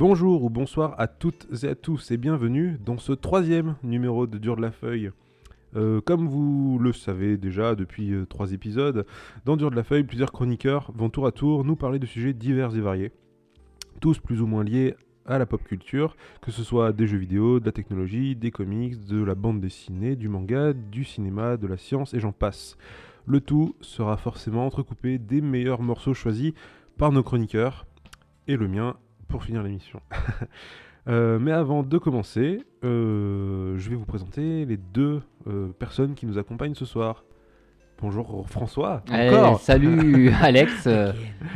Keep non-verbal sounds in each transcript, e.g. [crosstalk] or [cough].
Bonjour ou bonsoir à toutes et à tous et bienvenue dans ce troisième numéro de Dur de la Feuille. Euh, comme vous le savez déjà depuis euh, trois épisodes, dans Dur de la Feuille, plusieurs chroniqueurs vont tour à tour nous parler de sujets divers et variés, tous plus ou moins liés à la pop culture, que ce soit des jeux vidéo, de la technologie, des comics, de la bande dessinée, du manga, du cinéma, de la science et j'en passe. Le tout sera forcément entrecoupé des meilleurs morceaux choisis par nos chroniqueurs et le mien pour finir l'émission. [laughs] Euh, mais avant de commencer, euh, je vais vous présenter les deux euh, personnes qui nous accompagnent ce soir. Bonjour François. Eh, Encore. salut [laughs] Alex,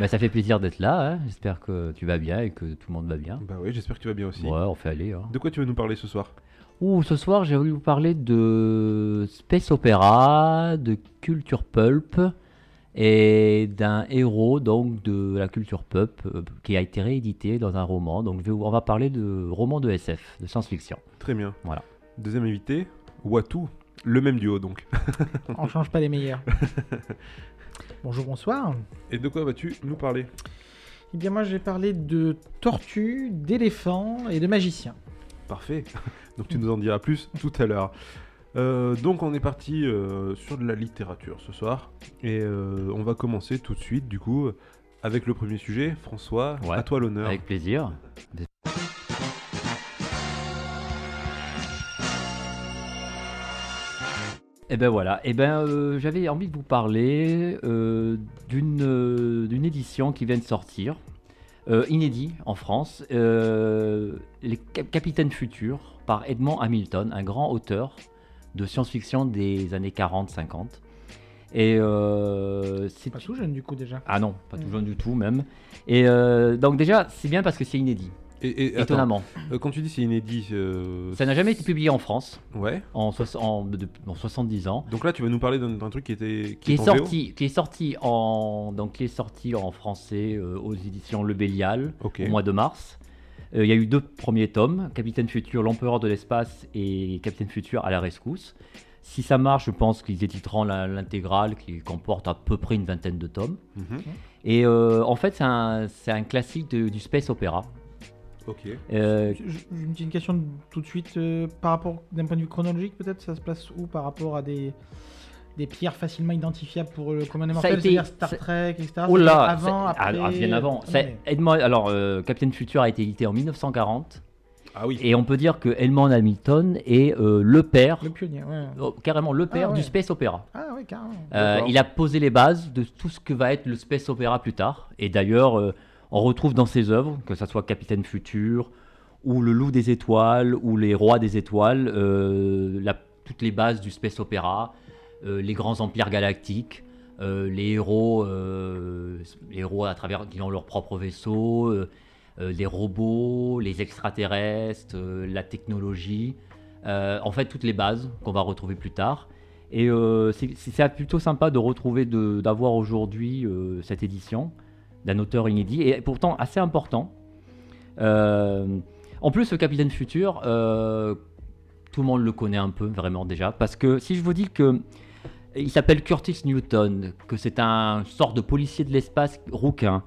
bah, ça fait plaisir d'être là, hein. j'espère que tu vas bien et que tout le monde va bien. Bah oui, j'espère que tu vas bien aussi. Ouais, on fait aller. Hein. De quoi tu veux nous parler ce soir? Ouh, ce soir j'ai voulu vous parler de space opéra, de culture pulp et d'un héros donc de la culture pulp euh, qui a été réédité dans un roman. Donc je vais vous- on va parler de roman de SF, de science-fiction. Très bien. Voilà. Deuxième invité, Watu, le même duo donc. [laughs] On change pas les meilleurs. [laughs] Bonjour, bonsoir. Et de quoi vas-tu nous parler? Eh bien, moi, je vais parler de tortues, d'éléphants et de magiciens. Parfait. [laughs] Donc tu nous en diras plus tout à l'heure. Euh, donc on est parti euh, sur de la littérature ce soir et euh, on va commencer tout de suite du coup avec le premier sujet. François, Ouais. à toi l'honneur. Avec plaisir. Et ben voilà, et ben euh, j'avais envie de vous parler d'une d'une édition qui vient de sortir, inédit en France, Les Cap- Capitaines Futurs par Edmond Hamilton, un grand auteur de science-fiction des années 40-50. Et euh, c'est Pas tout jeune, du coup, déjà. ah non, pas tout jeune du tout même. Et euh, donc déjà, c'est bien parce que c'est inédit, Et, et attends, étonnamment. euh, quand tu dis c'est inédit, euh, Ça n'a jamais été publié en France ouais. en, soix- en, de- en 70 ans. Donc là tu vas nous parler d'un truc qui était Qui est, VO sorti, qui est sorti en donc qui est sorti en français euh, aux éditions Le Bélial au mois de mars. Euh, Il y a eu deux premiers tomes, Capitaine Futur, l'empereur de l'espace et Capitaine Futur à la rescousse. Si ça marche, je pense qu'ils éditeront l'intégrale qui comporte à peu près une vingtaine de tomes. Mhm. Et euh, en fait, c'est un, classique de- du space opéra. Ok. Euh, Je- je- Une petite question tout de suite. euh, par rapport, d'un point de vue chronologique, peut-être, ça se place où par rapport à des, des pierres facilement identifiables pour le commun des mortels C'est-à-dire Star Trek, etc. Oh là, Avant, c'est- après. ah, bien avant. Ah, mais- Edmond, alors, euh, Captain Future a été édité en 1940 Ah oui. et on peut dire que Edmond Hamilton est euh, le père, Le pionnier, ouais. oh, carrément le père Ah ouais. du space opéra. Ah, oui, carrément. Euh, il a posé les bases de tout ce que va être le space opéra plus tard. Et d'ailleurs, euh, on retrouve dans ses œuvres, que ce soit Capitaine Futur ou Le Loup des Étoiles ou Les Rois des Étoiles, euh, la- toutes les bases du space opéra, euh, les grands empires galactiques. euh, les héros, euh, les héros à travers qui ont leur propre vaisseau, euh, euh, les robots, les extraterrestres, euh, la technologie, euh, en fait toutes les bases qu'on va retrouver plus tard. Et euh, c'est- plutôt sympa de retrouver, d'avoir aujourd'hui euh, cette édition d'un auteur inédit et pourtant assez important. Euh, en plus, le Capitaine Futur, euh, tout le monde le connaît un peu vraiment déjà, parce que si je vous dis que il s'appelle Curtis Newton, que c'est un sort de policier de l'espace rouquin,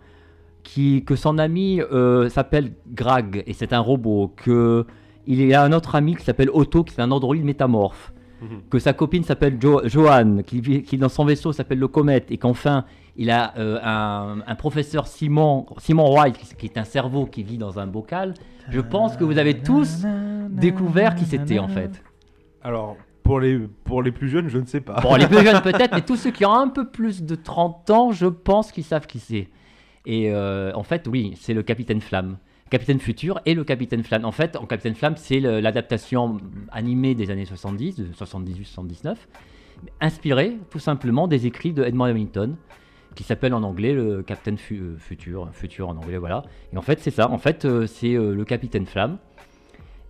qui, que son ami euh, s'appelle Greg et c'est un robot, que il y a un autre ami qui s'appelle Otto, qui est un androïde métamorphe Mhm. que sa copine s'appelle Jo- Joanne, qui, vit- qui dans son vaisseau s'appelle le Comète, et qu'enfin il a euh, un, un professeur Simon, Simon White, qui, qui est un cerveau qui vit dans un bocal. Je pense que vous avez tous découvert qui c'était en fait. Alors pour les pour les plus jeunes, je ne sais pas. Bon, les plus jeunes [laughs] peut-être, mais tous ceux qui ont un peu plus de 30 ans, je pense qu'ils savent qui c'est. Et euh, en fait, oui, c'est le Capitaine Flamme. Capitaine Futur et le Capitaine Flamme. En fait, en Capitaine Flamme, c'est l'adaptation animée des années 70, de 78-79, inspirée tout simplement des écrits de Edmond Hamilton, qui s'appelle en anglais le Captain Fu- euh, Futur, Futur en anglais, voilà. Et en fait, c'est ça. En fait, euh, c'est le Capitaine Flamme.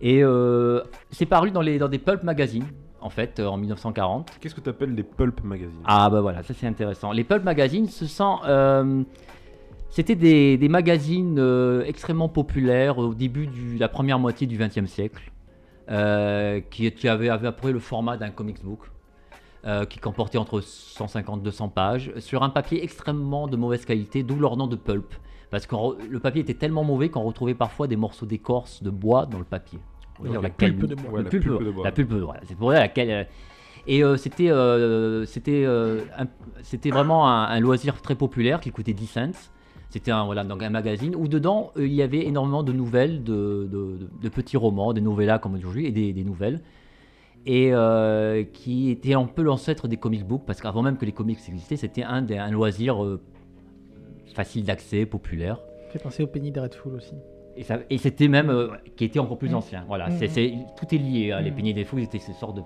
Et euh, c'est paru dans, les, dans des pulp magazines, en fait, euh, en 1940. Qu'est-ce que tu appelles les pulp magazines? Ah bah voilà, ça c'est intéressant. Les pulp magazines, ce sont, euh, c'était des, des magazines euh, extrêmement populaires au début de la première moitié du XXe siècle, euh, qui, qui avaient, avaient à peu près le format d'un comics book, euh, qui comportait entre 150 200 pages, sur un papier extrêmement de mauvaise qualité, d'où leur nom de pulp. Parce que le papier était tellement mauvais qu'on retrouvait parfois des morceaux d'écorce de bois dans le papier. On va Ok. dire la Pulpe de bois. La pulpe, pulpe de bois. la pulpe, voilà. C'est pour dire laquelle. euh, Et euh, c'était, euh, c'était, euh, c'était vraiment un, un loisir très populaire qui coûtait 10 cents. C'était un, voilà, donc un magazine où dedans il y avait énormément de nouvelles, de, de- de- de petits romans, des novellas comme aujourd'hui, et des, des nouvelles. Et euh, qui était un peu l'ancêtre des comic books, parce qu'avant même que les comics existaient, c'était un, des- un loisir euh, facile d'accès, populaire. Fait penser au Penny Dreadful aussi. Et, c'était même euh, qui était encore plus Mm. ancien. Voilà, Mm, c'est, mm. tout est lié. hein. Les. Penny des fous étaient ces sortes de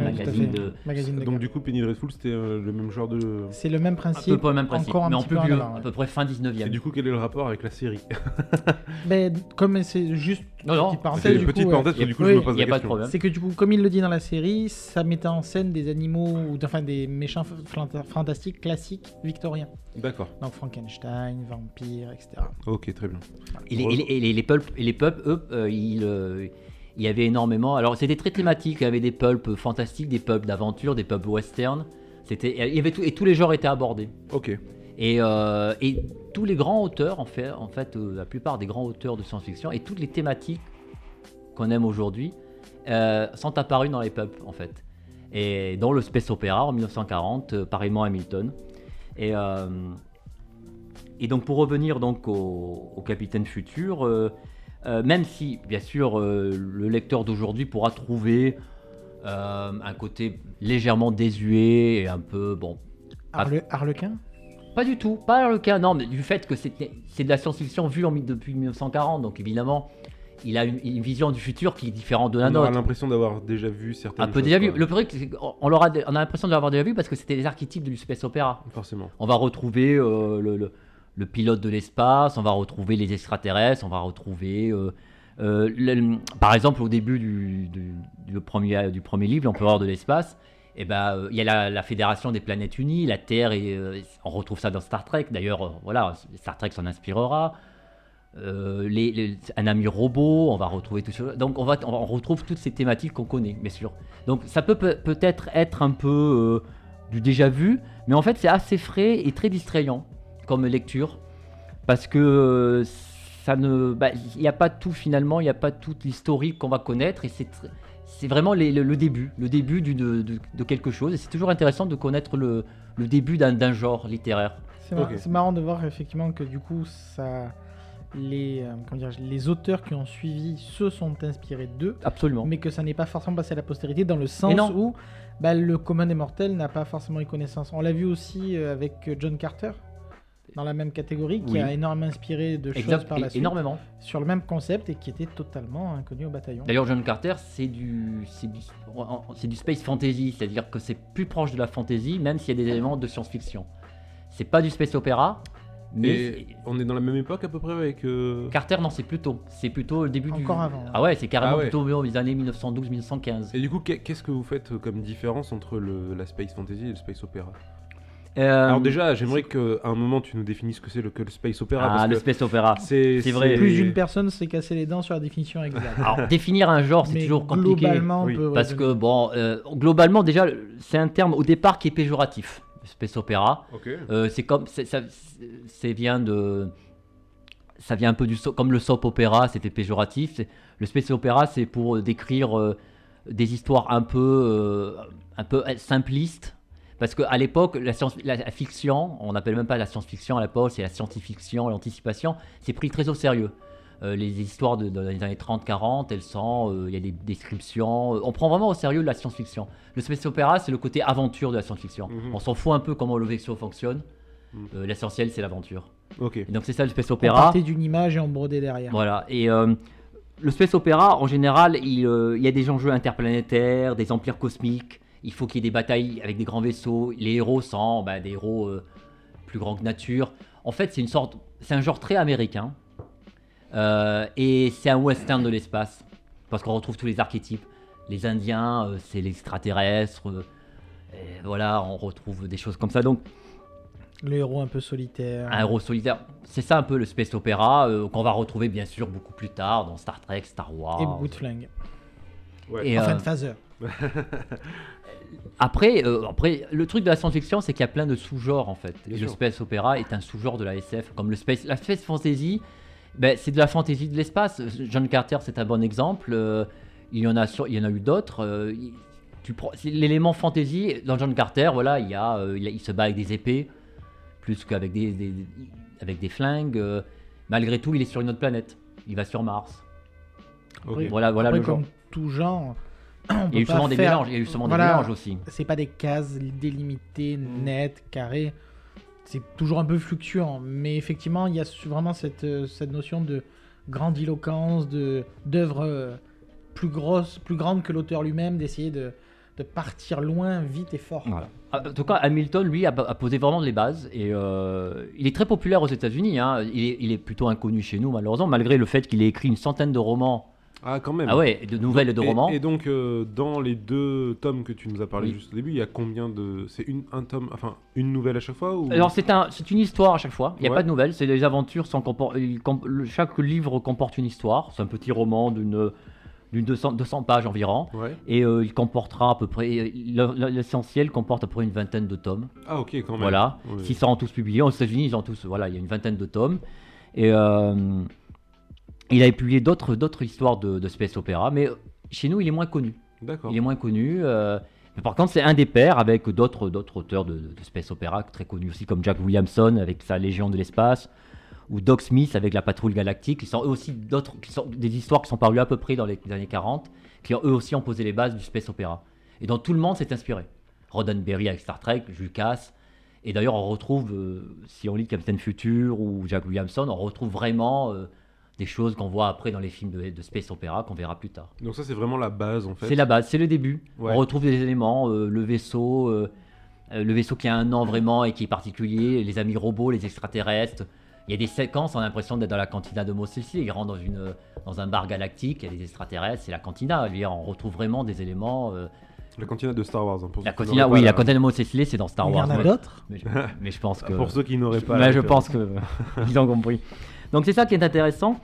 à magazines fait. de. Magazine de Donc du coup, Penny Dreadful, c'était euh, le même genre de... C'est le même Un peu principe. pas le même principe, encore un mais en petit plus peu en vieux, avant, ouais. à peu près fin 19e. Et du coup, quel est le rapport avec la série? Ben, comme c'est juste Non, non, petite C'est parenthèse, une du petite coup, parenthèse, euh, parce que du coup, oui, je me pose la a pas de question. problème. C'est que du coup, comme il le dit dans la série, ça mettait en scène des animaux, ou enfin des méchants fanta- fantastiques classiques victoriens. D'accord. Donc Frankenstein, vampire, etc. Ok, très bien. Et les, et les- et les- les pulps, et les pulps, eux, euh, ils, euh, il y avait énormément. Alors c'était très thématique. Il y avait des pulps fantastiques, des pulps d'aventure, des pulps western. C'était, il y avait tout, et tous les genres étaient abordés. Ok. Et, euh, et tous les grands auteurs, en fait, euh, la plupart des grands auteurs de science-fiction et toutes les thématiques qu'on aime aujourd'hui euh, sont apparues dans les pulps, en fait. Et dans le space opéra en 1940, euh, pareillement Hamilton. Et, donc pour revenir donc au, Capitaine Futur, même si bien sûr le lecteur d'aujourd'hui pourra trouver un côté légèrement désuet et un peu bon. Arle- Harlequin? Pas du tout, pas le cas, non, mais du fait que c'est de la science-fiction vue en, depuis 1940, donc évidemment, il a une, une vision du futur qui est différente de la On aura nôtre. l'impression d'avoir déjà vu certaines Un peu choses, déjà vu. Le truc, on on a l'impression de l'avoir déjà vu parce que c'était des archétypes du space opéra. Forcément. On va retrouver euh, le, le- le pilote de l'espace, on va retrouver les extraterrestres, on va retrouver. euh, euh, le- par exemple, au début du, du- du premier, du premier livre, l'Empereur de l'espace, eh ben, euh, il y a la, Fédération des planètes unies, la Terre, et euh, on retrouve ça dans Star Trek. D'ailleurs, euh, voilà, Star Trek s'en inspirera. Un ami robot, on va retrouver tout ça. Donc on, va, on retrouve toutes ces thématiques qu'on connaît, bien sûr. Donc ça peut peut- peut-être être un peu du déjà vu, mais en fait c'est assez frais et très distrayant comme lecture, parce que ça ne, bah, il n'y a pas tout finalement, il n'y a pas toute l'historique qu'on va connaître, et c'est c'est vraiment les- le, le début, le début de, de- de quelque chose, et c'est toujours intéressant de connaître le, le début d'un d'un genre littéraire. C'est mar- Ok. c'est marrant de voir effectivement que du coup, ça, les, euh, comment dire, les auteurs qui ont suivi se sont inspirés d'eux, Absolument. mais que ça n'est pas forcément passé à la postérité dans le sens non. où bah, le commun des mortels n'a pas forcément eu connaissance. On l'a vu aussi euh, avec John Carter, dans la même catégorie, qui Oui. a énormément inspiré de choses par la suite, énormément. sur le même concept et qui était totalement inconnu au bataillon. D'ailleurs, John Carter, c'est du, c'est du, space fantasy, c'est-à-dire que c'est plus proche de la fantasy, même s'il y a des éléments de science-fiction. C'est pas du space opéra, mais Et on est dans la même époque à peu près avec. euh, Carter, non, c'est plutôt, c'est plutôt le début du. Encore avant. Ah ouais, c'est carrément Ah ouais. plutôt dans les années 1912-1915. Et du coup, qu'est- qu'est-ce que vous faites comme différence entre le, la space fantasy et le space opéra? Euh, Alors déjà, j'aimerais qu'à un moment tu nous définisses ce que c'est le, que le space opéra. ah, parce le que space opéra. c'est vrai. Plus d'une personne s'est cassé les dents sur la définition exacte. Alors, définir un genre, c'est toujours compliqué. globalement, Oui, Parce que, bon, euh, globalement, déjà, c'est un terme au départ qui est péjoratif, le space opéra. Ok. Euh, c'est comme ça vient de ça vient un peu du so- comme le soap opéra c'était péjoratif le space opéra c'est pour décrire euh, des histoires un peu euh, un peu simplistes parce qu'à l'époque la, science, la, la fiction on n'appelle même pas la science-fiction à l'époque c'est la scientifiction l'anticipation c'est pris très au sérieux Euh, les histoires de, dans les années 30-40, elles sont, euh, il y a des descriptions. euh, on prend vraiment au sérieux la science-fiction. Le space opéra, c'est le côté aventure de la science-fiction. Mhm. On s'en fout un peu comment le vaisseau fonctionne. Mhm. Euh, L'essentiel, c'est l'aventure. Ok. Et donc c'est ça le space On opéra. partait d'une image et on brodait derrière. Voilà. Et euh, le space opéra, en général, il, euh, il y a des enjeux interplanétaires, des empires cosmiques. Il faut qu'il y ait des batailles avec des grands vaisseaux. Les héros sont bah, des héros euh, plus grands que nature. En fait, c'est une sorte, c'est un genre très américain. Euh, et c'est un western de l'espace parce qu'on retrouve tous les archétypes. Les Indiens, euh, c'est l'extraterrestre. euh, et voilà, on retrouve des choses comme ça. Donc Le héros un peu solitaire. un héros solitaire. C'est ça un peu le space opéra euh, qu'on va retrouver bien sûr beaucoup plus tard dans Star Trek, Star Wars. Et beaucoup de flingues. Ouais. Et, enfin, euh, de. [laughs] Après, euh, après, le truc de la science-fiction, c'est qu'il y a plein de sous-genres en fait. Bien le sûr. space opéra est un sous-genre de la SF, comme le space, la space fantasy. Ben, c'est de la fantasy de l'espace. John Carter, c'est un bon exemple. Euh, il y en a, sur- il y en a eu d'autres. Euh, l'élément fantasy dans John Carter. Voilà, il y a, euh, il, a- il se bat avec des épées plus qu'avec des, des- avec des flingues. Euh, malgré tout, il est sur une autre planète. Il va sur Mars. Ok. Oui. Voilà, voilà Après, le genre. comme tout genre, Il y a eu souvent des mélanges. Il y a eu souvent Voilà. des mélanges aussi. C'est pas des cases délimitées, Mm. nettes, carrées. C'est toujours un peu fluctuant. Mais effectivement, il y a vraiment cette, euh, cette notion de grandiloquence, de d'œuvre euh, plus grosse, plus grande que l'auteur lui-même, d'essayer de, de partir loin, vite et fort. Voilà. Ah, En tout cas, Hamilton, lui, a, a posé vraiment les bases. Et euh, il est très populaire aux États-Unis. hein. Il, est, il est plutôt inconnu chez nous, malheureusement, malgré le fait qu'il ait écrit une centaine de romans. Ah, quand même. Ah ouais, de nouvelles et de romans. Et, donc, euh, dans les deux tomes que tu nous as parlé Oui. juste au début, il y a combien de. C'est une, un tome, enfin, une nouvelle à chaque fois ou... Alors, c'est un, une histoire à chaque fois. Il n'y a Ouais. pas de nouvelles. C'est des aventures. Sans compor- chaque livre comporte une histoire. C'est un petit roman d'une d'une 200, 200 pages environ. Ouais. Et euh, il comportera à peu près. le- L'essentiel comporte à peu près une vingtaine de tomes. Ah, ok, quand même. Voilà. Oui. S'ils sont tous publiés, aux États-Unis, ils ont tous, voilà, il y a une vingtaine de tomes. Et euh, il avait publié d'autres, d'autres histoires de, de space opéra, mais chez nous, il est moins connu. D'accord. Il est moins connu. euh, mais par contre, c'est un des pairs avec d'autres, d'autres auteurs de, de space opéra très connus aussi, comme Jack Williamson avec sa Légion de l'espace, ou Doc Smith avec la Patrouille Galactique, qui sont eux aussi d'autres, qui sont des histoires qui sont parues à peu près dans les années 40, qui eux aussi ont posé les bases du space opéra. Et dont tout le monde s'est inspiré. Roddenberry avec Star Trek, Lucas. Et d'ailleurs, on retrouve, euh, si on lit Captain Future ou Jack Williamson, on retrouve vraiment euh, des choses qu'on voit après dans les films de, de space opéra qu'on verra plus tard. Donc, ça, c'est vraiment la base en fait. C'est la base, c'est le début. Ouais. On retrouve des éléments, euh, le vaisseau, euh, euh, le vaisseau qui a un nom vraiment et qui est particulier, les amis robots, les extraterrestres. Il y a des séquences, on a l'impression d'être dans la cantina de Mos Eisley. Il rentre dans, une, dans un bar galactique, il y a des extraterrestres, c'est la cantina. On retrouve vraiment des éléments. euh, La cantina de Star Wars. hein, pour la cantina, oui, la cantina de Mos Eisley, c'est dans Star Il y Wars. en a mais- d'autres mais, mais je pense [laughs] que. Pour ceux qui n'auraient pas. Mais je pense que [laughs] ils ont compris. Donc c'est ça qui est intéressant.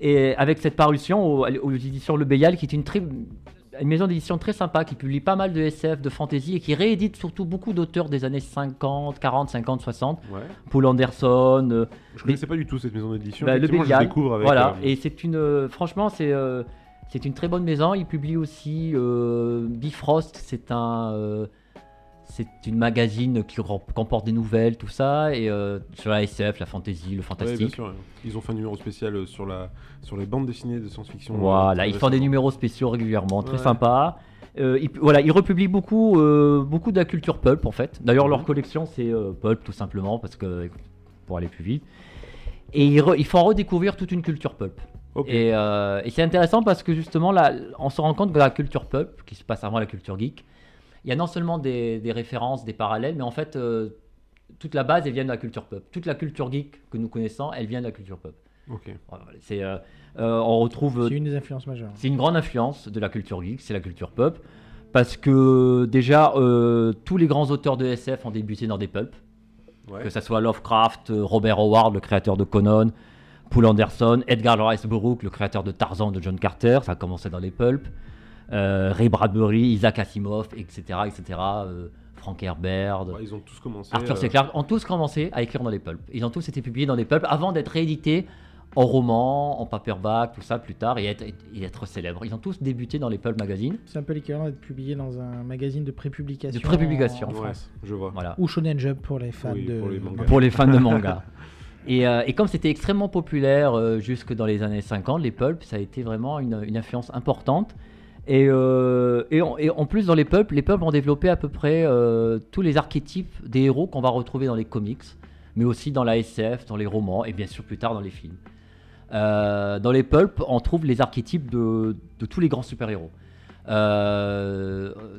Et avec cette parution aux, aux éditions Le Béal, qui est une, très, une maison d'édition très sympa, qui publie pas mal de SF, de fantasy, et qui réédite surtout beaucoup d'auteurs des années 50, 40, 50, 60. Ouais. Paul Anderson, euh, Je connaissais pas du tout cette maison d'édition. bah, Le Effectivement, je découvre avec. Voilà, euh, et c'est une. euh, franchement, c'est. c'est une très bonne maison. Il publie aussi Bifrost. C'est un, c'est une magazine qui comporte des nouvelles, tout ça, et euh, sur la SF, la fantasy, le ouais, bien fantastique. sûr. ouais. Ils ont fait un numéro spécial euh, sur, la... sur les bandes dessinées de science-fiction. euh, Voilà, ils font des numéros spéciaux régulièrement, très Ouais. sympa. Euh, ils, voilà, ils republient beaucoup, euh, beaucoup de la culture pulp en fait. D'ailleurs, leur Mhm. collection c'est pulp tout simplement parce que pour aller plus vite. Et ils, re- ils font redécouvrir toute une culture pulp. Et c'est intéressant parce que justement là, on se rend compte que la culture pulp, qui se passe avant la culture geek, il y a non seulement des, des références, des parallèles, mais en fait euh, toute la base elle vient de la culture pulp. Toute la culture geek que nous connaissons, elle vient de la culture. Voilà, c'est, euh, euh, on retrouve C'est une des influences majeures. c'est une grande influence de la culture geek, c'est la culture pulp. Parce que déjà, euh, tous les grands auteurs de SF ont débuté dans des pulps. Ouais. Que ce soit Lovecraft, Robert Howard, le créateur de Conan, Poul Anderson, Edgar Rice Burroughs, le créateur de Tarzan de John Carter, ça a commencé dans les pulps. Euh, Ray Bradbury, Isaac Asimov, etc. etc. euh, Frank Herbert, Ouais, ils ont tous commencé. Arthur euh, C. Clarke ont tous commencé à écrire dans les pulps. Ils ont tous été publiés dans des pulps avant d'être réédités en roman, en paperback, tout ça plus tard et être, et être célèbres. Ils ont tous débuté dans les pulp magazines. C'est un peu l'équivalent d'être publié dans un magazine de prépublication. De prépublication. en Ouais, France. je vois. Voilà. Ou Shonen Jump pour les fans Oui, de. pour les. Pour les fans de manga. Et, euh, et comme c'était extrêmement populaire euh, jusque dans les années 50, les pulps, ça a été vraiment une, une influence importante. Et, euh, et, en, plus, dans les pulps, les pulps ont développé à peu près euh, tous les archétypes des héros qu'on va retrouver dans les comics, mais aussi dans la SF, dans les romans et bien sûr plus tard dans les films. Euh, dans les pulps, on trouve les archétypes de, tous les grands super-héros.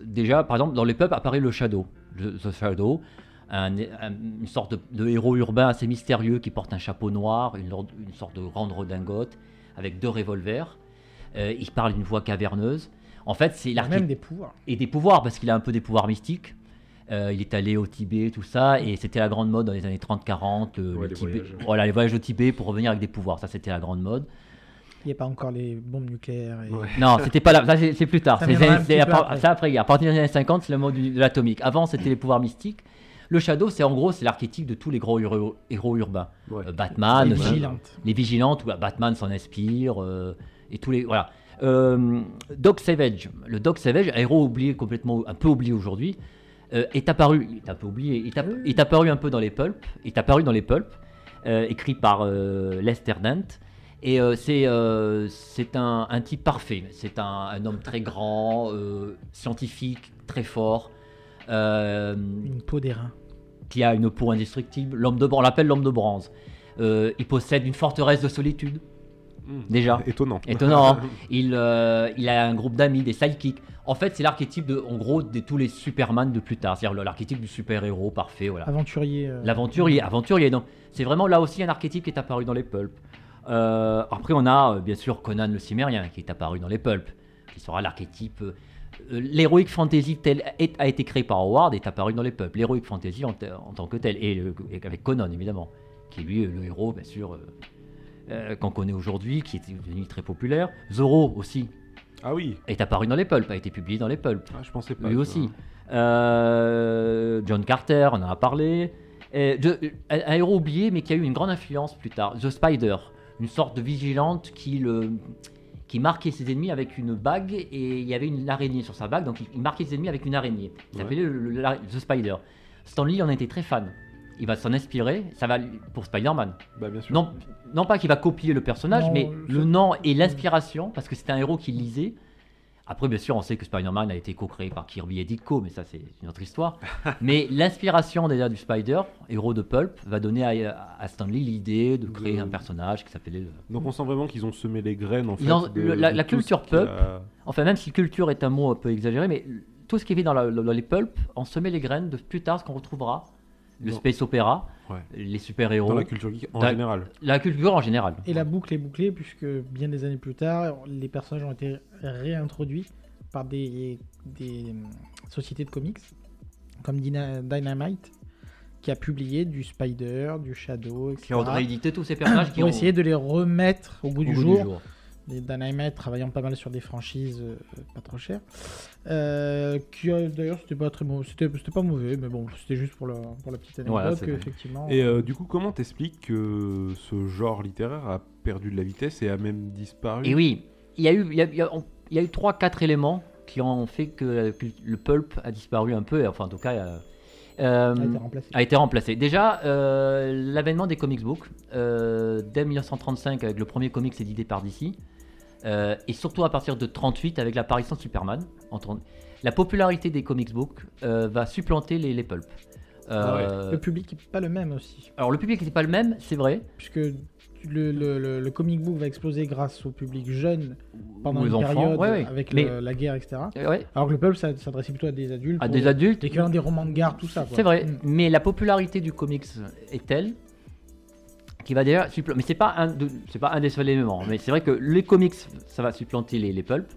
Déjà, par exemple, dans les pulps apparaît le Shadow, le- The Shadow, un- un- une sorte de, héros urbain assez mystérieux qui porte un chapeau noir, une, sorte de grande redingote, avec deux revolvers. Il parle d'une voix caverneuse. En fait, c'est Il a l'archétype même des pouvoirs. et des pouvoirs parce qu'il a un peu des pouvoirs mystiques. Euh, il est allé au Tibet, tout ça, et c'était la grande mode dans les années 30-40. le- Ouais, le les Tibet- voyages. Voilà, les voyages au Tibet pour revenir avec des pouvoirs, ça c'était la grande mode. Il n'y a pas encore les bombes nucléaires. et- Ouais. Non, [laughs] c'était pas là. Ça, c'est plus tard. Ça part- après. ça après. À partir des années 50, c'est le mode de l'atomique. Avant, c'était les pouvoirs mystiques. Le Shadow, c'est en gros, c'est l'archétype de tous les gros héros, héros urbains. Ouais. Euh, Batman, les euh, vigilantes. les vigilantes, où Batman s'en inspire, euh, et tous les voilà. Euh, Doc Savage, le Doc Savage, un héros oublié complètement, un peu oublié aujourd'hui, euh, est apparu, il est un peu oublié, il est, app- Oui. il est apparu un peu dans les pulps, il est apparu dans les pulps, euh, écrit par Lester Dent. Et euh, c'est euh, un, un type parfait. C'est un, un homme très grand, euh, scientifique, très fort, Une peau d'airain. qui a une peau indestructible. L'homme de, on l'appelle l'homme de bronze. Il possède une forteresse de solitude. Hmm. Déjà. Étonnant. Étonnant. hein. [laughs] il, euh, il a un groupe d'amis, des sidekicks. En fait, c'est l'archétype de, en gros, de tous les Superman de plus tard. C'est-à-dire l'archétype du super-héros parfait. Voilà. Aventurier. euh, L'aventurier, aventurier. Donc, c'est vraiment là aussi un archétype qui est apparu dans les pulps. Euh, après, on a euh, bien sûr Conan le Cimérien qui est apparu dans les pulps, qui sera l'archétype. euh, euh, L'heroic fantasy tel est- a été créé par Howard est apparu dans les pulps. L'heroic fantasy en, tant que tel et, et avec Conan évidemment, qui est lui euh, le héros bien sûr euh, qu'on connaît aujourd'hui, qui est devenu très populaire. Zorro aussi Ah oui, est apparu dans les pulps, a été publié dans les pulps. ah, je pensais pas. Lui aussi. Euh, John Carter, on en a parlé. Et de- un, héros oublié, mais qui a eu une grande influence plus tard. The Spider, une sorte de vigilante qui, le, qui marquait ses ennemis avec une bague et il y avait une araignée sur sa bague, donc il, marquait ses ennemis avec une araignée. Il s'appelait The Spider. Stan Lee en était très fan. Il va s'en inspirer, ça va pour Spider-Man. Bah bien sûr. Non, non pas qu'il va copier le personnage, Non, mais le nom et l'inspiration, parce que c'était un héros qu'il lisait. Après, bien sûr, on sait que Spider-Man a été co-créé par Kirby et Ditko, mais ça, c'est une autre histoire. [laughs] mais l'inspiration déjà du Spider, héros de Pulp, va donner à, à Stan Lee l'idée de créer De- un personnage qui s'appelait. le- Donc on sent vraiment qu'ils ont semé les graines en fait. Ont- de- la- de culture a- pulp, Enfin, même si culture est un mot un peu exagéré, mais tout ce qui est dans, la- dans les pulps, on semait les graines de plus tard ce qu'on retrouvera. Le Non. space opéra, Ouais. les super-héros, Dans la culture geek en général. culture en général. Et la boucle est bouclée puisque bien des années plus tard, les personnages ont été réintroduits par des, des sociétés de comics comme Dyna- Dynamite qui a publié du Spider, du Shadow, etc. Qui ont réédité tous ces personnages qui ont essayer de les remettre au goût, au du, goût jour. Les Dynamite travaillant pas mal sur des franchises euh, pas trop chères. Euh, qui euh, d'ailleurs c'était pas très mauvais, c'était c'était pas mauvais, mais bon c'était juste pour la, pour la petite anecdote Voilà, que, effectivement. Et euh, du coup, comment t'expliques que ce genre littéraire a perdu de la vitesse et a même disparu Et oui, il y a eu, il y a, il y eu trois, quatre éléments qui ont fait que, le pulp a disparu un peu, et enfin en tout cas euh, euh, a été remplacé. a été remplacé. Déjà, euh, l'avènement des comics books, euh, dès 1935 avec le premier comics édité par DC, euh, et surtout à partir de 38 avec l'apparition de Superman. en 30 La popularité des comics books euh, va supplanter les, les pulps. Euh, Le public n'est pas le même aussi, Alors le public n'était pas le même, c'est vrai. puisque le, le- le- le comic book va exploser grâce au public jeune pendant Ou une les enfants, période ouais, ouais. avec Mais- la guerre, etc. Ouais, Alors que le peuple s'adressait plutôt à des adultes, à des adultes. l'équivalent des romans de gare, tout ça. C'est vrai, Mm. mais la popularité du comics est telle qui va déjà supplanter. Mais c'est pas un, c'est pas un des seuls éléments. Mais c'est vrai que les comics, ça va supplanter les, les pulps.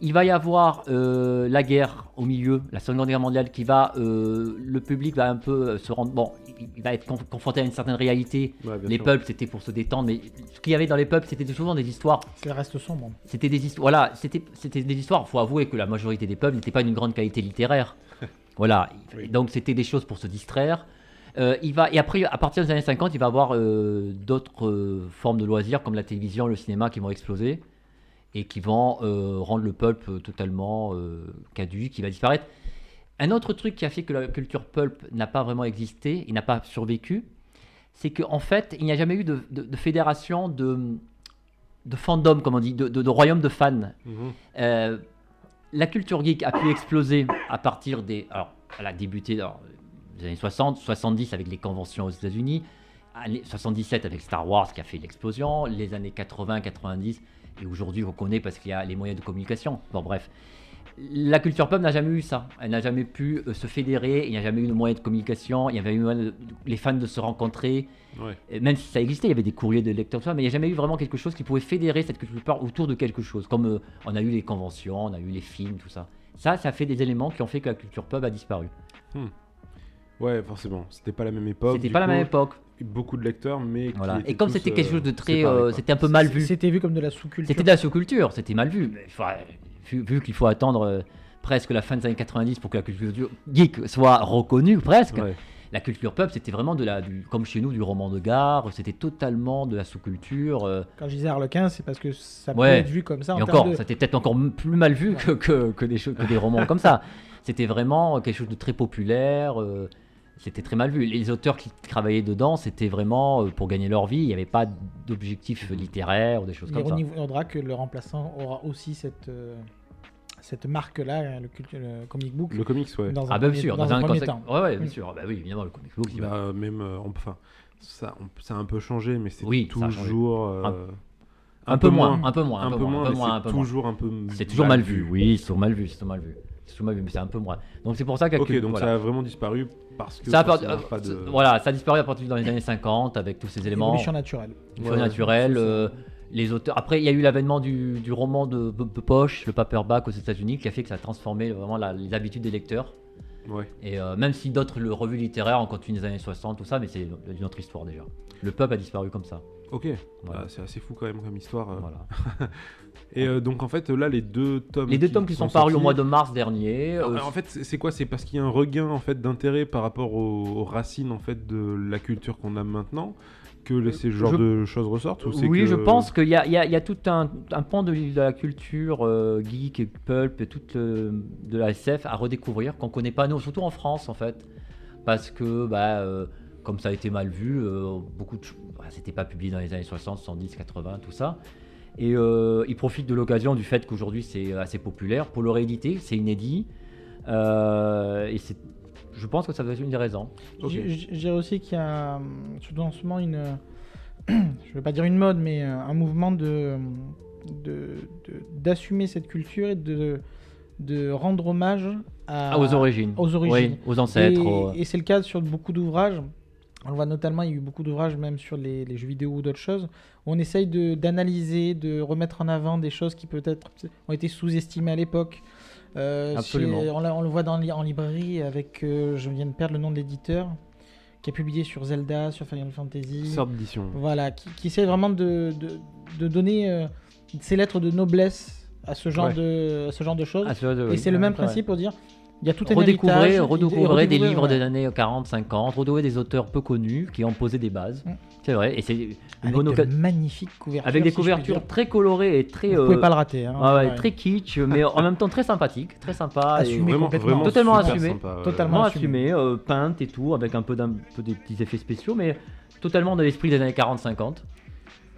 Il va y avoir euh, la guerre au milieu, la Seconde Guerre mondiale, qui va, euh, le public va un peu euh, se rendre, bon, il- va être conf- confronté à une certaine réalité. Ouais, les pulps, c'était pour se détendre, mais ce qu'il y avait dans les pulps, c'était souvent des histoires Ça reste sombre. c'était des histoires. Voilà, c'était c'était des histoires. Faut avouer que la majorité des pubs n'étaient pas d'une grande qualité littéraire. [laughs] voilà. Oui. Donc c'était des choses pour se distraire. Euh, il va et après à partir des années 50, il va y avoir euh, d'autres euh, formes de loisirs comme la télévision, le cinéma qui vont exploser et qui vont rendre le pulp totalement caduque, qui va disparaître. Un autre truc qui a fait que la culture pulp n'a pas vraiment existé, il n'a pas survécu, c'est qu'en fait, il n'y a jamais eu de, de- de fédération de, de fandom, comme on dit, de, royaume de fans. Mhm. La culture geek a pu exploser à partir des. Alors, elle a débuté dans les années 60, 70 avec les conventions aux États-Unis, années 77 avec Star Wars qui a fait l'explosion, les années 80, 90, et aujourd'hui on connaît parce qu'il y a les moyens de communication. Bon, bref. La culture pop n'a jamais eu ça. Elle n'a jamais pu euh, se fédérer, il n'y a jamais eu de moyens de communication, il y avait eu de- les fans de se rencontrer, Ouais. et même si ça existait, il y avait des courriers de lecteurs, mais il n'y a jamais eu vraiment quelque chose qui pouvait fédérer cette culture pop autour de quelque chose. Comme euh, on a eu les conventions, on a eu les films, tout ça. Ça, ça fait des éléments qui ont fait que la culture pub a disparu. Ouais, forcément. C'était pas la même époque. C'était pas la même époque. beaucoup de lecteurs, mais. Voilà. Et comme c'était quelque euh, chose de très, euh, c'était un peu mal vu. C'était vu comme de la sous-culture. C'était de la sous-culture, c'était mal vu. Mais, enfin, vu vu qu'il faut attendre euh, presque la fin des années 90 pour que la culture geek soit reconnue, presque. Ouais. La culture pub, c'était vraiment de la, du, comme chez nous, du roman de gare. C'était totalement de la sous-culture. euh, Quand je disais Harlequin, c'est parce que ça peut Ouais. être vu comme ça. en et encore, de- c'était peut-être encore plus mal vu que, que, que des, choses- que des romans comme ça. C'était vraiment quelque chose de très populaire. C'était très mal vu. Les auteurs qui travaillaient dedans, c'était vraiment euh, pour gagner leur vie. Il n'y avait pas d'objectif littéraire ou des choses comme ça. L'ironie voudra que le remplaçant aura aussi cette, euh, cette marque-là, le, cultu- le comic book, Le comics, ouais. dans Ah, bien sûr, dans dans un un premier contexte. temps. Ouais, ouais, bien Mm. sûr. Bah oui, évidemment, le comic book. il va- Bah, même, euh, on- enfin, ça, on- ça a un peu changé, mais c'est Oui, toujours. euh, Un, peu moins, un peu moins, un peu moins, un peu mais moins, un c'est toujours un peu. C'est toujours mal vu. Oui, c'est toujours mal vu, c'est toujours mal vu. C'est toujours mal vu, mais c'est un peu moins. Donc c'est pour ça qu'à Ok, donc voilà. ça a vraiment disparu parce que. Ça a euh, pas de... Voilà, ça a disparu à partir dans les années 50 avec tous ces éléments. Évolution naturelle. Évolution Ouais, naturelle. euh, les auteurs. Après, il y a eu l'avènement du, du roman de, de- de poche, le paperback aux États-Unis, qui a fait que ça a transformé vraiment la- les habitudes des lecteurs. Ouais. Et euh, même si d'autres le revues littéraires ont continué des années 60, tout ça, mais c'est une autre histoire déjà. Le pub a disparu comme ça. Ok. Voilà. Ah, c'est assez fou quand même comme histoire. euh. Voilà. [laughs] Et euh, donc en fait là les deux tomes. Les deux tomes qui sont parus au mois de mars dernier. Alors, euh, en fait, c'est quoi? C'est parce qu'il y a un regain en fait d'intérêt par rapport aux, aux racines en fait de la culture qu'on a maintenant que ces genres je- de choses ressortent ou Oui, que- je pense qu'il y y y a tout un, un pan de, de la culture euh, geek et pulp et toute euh, de la SF à redécouvrir qu'on connaît pas nous, surtout en France en fait, parce que bah, euh, comme ça a été mal vu, beaucoup de, bah, c'était pas publié dans les années 60, 70, 80, tout ça. Et euh, ils profitent de l'occasion du fait qu'aujourd'hui c'est assez populaire pour le rééditer, c'est inédit. Euh, et c'est, je pense que ça doit être une des raisons. Ok. Je dirais aussi qu'il y a, euh, surtout en ce moment, une, [clears throat] je ne vais pas dire une mode, mais euh, un mouvement de de- de- d'assumer cette culture et de, de rendre hommage à, Ah, aux origines. aux origines. Oui, aux ancêtres. Et, aux- et c'est le cas sur beaucoup d'ouvrages. On le voit notamment, il y a eu beaucoup d'ouvrages même sur les, les jeux vidéo ou d'autres choses, où on essaye de- d'analyser, de, remettre en avant des choses qui peut-être ont été sous-estimées à l'époque. Euh, Absolument. chez- on, le voit dans, en librairie avec, euh, je viens de perdre le nom de l'éditeur, qui a publié sur Zelda, sur Final Fantasy. Sorte d'édition. Voilà, qui, qui essaie vraiment de, de, de donner euh, ces lettres de noblesse à ce genre, Ouais. de, à ce genre de choses. Ah, vrai, Et oui. c'est le même principe pour dire, il y a tout un redécouvrez, redécouvrez et- des livres ouais. des années 40, 50, redécouvrez des auteurs peu connus qui ont posé des bases. Mm. C'est vrai, et c'est une Avec bonne de magnifiques couvertures. Avec des si couvertures très colorées et très. Vous pouvez euh, pas le rater. Hein, ouais, ouais, Ouais. très kitsch, mais en même temps très sympathique, très sympa. et Assumé Vraiment, complètement. vraiment Totalement assumé. sympa, ouais. Totalement. Assumé. euh, peinte et tout, avec un peu, d'un peu des petits effets spéciaux, mais totalement de l'esprit des années 40-50.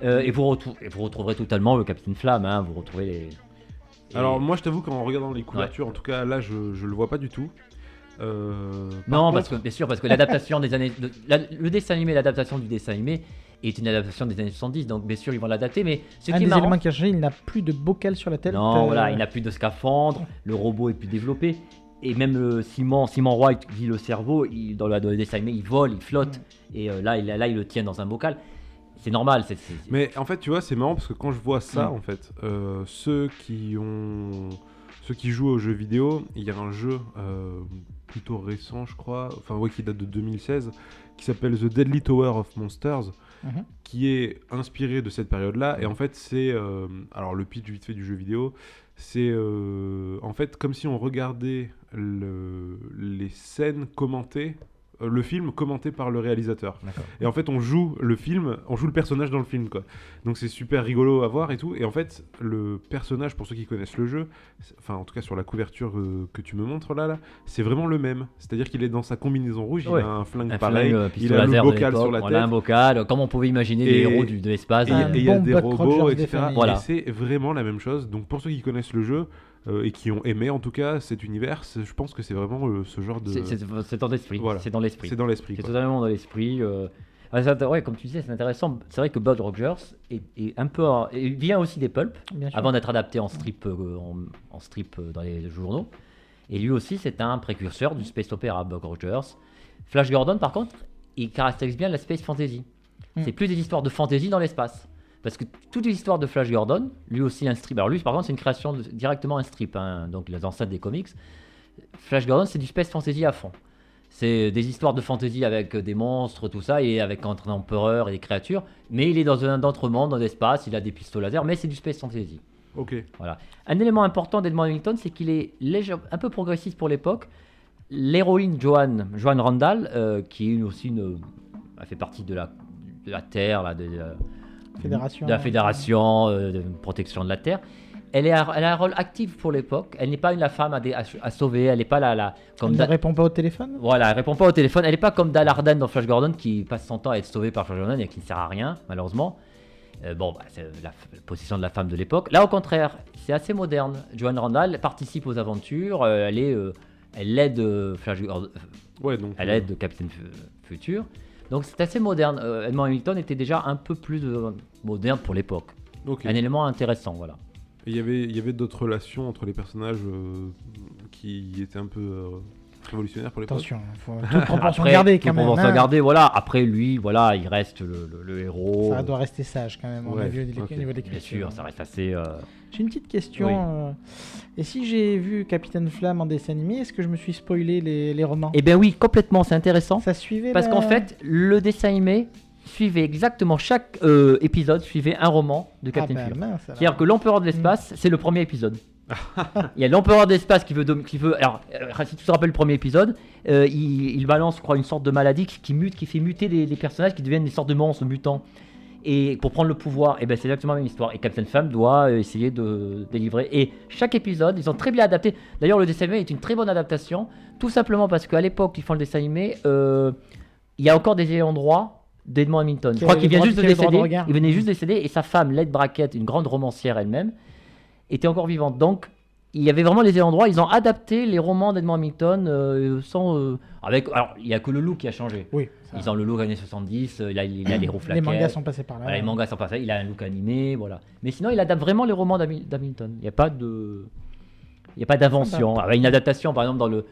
Euh, et, vous retrou- et vous retrouverez totalement le Capitaine Flamme, hein, vous retrouvez les. Et- Alors moi je t'avoue qu'en regardant les couvertures, en tout cas là je, je le vois pas du tout. Euh, Non, contre- parce que bien sûr, parce que l'adaptation des années, de- la- le dessin animé, l'adaptation du dessin animé est une adaptation des années 70, donc bien sûr ils vont l'adapter, mais ce Un qui est des marrant, éléments qui a changé, il n'a plus de bocal sur la tête. non, euh, voilà, il n'a plus de scaphandre, le robot est plus développé, et même le Simon, Simon Roy dit le cerveau, il, dans, la, dans le dessin animé, il vole, il flotte, Mm. et euh, là, il, là, il le tient dans un bocal. C'est normal, c'est Mais en fait, tu vois, c'est marrant parce que quand je vois ça, Mm. en fait, euh, ceux qui ont, ceux qui jouent aux jeux vidéo, il y a un jeu euh, plutôt récent, je crois, enfin ouais, qui date de 2016, qui s'appelle The Deadly Tower of Monsters, Mhm. qui est inspiré de cette période-là. Et en fait, c'est, euh, alors le pitch vite fait du jeu vidéo, c'est en fait comme si on regardait le- les scènes commentées, le film commenté par le réalisateur. Et en fait, on joue le film, on joue le personnage dans le film, quoi. Donc c'est super rigolo à voir et tout. Et en fait, le personnage, pour ceux qui connaissent le jeu, enfin en tout cas sur la couverture euh, que tu me montres là, là c'est vraiment le même. C'est-à-dire qu'il est dans sa combinaison rouge, Ouais. il a un flingue Un pareil, flingue, euh, il pistolet a le bocal sur la voilà, un tête. bocal, comme on pouvait imaginer les héros du, de l'espace. Et il y a- Un et il y a bon des robots, etc. Voilà. Et c'est vraiment la même chose. Donc pour ceux qui connaissent le jeu euh, et qui ont aimé en tout cas cet univers, je pense que c'est vraiment euh, ce genre de. C'est- dans l'esprit. Voilà. C'est dans l'esprit. C'est dans l'esprit. C'est totalement dans l'esprit. euh. Ah, ouais, comme tu disais, c'est intéressant. C'est vrai que Bud Rogers est, est un peu, en- il vient aussi des pulps avant d'être adapté en strip, euh, en, en strip euh, dans les journaux. Et lui aussi, c'est un précurseur du space opera, Buck Rogers. Flash Gordon, par contre, il caractérise bien la space fantasy. Mm. C'est plus des histoires de fantasy dans l'espace. Parce que toute l'histoire de Flash Gordon, lui aussi un strip. Alors lui, par contre, c'est une création de- directement un strip, hein, donc les ancêtres des comics. Flash Gordon, c'est du space fantasy à fond. C'est des histoires de fantasy avec des monstres, tout ça, et avec un empereur et des créatures. Mais il est dans un autre monde, dans l'espace, il a des pistolets laser, mais c'est du space fantasy. Ok. Un élément important d'Edmond Hamilton, c'est qu'il est léger, un peu progressiste pour l'époque. L'héroïne Joanne, Joanne Randall, euh, qui est aussi une, elle fait partie de la, de la Terre, là, de, de- Fédération. de la fédération euh, de protection de la Terre. Elle, est, elle a un rôle actif pour l'époque. Elle n'est pas une la femme à, dé- à- à sauver. Elle n'est pas la, la comme Elle ne répond pas au téléphone? Voilà, elle répond pas au téléphone. Elle n'est pas comme Dal Arden dans Flash Gordon qui passe son temps à être sauvé par Flash Gordon et qui ne sert à rien, malheureusement. Euh, bon, bah, c'est la, la position de la femme de l'époque. Là, au contraire, c'est assez moderne. Joanne Randall participe aux aventures. euh, elle est, euh, elle aide euh, Flash Gordon, Ouais, donc. elle euh, aide Captain Fu- Future. Donc c'est assez moderne. Euh, Edmond Hamilton était déjà un peu plus euh, moderne pour l'époque. Un élément intéressant, voilà. Et il y avait, il y avait d'autres relations entre les personnages euh, qui étaient un peu euh, révolutionnaires pour l'époque? Attention, faut toute proportion [laughs] Après, toute quand même. proportion hein. gardée, voilà. Après lui, voilà, il reste le, le- le héros. Ça doit rester sage quand même, au ok. niveau des Bien sûr, ça reste assez. euh, J'ai une petite question. Oui. euh, Et si j'ai vu Capitaine Flamme en dessin animé, est-ce que je me suis spoilé les, les romans? Eh bien oui, complètement, c'est intéressant. Ça suivait Parce la- qu'en fait, le dessin animé suivait exactement chaque euh, épisode suivait un roman de ah Captain mince, alors. C'est-à-dire que l'empereur de l'espace, c'est le premier épisode. [laughs] il y a l'empereur de l'espace qui veut, qui veut. Alors, euh, si tu te rappelles le premier épisode, euh, il, il balance, je crois, une sorte de maladie qui, qui mute, qui fait muter les, les personnages, qui deviennent des sortes de monstres mutants. Et pour prendre le pouvoir, et ben c'est exactement la même histoire. Et Captain Femme doit euh, essayer de délivrer. Et chaque épisode, ils ont très bien adapté. D'ailleurs, le dessin animé est une très bonne adaptation, tout simplement parce qu'à l'époque, ils font le dessin animé, euh, il y a encore des ayants droit d'Edmond Hamilton. Je crois qu'il vient juste de décéder. Il venait juste de décéder et sa femme, Led Brackett, une grande romancière elle-même, était encore vivante. Donc, il y avait vraiment les droit. Ils ont adapté les romans d'Edmond Hamilton euh, sans. euh, avec, alors, il n'y a que le look qui a changé. Oui, Ils ont le look années 70, euh, il a, il a les roues les mangas sont passés par là. Voilà, les mangas sont passés, il a un look animé, voilà. Mais sinon, il adapte vraiment les romans d'Hami- d'Hamilton. Il n'y a pas de, il y a pas d'invention. Avec une adaptation, par exemple, dans le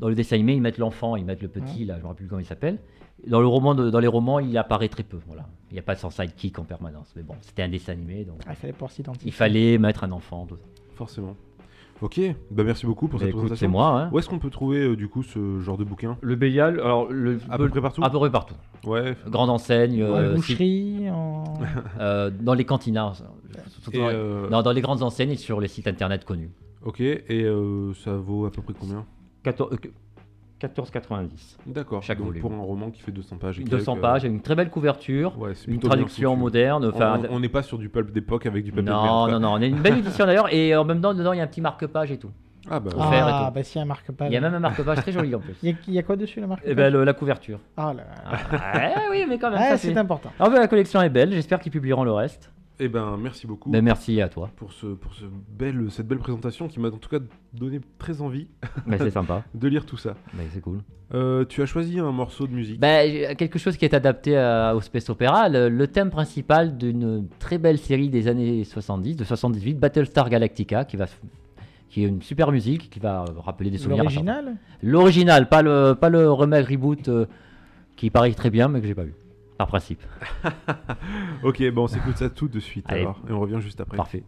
dans le dessin animé, ils mettent l'enfant, ils mettent le petit, là, je ne me rappelle plus comment il s'appelle. Dans le roman, de- dans les romans, il apparaît très peu, voilà. Il n'y a pas son sidekick en permanence. Mais bon, c'était un dessin animé, donc Ah, il fallait pouvoir s'identifier. il fallait mettre un enfant. tout ça. Forcément. Ok, bah merci beaucoup pour Bah, cette écoute, c'est présentation. moi. Hein. Où est-ce qu'on peut trouver euh, du coup ce genre de bouquin? Le Bélial, alors le, À peu près partout? À peu près partout. Ouais. Grande enseigne, En euh, boucherie, en... euh, dans les cantinas, surtout Et, dans- euh, non, dans les grandes enseignes et sur les sites internet connus. Ok, et euh, ça vaut à peu près combien? 14, euh, que- 14,90. D'accord. Chaque donc volume. pour un roman qui fait 200 pages. et 200 quelques, pages, une très belle couverture, Ouais, une traduction moderne. Enfin, On- n'est pas sur du pulp d'époque avec du papier non, non, non, on a une belle édition d'ailleurs, et en même temps, dedans, il y a un petit marque-page et tout. Ah bah faire et Ah, tout. bah s'il y a un marque-page. Il y a même un marque-page très joli en plus. Il y a- il y a quoi dessus, la marque Et ben le- la couverture. Ah là là. Ah, oui, mais quand même. Ah, ça, c'est c'est- important. Alors, ben, la collection est belle, j'espère qu'ils publieront le reste. Eh ben merci beaucoup Ben, merci à toi, pour, ce, pour ce belle, cette belle présentation qui m'a en tout cas donné très envie [laughs] Ben, c'est sympa, de lire tout ça. Ben, c'est cool. Euh, tu as choisi un morceau de musique. Ben, j'ai- quelque chose qui est adapté à- au space opéra, le, le thème principal d'une très belle série des années 70, de 78, Battlestar Galactica, qui va qui est une super musique qui va rappeler des souvenirs. L'original? L'original, pas le pas le remake reboot euh, qui paraît très bien mais que j'ai pas vu. Par principe. [laughs] Ok, bon on s'écoute ça tout de suite Allez. alors et on revient juste après. Parfait.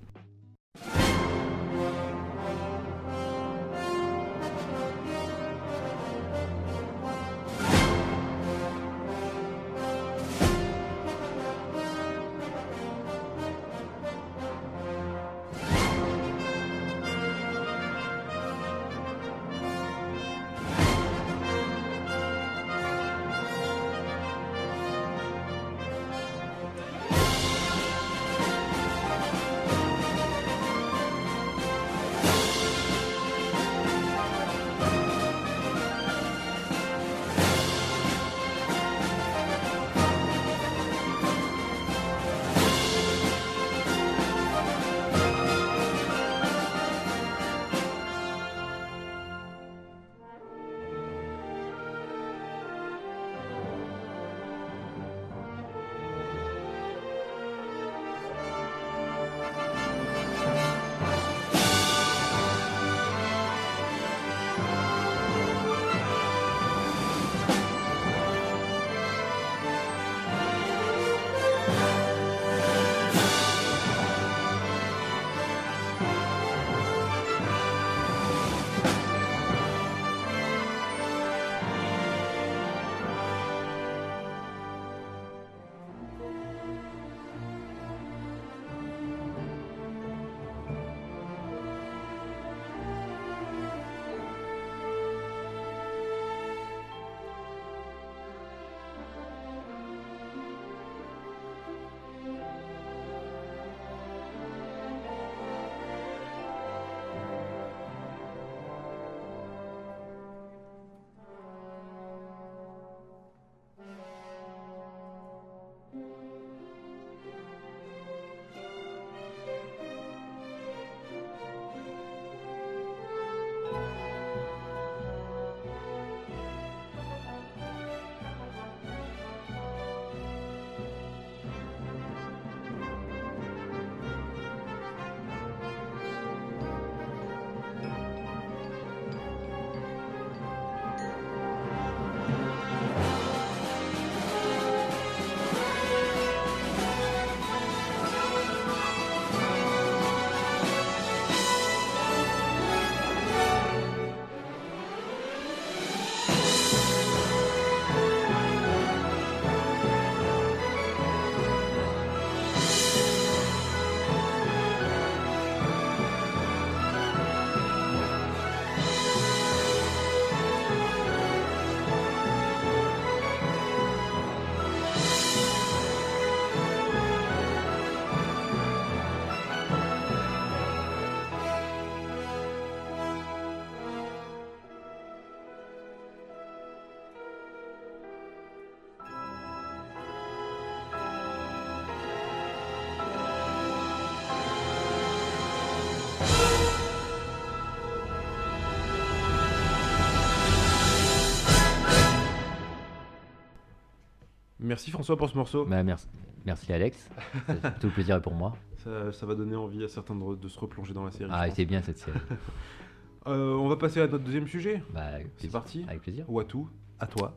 Merci François pour ce morceau. Bah, merci, merci Alex. C'est [laughs] tout le plaisir est pour moi. Ça, ça va donner envie à certains de, de se replonger dans la série. Ah, c'est bien cette série. [laughs] Euh, on va passer à notre deuxième sujet. Bah, C'est parti. Avec plaisir. Ou à tout, à toi.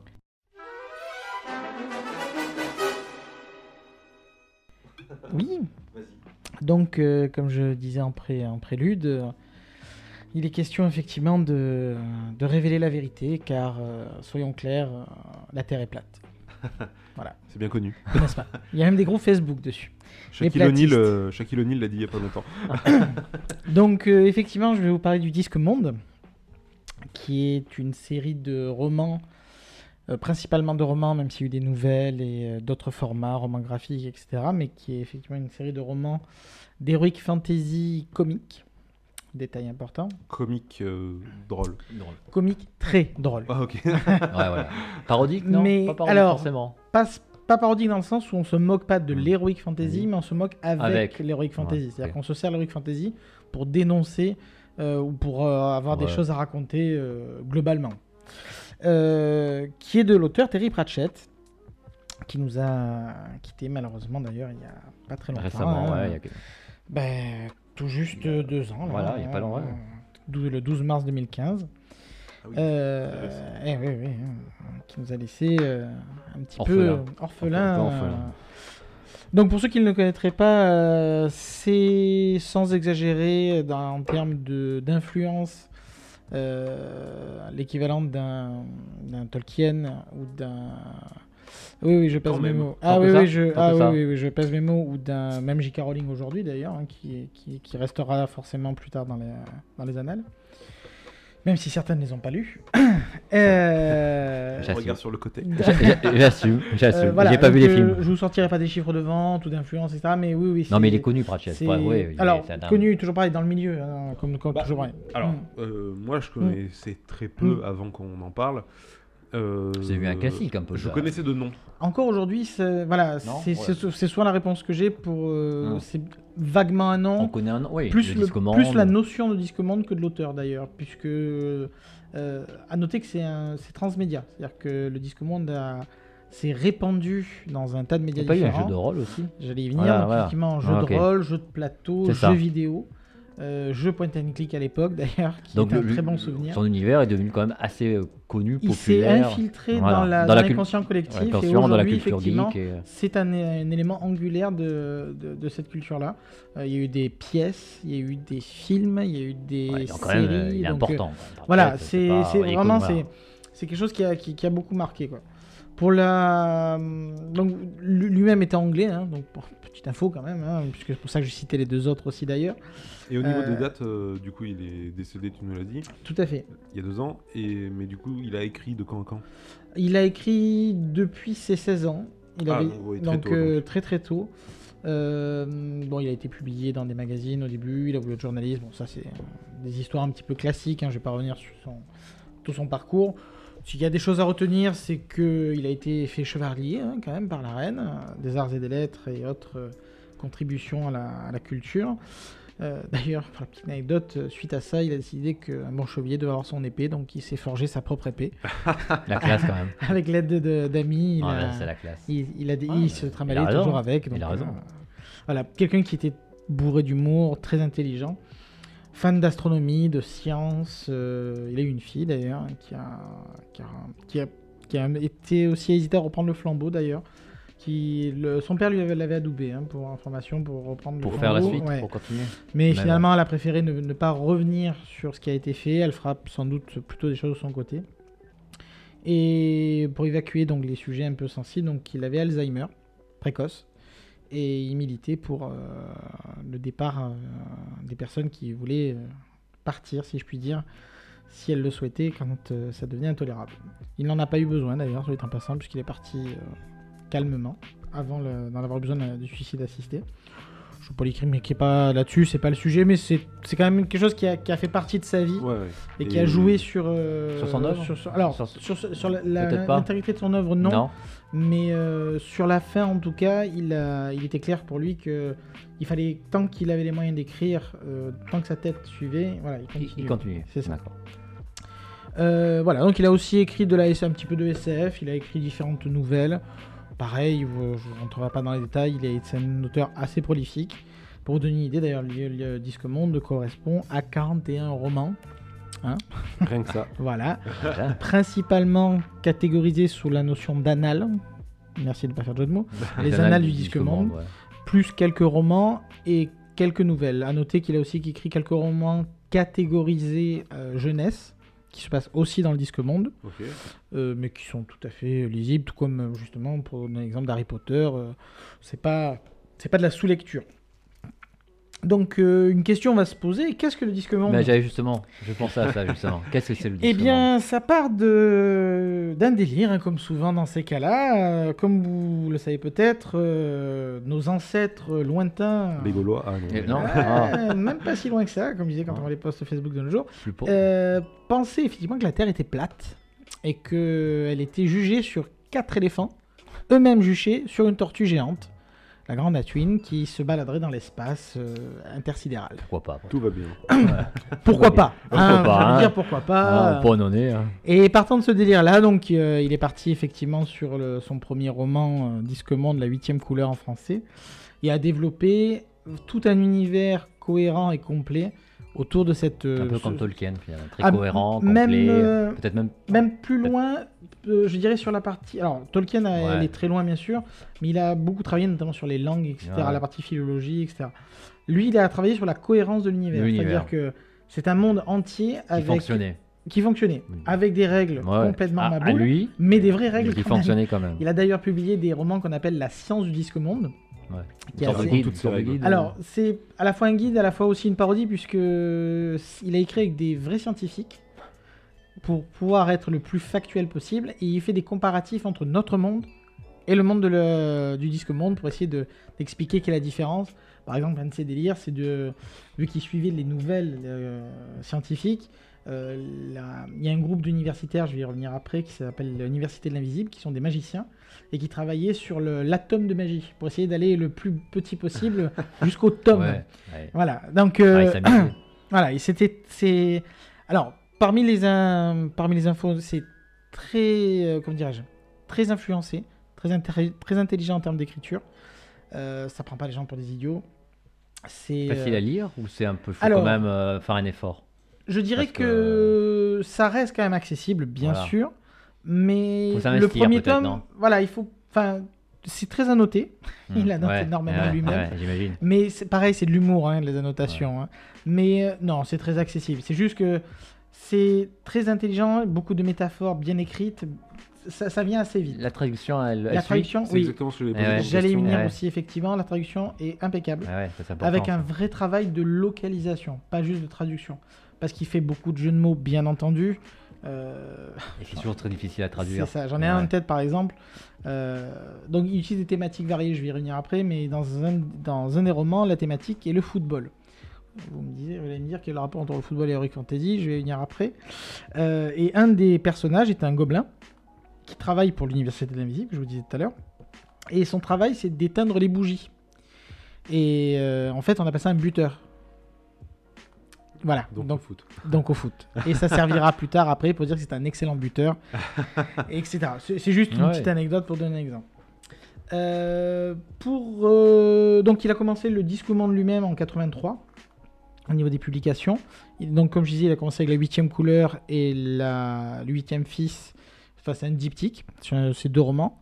Oui. Donc, euh, comme je disais en, pré- en prélude, euh, il est question effectivement de, de révéler la vérité, car, euh, soyons clairs, euh, la Terre est plate. [laughs] C'est bien connu. N'est-ce pas? Il y a même des groupes Facebook dessus. Shaquille platistes. O'Neal euh, Shaquille O'Neal l'a dit il y a pas longtemps. [coughs] Donc, euh, effectivement, je vais vous parler du Disque Monde, qui est une série de romans, euh, principalement de romans, même s'il y a eu des nouvelles et d'autres formats, romans graphiques, etc., mais qui est effectivement une série de romans d'heroic fantasy comique. Détail important. Comique euh, drôle. Drôle. Comique très drôle. Ah ok. [laughs] Ouais, voilà. Parodique, non Mais Pas parodique, alors- forcément. Pas, pas parodique dans le sens où on se moque pas de l'heroic fantasy, Oui. mais on se moque avec, Avec. l'heroic fantasy. Ouais, C'est-à-dire qu'on se sert l'heroic fantasy pour dénoncer euh, ou pour euh, avoir des choses à raconter euh, globalement. Euh, qui est de l'auteur Terry Pratchett, qui nous a quitté malheureusement d'ailleurs il y a pas très longtemps. Récemment, hein. ouais. il y a- Ben, tout juste euh, deux ans. là, Voilà, il y a pas longtemps, Le 12 mars 2015. Ah oui. Euh, eh oui, oui, hein, qui nous a laissé euh, un petit peu Orphelin. euh, orphelin. Euh. orphelin. Donc pour ceux qui ne le connaîtraient pas, euh, c'est sans exagérer dans- en termes de- d'influence euh, l'équivalent d'un Tolkien ou d'un... Oui, oui, je pèse mes mots. Ah oui, je, ah, oui, ça. oui, oui, je pèse mes mots. Ou d'un même J.K. Rowling aujourd'hui d'ailleurs, hein, qui, qui, qui restera forcément plus tard dans les, dans les annales. Même si certains ne les ont pas lus. [coughs] Euh, J'assume. regarde sur le côté. [laughs] J'a- j'a- J'assume, euh, j'assume. voilà, J'ai pas vu les euh, films. Je vous sortirai pas des chiffres de vente ou d'influence, etc. Mais oui, oui. Non, mais il est connu, Pratchett. c'est- Ouais, ouais, il est- Alors, dame. connu, toujours pareil, dans le milieu, hein, comme, comme Bah, toujours pareil. Alors, Mm. euh, moi je connaissais très peu avant qu'on en parle. Euh, C'est vu un classique un peu. Je ça. connaissais de nom. Encore aujourd'hui, c'est voilà, Non, c'est ouais. c'est- c'est souvent la réponse que j'ai pour. euh, Mm. C'est vaguement un nom. On connaît un nom, oui. plus, le plus la notion de discommande que de l'auteur d'ailleurs, puisque euh, à noter que c'est un- c'est transmédia, c'est-à-dire que le discommande a- s'est répandu dans un tas de médias Il n'y a pas eu un différents. jeu de rôle aussi? J'allais y venir, Voilà, donc voilà. effectivement, jeu Ah, de rôle, jeu de plateau, C'est jeu ça. vidéo, euh, jeu point and click à l'époque d'ailleurs, qui Donc est un très bon souvenir. Son univers est devenu quand même assez euh, connu, Il s'est populaire. infiltré Voilà. dans la- Dans dans la l'inconscient collectif et dans la culture effectivement, et, c'est un, un élément angulaire de, de, de cette culture-là. Euh, il y a eu des pièces, il y a eu des films, il y a eu des ouais, quand séries. même, euh, il est donc, important. voilà, c'est vraiment c'est c'est quelque chose qui a, qui, qui a beaucoup marqué quoi. Pour la donc lui- lui-même était anglais hein, donc pour petite info quand même hein, puisque c'est pour ça que je citais les deux autres aussi d'ailleurs. Et au niveau Euh, des dates, euh, du coup, il est décédé, tu nous l'as dit, Tout à fait. il y a deux ans. Et mais du coup, il a écrit de quand à quand? Il a écrit depuis ses 16 ans. Il Ah, avait, donc, oui, très donc, tôt, euh, donc. très très tôt. Euh, bon, il a été publié dans des magazines au début. Il a voulu être journaliste. Bon, ça c'est euh, des histoires un petit peu classiques. hein, Je vais pas revenir sur son, tout son parcours. S'il y a des choses à retenir, c'est que il a été fait chevalier hein, quand même par la reine euh, des arts et des lettres et autres euh, contributions à la, à la culture. Euh, [laughs] D'ailleurs, pour la petite anecdote, suite à ça, il a décidé qu'un bon chevalier devait avoir son épée, donc il s'est forgé sa propre épée. [laughs] La classe quand même. Avec l'aide de- de- d'amis, il, Ouais, a- c'est la classe. il, il a des- Ah, il mais se il trimbalait toujours avec. Il donc, a raison. voilà, quelqu'un qui était bourré d'humour, très intelligent, fan d'astronomie, de science. euh, il a eu une fille d'ailleurs qui a, qui, a, qui, a, qui a été aussi hésité à reprendre le flambeau d'ailleurs. Qui, le- son père lui avait l'avait adoubé hein, pour information pour reprendre Pour le faire la flambeau, suite, ouais. pour continuer. Mais Mais finalement, elle a préféré ne, ne pas revenir sur ce qui a été fait. Elle fera sans doute plutôt des choses de son côté. Et pour évacuer donc les sujets un peu sensibles, donc il avait Alzheimer précoce et il militait pour euh, le départ euh, des personnes qui voulaient euh, partir, si je puis dire, si elles le souhaitaient, quand ça devenait intolérable. Il n'en a pas eu besoin d'ailleurs, soit en passant, puisqu'il est parti calmement avant d'en avoir besoin du suicide assisté. Je ne pas l'écrire, mais qui est pas là-dessus, c'est pas le sujet, mais c'est quand même quelque chose qui a, qui a fait partie de sa vie. Ouais, ouais. et, qui a joué sur euh, Sur son œuvre sur, alors Sur- sur, l'intégrité de son œuvre non, mais euh, sur la fin en tout cas il a, il était clair pour lui que il fallait tant qu'il avait les moyens d'écrire euh, tant que sa tête suivait voilà il Il, continue il. C'est ça. Voilà donc il a aussi écrit de la un petit peu de SF il a écrit différentes nouvelles pareil, vous- je ne rentrerai pas dans les détails, il est, c'est un auteur assez prolifique. Pour vous donner une idée, d'ailleurs, le, le Disque Monde correspond à 41 romans. Rien que ça. [laughs] Voilà. Principalement catégorisés sous la notion d'annales. Merci de ne pas faire de jeu de mots. [laughs] Les annales du Disque Monde. ouais. plus quelques romans et quelques nouvelles. À noter qu'il a aussi écrit quelques romans catégorisés euh, jeunesse, qui se passent aussi dans le Disque Monde, euh, mais qui sont tout à fait lisibles, tout comme euh, justement pour donner l'exemple d'Harry Potter, euh, c'est pas c'est pas de la sous-lecture. Donc euh, une question va se poser qu'est-ce que le Disque Monde Mais j'avais justement, je pensais à ça justement. Qu'est-ce que c'est le eh disque bien, ça part de d'un délire, hein, comme souvent dans ces cas-là. Euh, comme vous le savez peut-être, euh, nos ancêtres lointains, Les Gaulois. Ah non. Et non. Ouais, même pas si loin que ça, comme je disais quand Ah. on voit les posts Facebook de nos jours, Plus pauvre. euh, pensaient effectivement que la Terre était plate et qu'elle était jugée sur quatre éléphants, eux-mêmes juchés sur une tortue géante, la grande Atwin, qui se baladerait dans l'espace euh, intersidéral. Pourquoi pas Tout va bien. [coughs] Pourquoi pas Pourquoi hein, pas, hein. dire pourquoi pas. Ah, en. Hein. Et partant de ce délire-là, donc euh, il est parti effectivement sur le- son premier roman, euh, Disque Monde, la huitième couleur en français, et a développé tout un univers cohérent et complet autour de cette. euh, Un peu ce- comme Tolkien. Très Ah, cohérent, même, complet. euh, Peut-être même. Même plus loin, euh, je dirais sur la partie. Alors, Tolkien, a- Ouais. elle est très loin, bien sûr, mais il a beaucoup travaillé notamment sur les langues, etc., Ouais. la partie philologie, etc. Lui, il a travaillé sur la cohérence de l'univers. C'est-à-dire que c'est un monde entier Qui avec. fonctionnait. qui fonctionnait, Oui. avec des règles Ouais, complètement à, à lui, mais des vraies règles qui fonctionnaient quand même. Il a d'ailleurs publié des romans qu'on appelle La science du disque monde. Ouais. sorte de guide, sorte de guide. Alors, c'est à la fois un guide, à la fois aussi une parodie, puisque il a écrit avec des vrais scientifiques pour pouvoir être le plus factuel possible, et il fait des comparatifs entre notre monde et le monde de le- du disque monde pour essayer de- d'expliquer quelle est la différence. Par exemple, un de ses délires, c'est de, vu qu'il suivait les nouvelles euh, scientifiques, euh, la- il y a un groupe d'universitaires, je vais y revenir après, qui s'appelle l'Université de l'Invisible, qui sont des magiciens, et qui travaillaient sur l'atome de magie, pour essayer d'aller le plus petit possible [laughs] jusqu'au tome. Ouais, ouais. Voilà, donc Ah, euh, s'amusait. [clears throat] voilà, et c'était c'est alors parmi les in- parmi les infos, c'est très euh, comment dirais-je, très influencé, très intér- très intelligent en termes d'écriture. Euh, ça prend pas les gens pour des idiots. C'est Facile euh, à lire ou c'est un peu faut alors- quand même euh, faire un effort? Je dirais que... ça reste quand même accessible, bien Voilà. sûr, mais Faut le premier tome, voilà, il faut, enfin, c'est très annoté, [laughs] Il Hmm, a noté ouais, énormément ouais, lui-même. ouais, J'imagine. Mais c'est pareil, c'est de l'humour, hein, les annotations. hein. Mais euh, non, c'est très accessible. C'est juste que c'est très intelligent, beaucoup de métaphores bien écrites. Ça, ça vient assez vite. La traduction, elle, elle La suit traduction, C'est oui. exactement ce que j'allais Eh J'allais y venir ouais. aussi, effectivement. La traduction est impeccable. Ouais, ouais, ça, c'est important, avec un ça. vrai travail de localisation, pas juste de traduction. Parce qu'il fait beaucoup de jeux de mots, bien entendu. Euh, Et c'est toujours très difficile à c'est traduire. ça. J'en ai un en tête, par exemple. Euh, donc, il utilise des thématiques variées, je vais y revenir après. Mais dans un, dans un des romans, la thématique est le football. Vous me disiez, vous allez me dire quel est le rapport entre le football et Heroic Fantasy, je vais y venir après. Euh, et un des personnages est un gobelin qui travaille pour l'Université de l'Invisible, que je vous disais tout à l'heure. Et son travail, c'est d'éteindre les bougies. Et en fait, on appelle ça un buteur. Voilà, Donc, donc au foot. donc au foot. Et ça servira plus tard après pour dire que c'est un excellent buteur, [laughs] etc. C'est c'est juste une Ouais. petite anecdote pour donner un exemple. Euh, pour, euh, donc il a commencé le disque monde lui-même en 83 au niveau des publications. Il- donc comme je disais, il a commencé avec la huitième couleur et la, le huitième fils. Enfin, c'est un diptyque sur ces deux romans.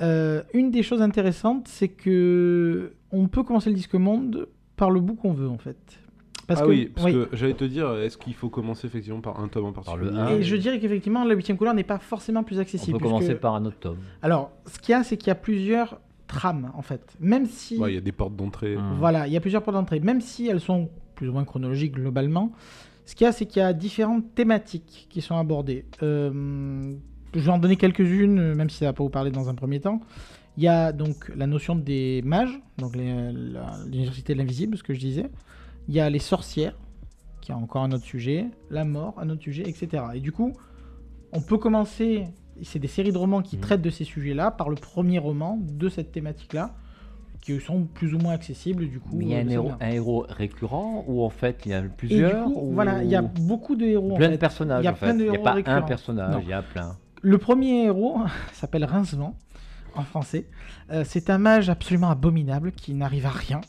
Euh, une des choses intéressantes, c'est que on peut commencer le disque monde par le bout qu'on veut en fait. Parce ah que, oui, parce oui. que j'allais te dire, est-ce qu'il faut commencer effectivement par un tome en particulier. Et je dirais qu'effectivement, la huitième couleur n'est pas forcément plus On accessible. peut commencer par un autre tome. Alors, ce qu'il y a, c'est qu'il y a plusieurs trames, en fait. Même si... Ouais, il y a des portes d'entrée. Hmm. Voilà, il y a plusieurs portes d'entrée. Même si elles sont plus ou moins chronologiques globalement, ce qu'il y a, c'est qu'il y a différentes thématiques qui sont abordées. Euh, je vais en donner quelques-unes, même si ça va pas vous parler dans un premier temps. Il y a donc la notion des mages, donc l'université de l'invisible, ce que je disais. Il y a les sorcières, qui est encore un autre sujet. La mort, un autre sujet, etc. Et du coup, on peut commencer. C'est des séries de romans qui Mhm. traitent de ces sujets-là par le premier roman de cette thématique-là, qui sont plus ou moins accessibles du coup. Mais il y a euh, un héros, un héros récurrent ou en fait il y a Et du plusieurs coup, ou- voilà, il y a beaucoup de héros. en plein fait. de personnages Il y a en fait. plein de Il n'y a héros pas un personnage, Non. il y a plein. Le premier héros [laughs] s'appelle Rincevent. en français. Euh, c'est un mage absolument abominable qui n'arrive à rien,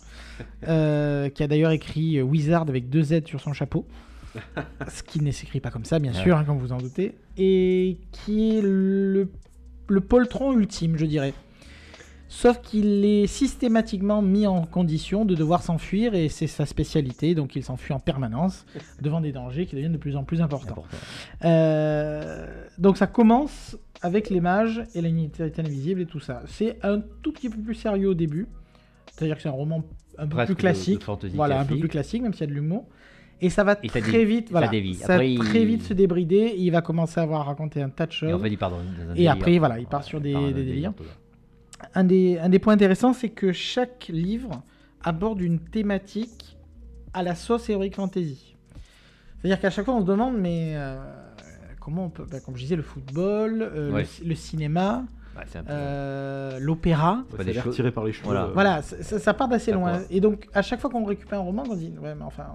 [laughs] euh, qui a d'ailleurs écrit euh, Wizard avec deux Z sur son chapeau, [laughs] ce qui ne s'écrit pas comme ça, bien Ouais. sûr, hein, comme vous en doutez, et qui est le, le poltron ultime, je dirais. Sauf qu'il est systématiquement mis en condition de devoir s'enfuir et c'est sa spécialité, donc il s'enfuit en permanence [laughs] devant des dangers qui deviennent de plus en plus importants. Important. Euh, donc ça commence avec les mages et l'unité invisible et tout ça. C'est un tout petit peu plus sérieux au début, c'est-à-dire que c'est un roman un peu plus classique, de voilà, un peu plus classique, même s'il y a de l'humour. Et ça va Et ça très dévie, vite, voilà, ça Après, va très il- vite se débrider. et il va commencer à avoir raconté un tas de Et choses. en fait, il part dans, dans un Et après, voilà, il part sur des- délires. un des, un des points intéressants, c'est que chaque livre aborde une thématique à la sauce Heroic Fantasy. C'est-à-dire qu'à chaque fois, on se demande, mais euh, comment on peut. bah, comme je disais, le football, euh, Ouais. le, ci- le cinéma, Ouais, euh, l'opéra. choses- tiré par les cheveux. Voilà. euh, Voilà, ça, part d'assez loin. Et donc, à chaque fois qu'on récupère un roman, on se dit, ouais, mais enfin,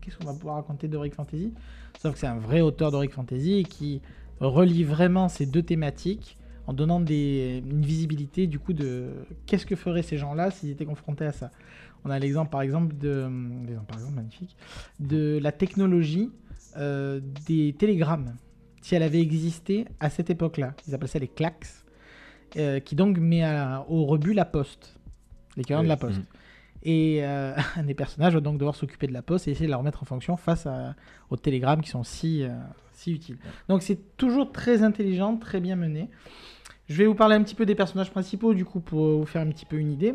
qu'est-ce qu'on va pouvoir raconter d'Heroic Fantasy? Sauf que c'est un vrai auteur d'Heroic Fantasy qui relie vraiment ces deux thématiques en donnant des, une visibilité du coup de qu'est-ce que feraient ces gens-là s'ils étaient confrontés à ça. On a l'exemple par exemple de, par exemple magnifique, de la technologie euh, des télégrammes. Si elle avait existé à cette époque-là, ils appellent ça les claques, euh, qui donc met à- au rebut la poste, l'équivalent de Oui. la poste. Mhm. Et euh, [laughs] un des personnages va donc devoir s'occuper de la poste et essayer de la remettre en fonction face à- aux télégrammes qui sont si, euh, si utiles. Donc c'est toujours très intelligent, très bien mené. Je vais vous parler un petit peu des personnages principaux du coup pour vous faire un petit peu une idée.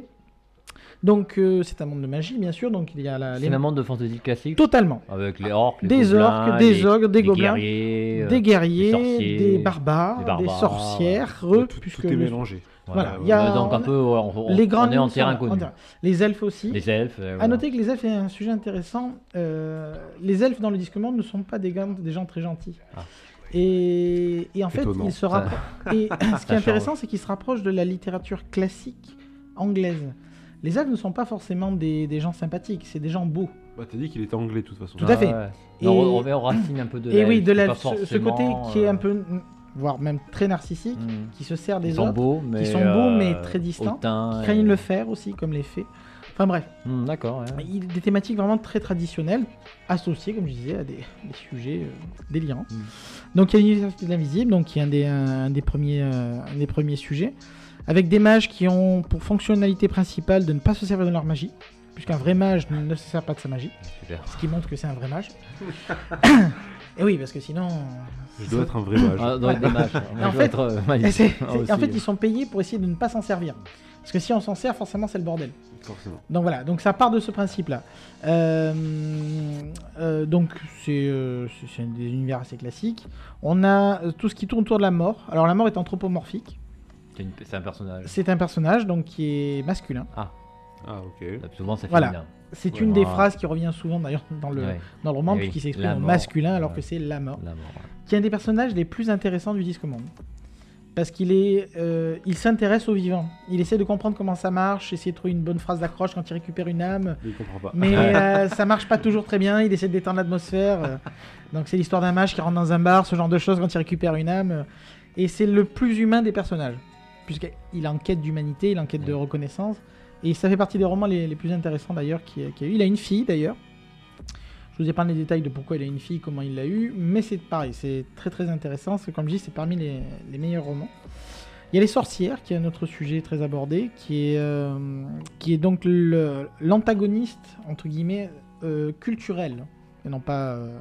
Donc euh, c'est un monde de magie bien sûr, donc il y a la, C'est un monde de fantasy classique totalement avec les orques, les Des gobelins, orques, des les- ogres, des les gobelins, guerriers, euh, des guerriers, sorciers, des barbares, des des, barbares, sorcières, tout, eux, tout puisque est le- mélangé. Voilà, voilà. il y a- donc un peu, on, on- les on est en terrain connu. Les elfes aussi. Les elfes. euh, À voilà. noter que les elfes est un sujet intéressant. euh, les elfes dans le Disque Monde ne sont pas des, gars- des gens très gentils. Ah. Et, et en fait, Étonnant. ils se rappro- Et [laughs] ce qui est intéressant, c'est qu'ils se rapprochent de la littérature classique anglaise. Les elfes ne sont pas forcément des, des gens sympathiques, c'est des gens beaux. Bah, t'as dit qu'il était anglais de toute façon. Tout à fait. ouais. Et- Non, on aux racines un peu de et oui, de l'elfe, ce, ce côté qui est un euh, peu, voire même très narcissique, hmm. qui se sert des autres, beaux, mais. sont beaux, mais euh, très distants, qui et- craignent le fer aussi, comme les fées. Enfin bref. Hmm, D'accord. ouais. Il- Des thématiques vraiment très traditionnelles, associées, comme je disais, à des, des sujets euh, délirants. Mm. Donc il y a l'Université de l'invisible, donc qui est un des, un des, premiers, euh, un des premiers sujets, avec des mages qui ont pour fonctionnalité principale de ne pas se servir de leur magie, puisqu'un vrai mage ne se sert pas de sa magie, Super. ce qui montre que c'est un vrai mage. [laughs] Et oui, parce que sinon... Je dois être un vrai mage. Ah. Et en fait- être, euh, Ah, en fait, ils sont payés pour essayer de ne pas s'en servir. Parce que si on s'en sert, forcément, c'est le bordel. Forcément. Donc voilà, donc ça part de ce principe-là. Euh, euh, donc c'est euh, c'est- c'est des univers assez classiques. On a tout ce qui tourne autour de la mort. Alors la mort est anthropomorphique. C'est une- C'est un personnage. C'est un personnage donc qui est masculin. Ah, ok. Souvent, c'est Voilà. féminin. C'est Ouais. une des Ah. phrases qui revient souvent d'ailleurs dans le, Ouais, dans le roman Eh oui, puisqu'il s'exprime la en mort. masculin alors Ouais. que c'est la mort. la mort, ouais. Qui est un des personnages les plus intéressants du disque monde. Parce qu'il est, euh, il s'intéresse aux vivants. Il essaie de comprendre comment ça marche, essayer de trouver une bonne phrase d'accroche quand il récupère une âme. Il comprend pas. Mais [laughs] euh, ça marche pas toujours très bien, il essaie de détendre l'atmosphère. euh. donc c'est l'histoire d'un mage qui rentre dans un bar, ce genre de choses quand il récupère une âme. euh. Et c'est le plus humain des personnages. Puisqu'il est en quête d'humanité, il est en quête de reconnaissance. Et ça fait partie des romans les, les plus intéressants d'ailleurs qu'il y a- qu'il y a eu. Il a une fille d'ailleurs. Je vous ai pas les détails de pourquoi il a une fille, comment il l'a eu. Mais c'est pareil, c'est très très intéressant. Comme je dis, c'est parmi les, les meilleurs romans. Il y a les sorcières, qui est un autre sujet très abordé, qui est, euh, qui est donc l'antagoniste, entre guillemets, euh, culturel, et non pas euh,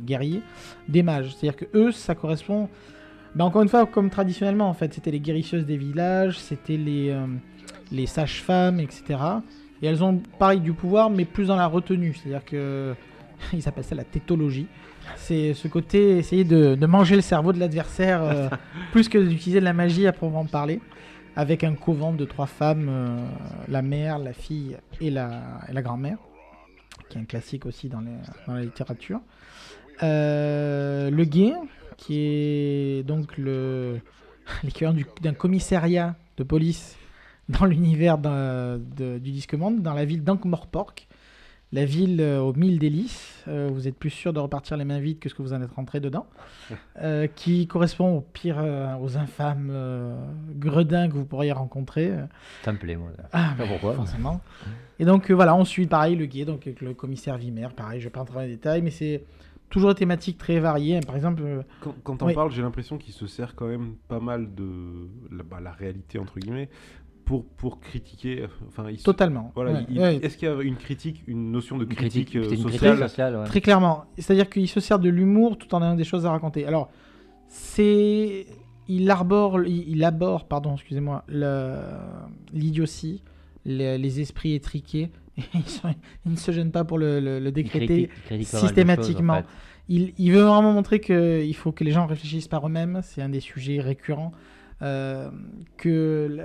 guerrier, des mages. C'est-à-dire que eux, ça correspond, bah, encore une fois, comme traditionnellement, en fait, c'était les guérisseuses des villages, c'était les, euh, les sages-femmes, etc. Et elles ont, pareil, du pouvoir, mais plus dans la retenue. C'est-à-dire que, [laughs] ils appellent ça la tétologie. C'est ce côté, essayer de, de manger le cerveau de l'adversaire, euh, [laughs] plus que d'utiliser de la magie à proprement parler, avec un couvent de trois femmes, euh, la mère, la fille et la, et la grand-mère, qui est un classique aussi dans, les- dans la littérature. Le guet, qui est donc le [laughs] l'équivalent du- d'un commissariat de police dans l'univers du Disque Monde, dans la ville d'Ankh-Morpork, la ville euh, aux mille délices. Euh, vous êtes plus sûr de repartir les mains vides que ce que vous en êtes rentré dedans. [laughs] Euh, qui correspond au pire, euh, aux infâmes gredins que vous pourriez rencontrer. Ça me plaît, moi. Ah, Je sais pas pourquoi. [laughs] forcément. Et donc voilà, on suit pareil le guide, donc avec le commissaire Vimer, pareil, je vais pas entrer dans les détails, mais c'est toujours des thématiques très variées. Par exemple, euh, Quand, quand on Oui. parle, j'ai l'impression qu'il se sert quand même pas mal de la, bah, la réalité, entre guillemets, pour, pour critiquer. euh, Enfin, il se- totalement. Voilà, Ouais, il- ouais, Est-ce qu'il y a une critique, une notion de Une critique, critique, euh, critique sociale sociale, ouais. Très clairement. C'est-à-dire qu'il se sert de l'humour tout en ayant des choses à raconter. Alors, c'est. Il arbore, il, il aborde, pardon, excusez-moi, le- l'idiotie, les, les esprits étriqués. [laughs] Ils ne se gênent pas pour le, le- le Il décréter. critique- il critique de en systématiquement. fait. Il, il veut vraiment montrer qu'il faut que les gens réfléchissent par eux-mêmes. C'est un des sujets récurrents. Euh, que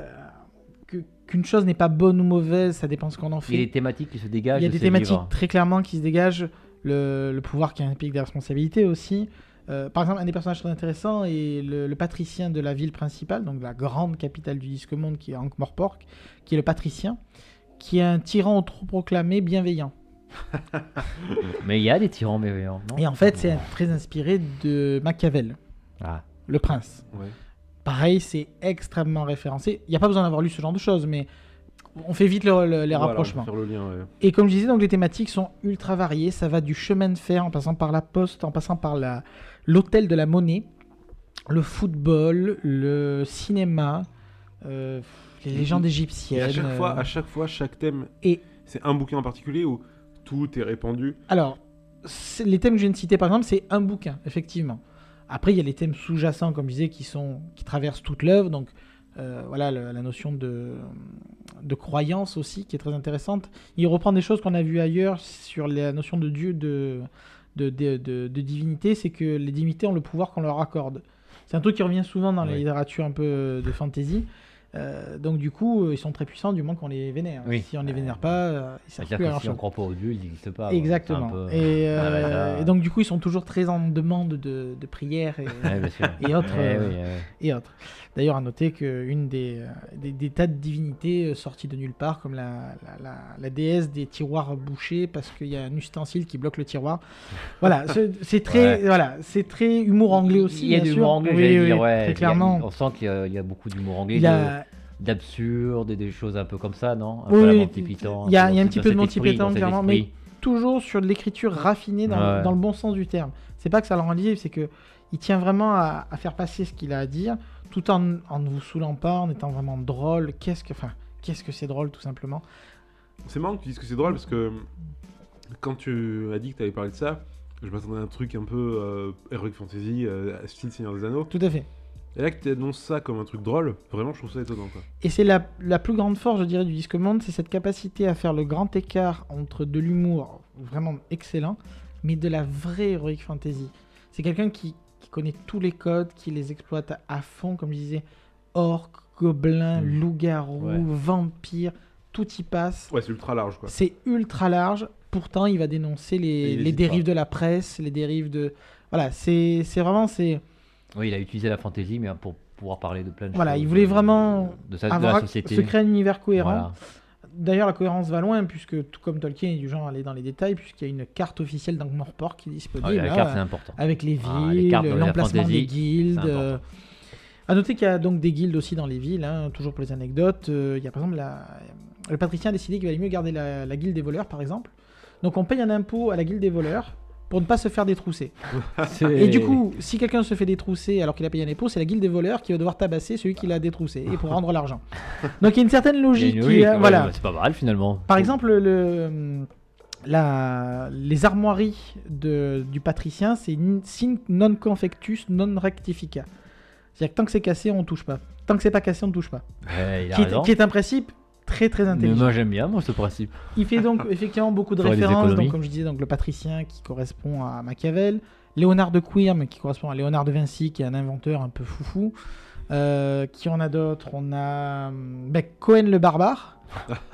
qu'une chose n'est pas bonne ou mauvaise, ça dépend ce qu'on en Il y a fait. des thématiques qui se dégagent. Il y a de des thématiques livres. très clairement qui se dégagent. Le, le pouvoir qui implique des responsabilités aussi. Euh, par exemple, un des personnages très intéressants est le, le patricien de la ville principale, donc la grande capitale du disque monde qui est Ankh-Morpork, qui est le patricien, qui est un tyran autoproclamé bienveillant. [laughs] Mais il y a des tyrans bienveillants. non Et en fait, c'est très inspiré de Machiavel, Ah. le prince. Ouais. Pareil, c'est extrêmement référencé. Il n'y a pas besoin d'avoir lu ce genre de choses, mais on fait vite le- le- les Voilà, rapprochements. Faire le lien, ouais. Et comme je disais, donc les thématiques sont ultra variées. Ça va du chemin de fer en passant par la poste, en passant par l'hôtel de la monnaie, le football, le cinéma, euh, les Et- légendes Et égyptiennes. à chaque fois, euh, à chaque fois, chaque thème. Et- c'est un bouquin en particulier où tout est répandu? Alors, les thèmes que je viens de citer, par exemple, c'est un bouquin, effectivement. Après, il y a les thèmes sous-jacents, comme je disais, qui, sont, qui traversent toute l'œuvre. Donc, euh, voilà, le- la notion de, de croyance aussi, qui est très intéressante. Il reprend des choses qu'on a vues ailleurs sur la notion de Dieu, de, de, de, de- de divinité. C'est que les divinités ont le pouvoir qu'on leur accorde. C'est un truc qui revient souvent dans Oui. littératures un peu de fantasy. Euh, donc, du coup, euh, ils sont très puissants du moment qu'on les vénère. Oui. Si on les vénère pas, euh, ils servent plus à si on croit pas au Dieu, il n'existe pas. Exactement. Peu- Et, euh, Ah, bah, et donc, du coup, ils sont toujours très en demande de, de prières [laughs] et, autres. Eh euh, eh oui. et autres. D'ailleurs, à noter qu'une des, euh, des, des tas de divinités euh, sorties de nulle part, comme la, la, la- la déesse des tiroirs bouchés, parce qu'il y a un ustensile qui bloque le tiroir. Voilà, c'est très, Ouais. voilà, c'est très humour anglais aussi. Il y a sûr. l'humour anglais, Oui, dire, ouais. Très Il y a- clairement. on sent qu'il y, a- y beaucoup d'humour anglais, Il de- a, d'absurde et des choses un peu comme ça, non? Un Oui, peu la oui, Monty Python. il y a- y un petit peu de Monty Python, clairement, mais toujours sur de l'écriture raffinée dans, Ouais. dans le bon sens du terme. C'est pas que ça le rend lisible, c'est que il tient vraiment à, à faire passer ce qu'il a à dire, tout en, en ne vous saoulant pas, en étant vraiment drôle. Qu'est-ce que, enfin, qu'est-ce que c'est drôle, tout simplement? C'est marrant que tu dises que c'est drôle parce que quand tu as dit que tu avais parlé de ça, je m'attendais à un truc un peu euh, Heroic Fantasy, euh, style Seigneur des Anneaux. Tout à fait. Et là que tu annonces ça comme un truc drôle, vraiment je trouve ça étonnant. Quoi. Et c'est la, la plus grande force, je dirais, du disque monde, c'est cette capacité à faire le grand écart entre de l'humour vraiment excellent, mais de la vraie heroic fantasy. C'est quelqu'un qui, qui connaît tous les codes, qui les exploite à, fond, comme je disais, orques, gobelins, Mm. loups-garous, Ouais. vampires, tout y passe. Ouais, c'est ultra large quoi. C'est ultra large. Pourtant, il va dénoncer les, les dérives pas. de la presse, les dérives de. Voilà, c'est c'est vraiment. c'est Oui, il a utilisé la fantaisie, mais pour pouvoir parler de plein de Voilà, choses. il voulait vraiment de, sa, de avoir- la société. se créer un univers cohérent. Voilà. D'ailleurs, la cohérence va loin, puisque tout comme Tolkien est du genre à aller dans les détails, puisqu'il y a une carte officielle d'Ankh-Morpork qui est Ah, disponible. la là, carte, c'est important. avec les Ah, les villes, l'emplacement des guildes. euh. À noter qu'il y a donc des guildes aussi dans les villes, hein, toujours pour les anecdotes. Euh, il y a par exemple la... le patricien a décidé qu'il valait mieux garder la, la guilde des voleurs, par exemple. Donc on paye un impôt à la guilde des voleurs pour ne pas se faire détrousser. [laughs] Et du coup, si quelqu'un se fait détrousser alors qu'il a payé un impôt, c'est la guilde des voleurs qui va devoir tabasser celui qui l'a détroussé et pour rendre l'argent. [laughs] Donc il y a une certaine logique. une qui logique, est- ouais, voilà. c'est pas mal finalement. Par exemple, le, la, les armoiries de, du patricien, c'est sin non confectus non rectifica. C'est-à-dire que tant que c'est cassé, on touche pas. Tant que c'est pas cassé, on ne touche pas. Ouais, il a Qui raison. est, qui est un principe très très Mais intelligent. moi j'aime bien moi ce principe. Il fait donc [laughs] effectivement beaucoup de références, donc, comme je disais, donc le patricien qui correspond à Machiavel, Léonard de Quirm qui correspond à Léonard de Vinci, qui est un inventeur un peu foufou. Euh, qui on a d'autres On a hum, ben, Cohen le barbare, [laughs]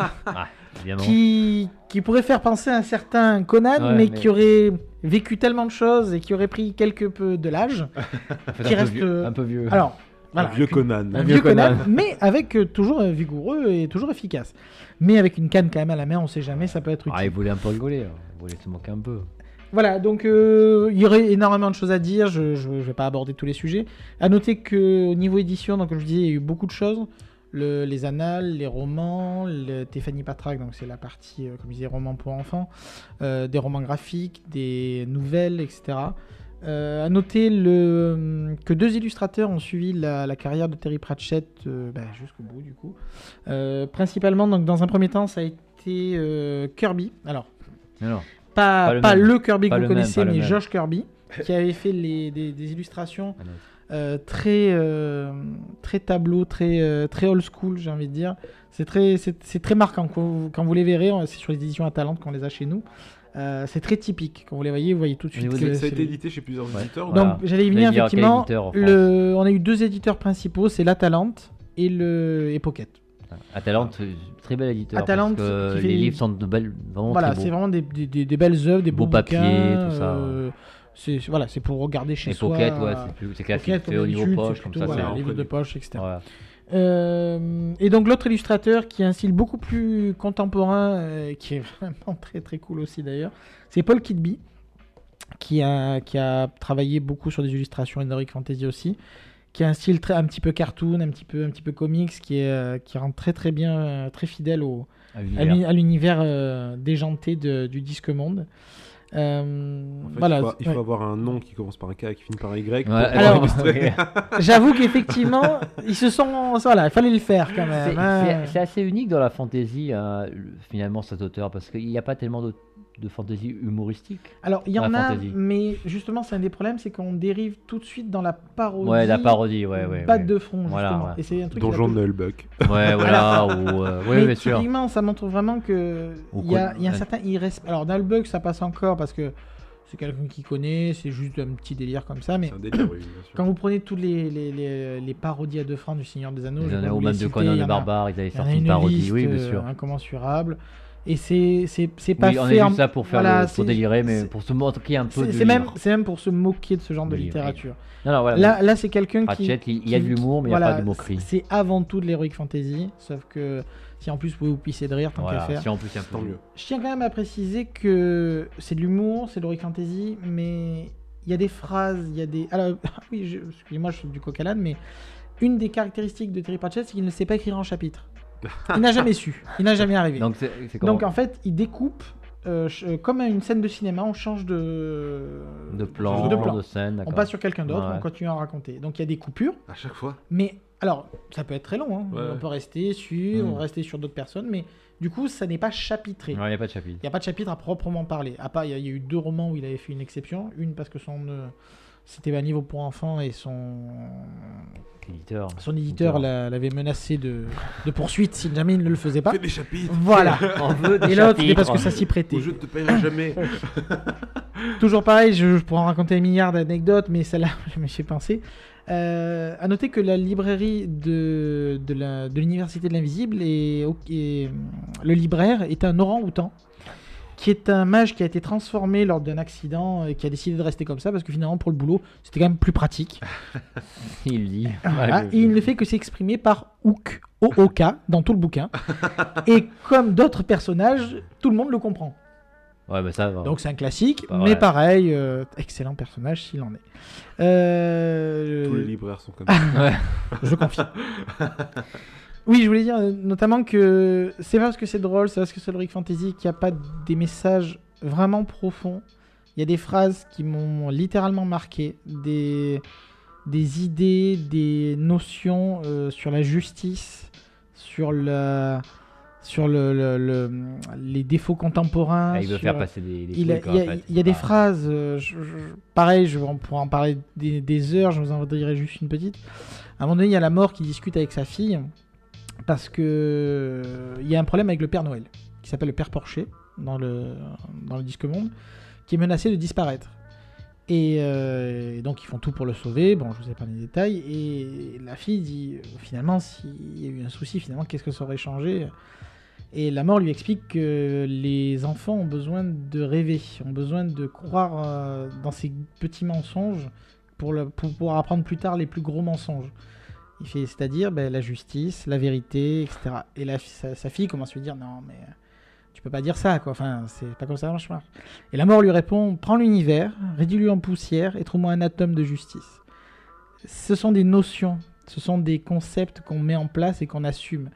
Évidemment. qui, qui pourrait faire penser à un certain Conan, Ouais, mais, mais- qui aurait vécu tellement de choses et qui aurait pris quelque peu de l'âge. [laughs] Qui un, reste, peu vieux, euh, un peu vieux. Alors, Voilà, un vieux Conan. un Un vieux vieux Conan, Conan. mais avec euh, toujours euh, vigoureux et toujours efficace. Mais avec une canne quand même à la main, on sait jamais, ça peut être utile. Ah, il voulait un peu rigoler, hein. il voulait se moquer un peu. Voilà, donc euh, il y aurait énormément de choses à dire, je ne vais pas aborder tous les sujets. À noter qu'au niveau édition, donc, comme je disais, il y a eu beaucoup de choses. Le- les annales, les romans, le Tiffany Patrack, donc c'est la partie, euh, comme je disais, romans pour enfants, euh, des romans graphiques, des nouvelles, etc. Euh, à noter le, que deux illustrateurs ont suivi la, la carrière de Terry Pratchett euh, bah, jusqu'au bout, du coup. Euh, principalement, donc, dans un premier temps, ça a été euh, Kirby. Alors, pas, Pas le pas même. le Kirby Pas que le vous même, connaissez, mais. Josh Kirby, qui avait fait les, des, des illustrations très, très tableau, très, très old school, j'ai envie de dire. C'est très, c'est, très marquant. Quand vous, quand vous les verrez, c'est sur les éditions Atalante qu'on les a chez nous. Euh, c'est très typique. Quand vous les voyez, vous voyez tout de suite que Ça a c'est été édité chez plusieurs Ouais. éditeurs. Voilà. Donc j'allais y venir effectivement. Le, on a eu deux éditeurs principaux, c'est l'Atalante et le et Pocket. Atalante, euh, très bel éditeur. Atalante, parce que qui fait les des- livres sont de belles, vraiment Voilà, c'est vraiment des, des- des- des belles œuvres, des beaux, Beaux papiers, bouquins, tout ça, euh, c'est voilà, c'est pour regarder chez Les soi. pockets, ouais, c'est classique, Pocket, au niveau poche, comme ça. voilà, c'est livre de poche, etc. Voilà. Euh, et donc l'autre illustrateur qui a un style beaucoup plus contemporain, euh, qui est [laughs] vraiment très très cool aussi d'ailleurs, c'est Paul Kidby, qui a, qui a travaillé beaucoup sur des illustrations Heroic Fantasy aussi, qui a un style très, un petit peu cartoon, un petit peu, un petit peu comics, qui, est, euh, qui rend très très bien, euh, très fidèle au, À l'univers. déjanté de- du disque monde. Euh, En fait, voilà. il, faut, il faut ouais. avoir un nom qui commence par un K et qui finit par un Y. Ouais, alors-. [laughs] J'avoue qu'effectivement, ils se sont. Voilà, il fallait le faire quand même. C'est- hein. C'est c'est assez unique dans la fantasy, hein, le- finalement, cet auteur, parce qu'il n'y a pas tellement de, de fantasy humoristique. Alors, il y dans en a, fantasy. mais justement, c'est un des problèmes, c'est qu'on dérive tout de suite dans la parodie. Ouais, la parodie, ouais, ouais. Batte ouais. de front, Voilà, justement. ouais. Et c'est un truc Donjon de Nullbuck. Ouais, voilà, ou. euh, [laughs] ouais, mais bien sûr. typiquement, ça montre vraiment que il y a, y un certain irrespect. Alors, Nullbug, ça passe encore parce que c'est quelqu'un qui connaît, c'est juste un petit délire comme ça, mais C'est un délire, oui, bien sûr. quand vous prenez toutes les, les, les, les parodies à deux francs du Seigneur des Anneaux, Il y en a pas au même de Conan le Barbare, ils avaient il y en a sorti une une parodie, liste, oui, bien euh, sûr. incommensurable. Et c'est c'est c'est pas Oui, on fait a en- vu ça pour faire voilà, le- pour c'est- délirer, mais pour se montrer un peu C'est même, c'est même pour se moquer de ce genre de littérature. Non, non, voilà. Là, là c'est quelqu'un qui. Il y a de l'humour, mais il n'y voilà, a pas de moquerie. C'est avant tout de l'heroic fantasy, sauf que si en plus vous pouvez vous pisser de rire, tant Voilà, qu'à faire. si en plus il y a un peu mieux. Je tiens quand même à préciser que c'est de l'humour, c'est de l'heroic fantasy, mais il y a des phrases, il y a des. Alors, [laughs] oui, excusez-moi, je suis du coq à mais une des caractéristiques de Terry Pratchett, c'est qu'il ne sait pas écrire en chapitre. Il n'a jamais su, il n'a jamais arrivé. Donc c'est c'est comment Donc en fait, il découpe euh, euh, comme une scène de cinéma, on change de De plan, de scène, On passe sur quelqu'un d'autre, Ouais. on continue à raconter. Donc il y a des coupures, À chaque fois. mais alors ça peut être très long. hein. Ouais, on peut rester sur, Mm. rester sur d'autres personnes, mais du coup ça n'est pas chapitré. Ouais, Il n'y a pas de chapitre. Il n'y a pas de chapitre à proprement parler. À part, il y, a- il y a eu deux romans où il avait fait une exception. Une parce que son euh, c'était un livre pour enfants et son Éditeur. son éditeur l'a- l'avait menacé de, de poursuite si jamais il ne le faisait pas. Fais des chapitres. Voilà. [laughs] On veut des Et l'autre, c'était chapitres. parce que ça s'y prêtait. Je ne te paierai jamais. [laughs] Toujours pareil, je, je pourrais en raconter un milliard d'anecdotes, mais celle-là, [laughs] je me suis pensé. Euh, à noter que la librairie de, de la- de l'Université de l'Invisible et, et, le libraire est un orang-outan, qui est un mage qui a été transformé lors d'un accident et qui a décidé de rester comme ça parce que finalement, pour le boulot, c'était quand même plus pratique. [laughs] Il dit. Voilà. Et il ne fait que s'exprimer par Ook, O-O-K, dans tout le bouquin. [laughs] et comme d'autres personnages, tout le monde le comprend. Ouais, bah ça va. Donc c'est un classique, Bah mais ouais. pareil, euh, excellent personnage s'il en est. Euh, Tous les libraires sont comme ça. [laughs] Ouais. Je confirme. Oui, je voulais dire euh, notamment que c'est parce que c'est drôle, c'est parce que c'est le Rick Fantasy qu'il n'y a pas des messages vraiment profonds. Il y a des phrases qui m'ont littéralement marqué, des, des idées, des notions euh, sur la justice, sur la sur le, le- le- les défauts contemporains. Ah, il veut sur- faire passer des, des il, a- trucs, il y a, en fait. il y a des phrases, euh, je- je- pareil, je, on pourra en parler des, des heures, je vous en dirai juste une petite. À un moment donné, il y a la mort qui discute avec sa fille, parce que euh, il y a un problème avec le Père Noël, qui s'appelle le Père Porcher, dans le, disque monde, qui est menacé de disparaître. Et, euh, et donc ils font tout pour le sauver, bon je vous ai pas les détails, et la fille dit, euh, finalement s'il y a eu un souci, finalement qu'est-ce que ça aurait changé? Et la mort lui explique que les enfants ont besoin de rêver, ont besoin de croire dans ces petits mensonges pour pouvoir apprendre plus tard les plus gros mensonges. Il fait, c'est-à-dire ben, la justice, la vérité, etc. Et la, sa, fille commence à lui dire non, mais euh, tu peux pas dire ça, quoi. Enfin, c'est pas comme ça marche. marche. Et la mort lui répond prends l'univers, réduis-le en poussière et trouve-moi un atome de justice. Ce sont des notions, ce sont des concepts qu'on met en place et qu'on assume.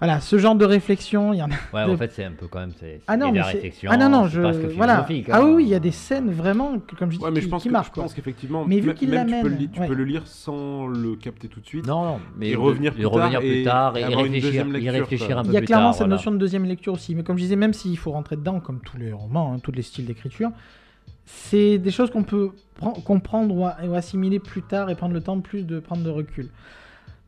Voilà, ce genre de réflexion, il y en a. Ouais, de- en fait, c'est un peu quand même. C'est Ah non, mais réflexion. ah non, non, je. Voilà. philosophique, Ah hein. oui, oui, il y a des scènes vraiment, comme je dis, Ouais, mais qui, je pense, qui que, marquent. je pense qu'effectivement, Mais vu qu'il même tu, peux, l'amène, le, li- tu ouais. peux le lire sans le capter tout de suite. Non, non, mais Et revenir plus tard revenir et plus tard et, avoir une réfléchir, lecture, réfléchir quoi. un peu Il y a plus clairement tard, cette voilà. notion de deuxième lecture aussi. Mais comme je disais, même s'il faut rentrer dedans, comme tous les romans, hein, tous les styles d'écriture, c'est des choses qu'on peut pren- comprendre ou, assimiler plus tard et prendre le temps plus de prendre de recul.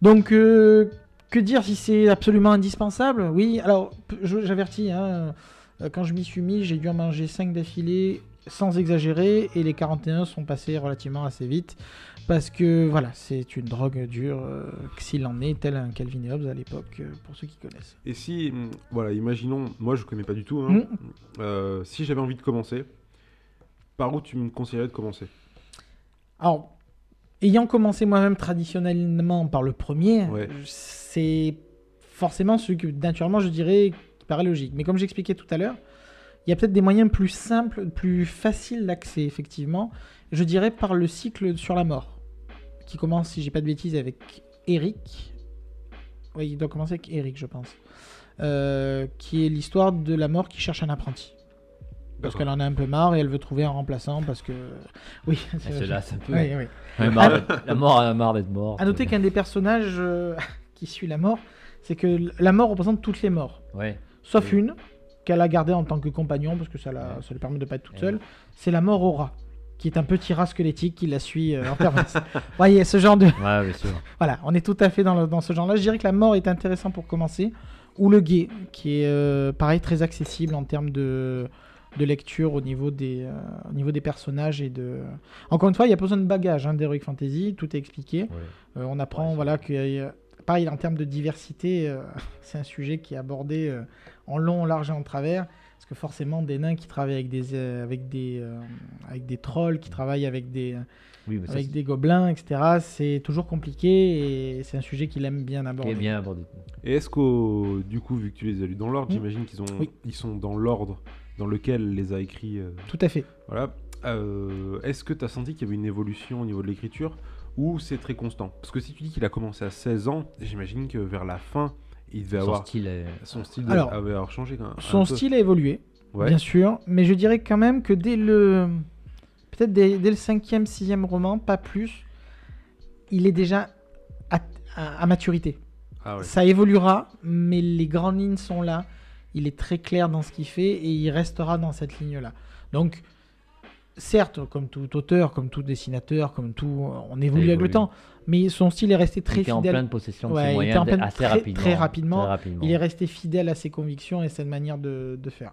Donc, euh, que dire si c'est absolument indispensable? Oui, alors, j'avertis, hein, euh, quand je m'y suis mis, j'ai dû en manger 5 d'affilée sans exagérer, et les 41 sont passés relativement assez vite. Parce que voilà, c'est une drogue dure, euh, s'il en est, tel un Calvin et Hobbes à l'époque, euh, pour ceux qui connaissent. Et si, hum, voilà, imaginons, moi je connais pas du tout, hein, Mm. euh, si j'avais envie de commencer, par où tu me conseillerais de commencer? Alors, ayant commencé moi-même traditionnellement par le premier, Ouais. c'est forcément ce que naturellement je dirais qui paraît logique. Mais comme j'expliquais tout à l'heure, il y a peut-être des moyens plus simples, plus faciles d'accès, effectivement. Je dirais par le cycle sur la mort, qui commence, si j'ai pas de bêtises, avec Eric. Oui, il doit commencer avec Eric, je pense. Euh, qui est l'histoire de la mort qui cherche un apprenti. Parce qu'elle en a un peu marre et elle veut trouver un remplaçant parce que. [laughs] Oui, Elle c'est se lasse un peu. oui, oui. D'être- La mort a marre d'être morte. À noter qu'un des personnages euh, [laughs] qui suit la mort, c'est que la mort représente toutes les morts, Ouais. sauf Oui. une qu'elle a gardée en tant que compagnon parce que ça, la, Ouais. ça lui permet de pas être toute Ouais. seule. C'est la mort au rat, qui est un petit rat squelettique qui la suit euh, en permanence. Voyez, ce genre de Ouais, bien sûr. [laughs] voilà, on est tout à fait dans, le- dans ce genre-là. Je dirais que la mort est intéressant pour commencer, ou le guet, qui est euh, pareil très accessible en termes de de lecture au niveau des euh, au niveau des personnages et de encore une fois il y a pas besoin de bagage hein, d'Heroic Fantasy tout est expliqué Ouais. euh, on apprend Ouais, voilà que euh, pareil en termes de diversité, euh, [laughs] c'est un sujet qui est abordé euh, en long, en large et en travers. Parce que forcément, des nains qui travaillent avec des, euh, avec des, euh, avec des trolls, qui travaillent avec des, Oui, mais ça, avec des gobelins, etc., c'est toujours compliqué et c'est un sujet qu'il aime bien aborder. bien abordé. Et est-ce qu'au du coup, vu que tu les as lus dans l'ordre, Mm. j'imagine qu'ils ont, Oui. ils sont dans l'ordre dans lequel les a écrits. euh, Tout à fait. voilà. Euh, est-ce que tu as senti qu'il y avait une évolution au niveau de l'écriture ou c'est très constant? Parce que si tu dis qu'il a commencé à 16 ans, j'imagine que vers la fin, il devait Son avoir style est... son style Alors, avait avoir changé quand même. un Son peu. style a évolué, Ouais. bien sûr, mais je dirais quand même que dès le. Peut-être dès, dès le cinquième, sixième roman, pas plus, il est déjà à, à- à maturité. Ah ouais. Ça évoluera, mais les grandes lignes sont là. Il est très clair dans ce qu'il fait et il restera dans cette ligne-là. Donc, certes, comme tout auteur, comme tout dessinateur, comme tout, on évolue avec le temps, mais son style est resté très il était en fidèle. pleine possession de Ouais, il ses était moyens en pleine- assez très- rapidement. très rapidement. Très rapidement. Il est resté fidèle à ses convictions et cette manière de, de faire.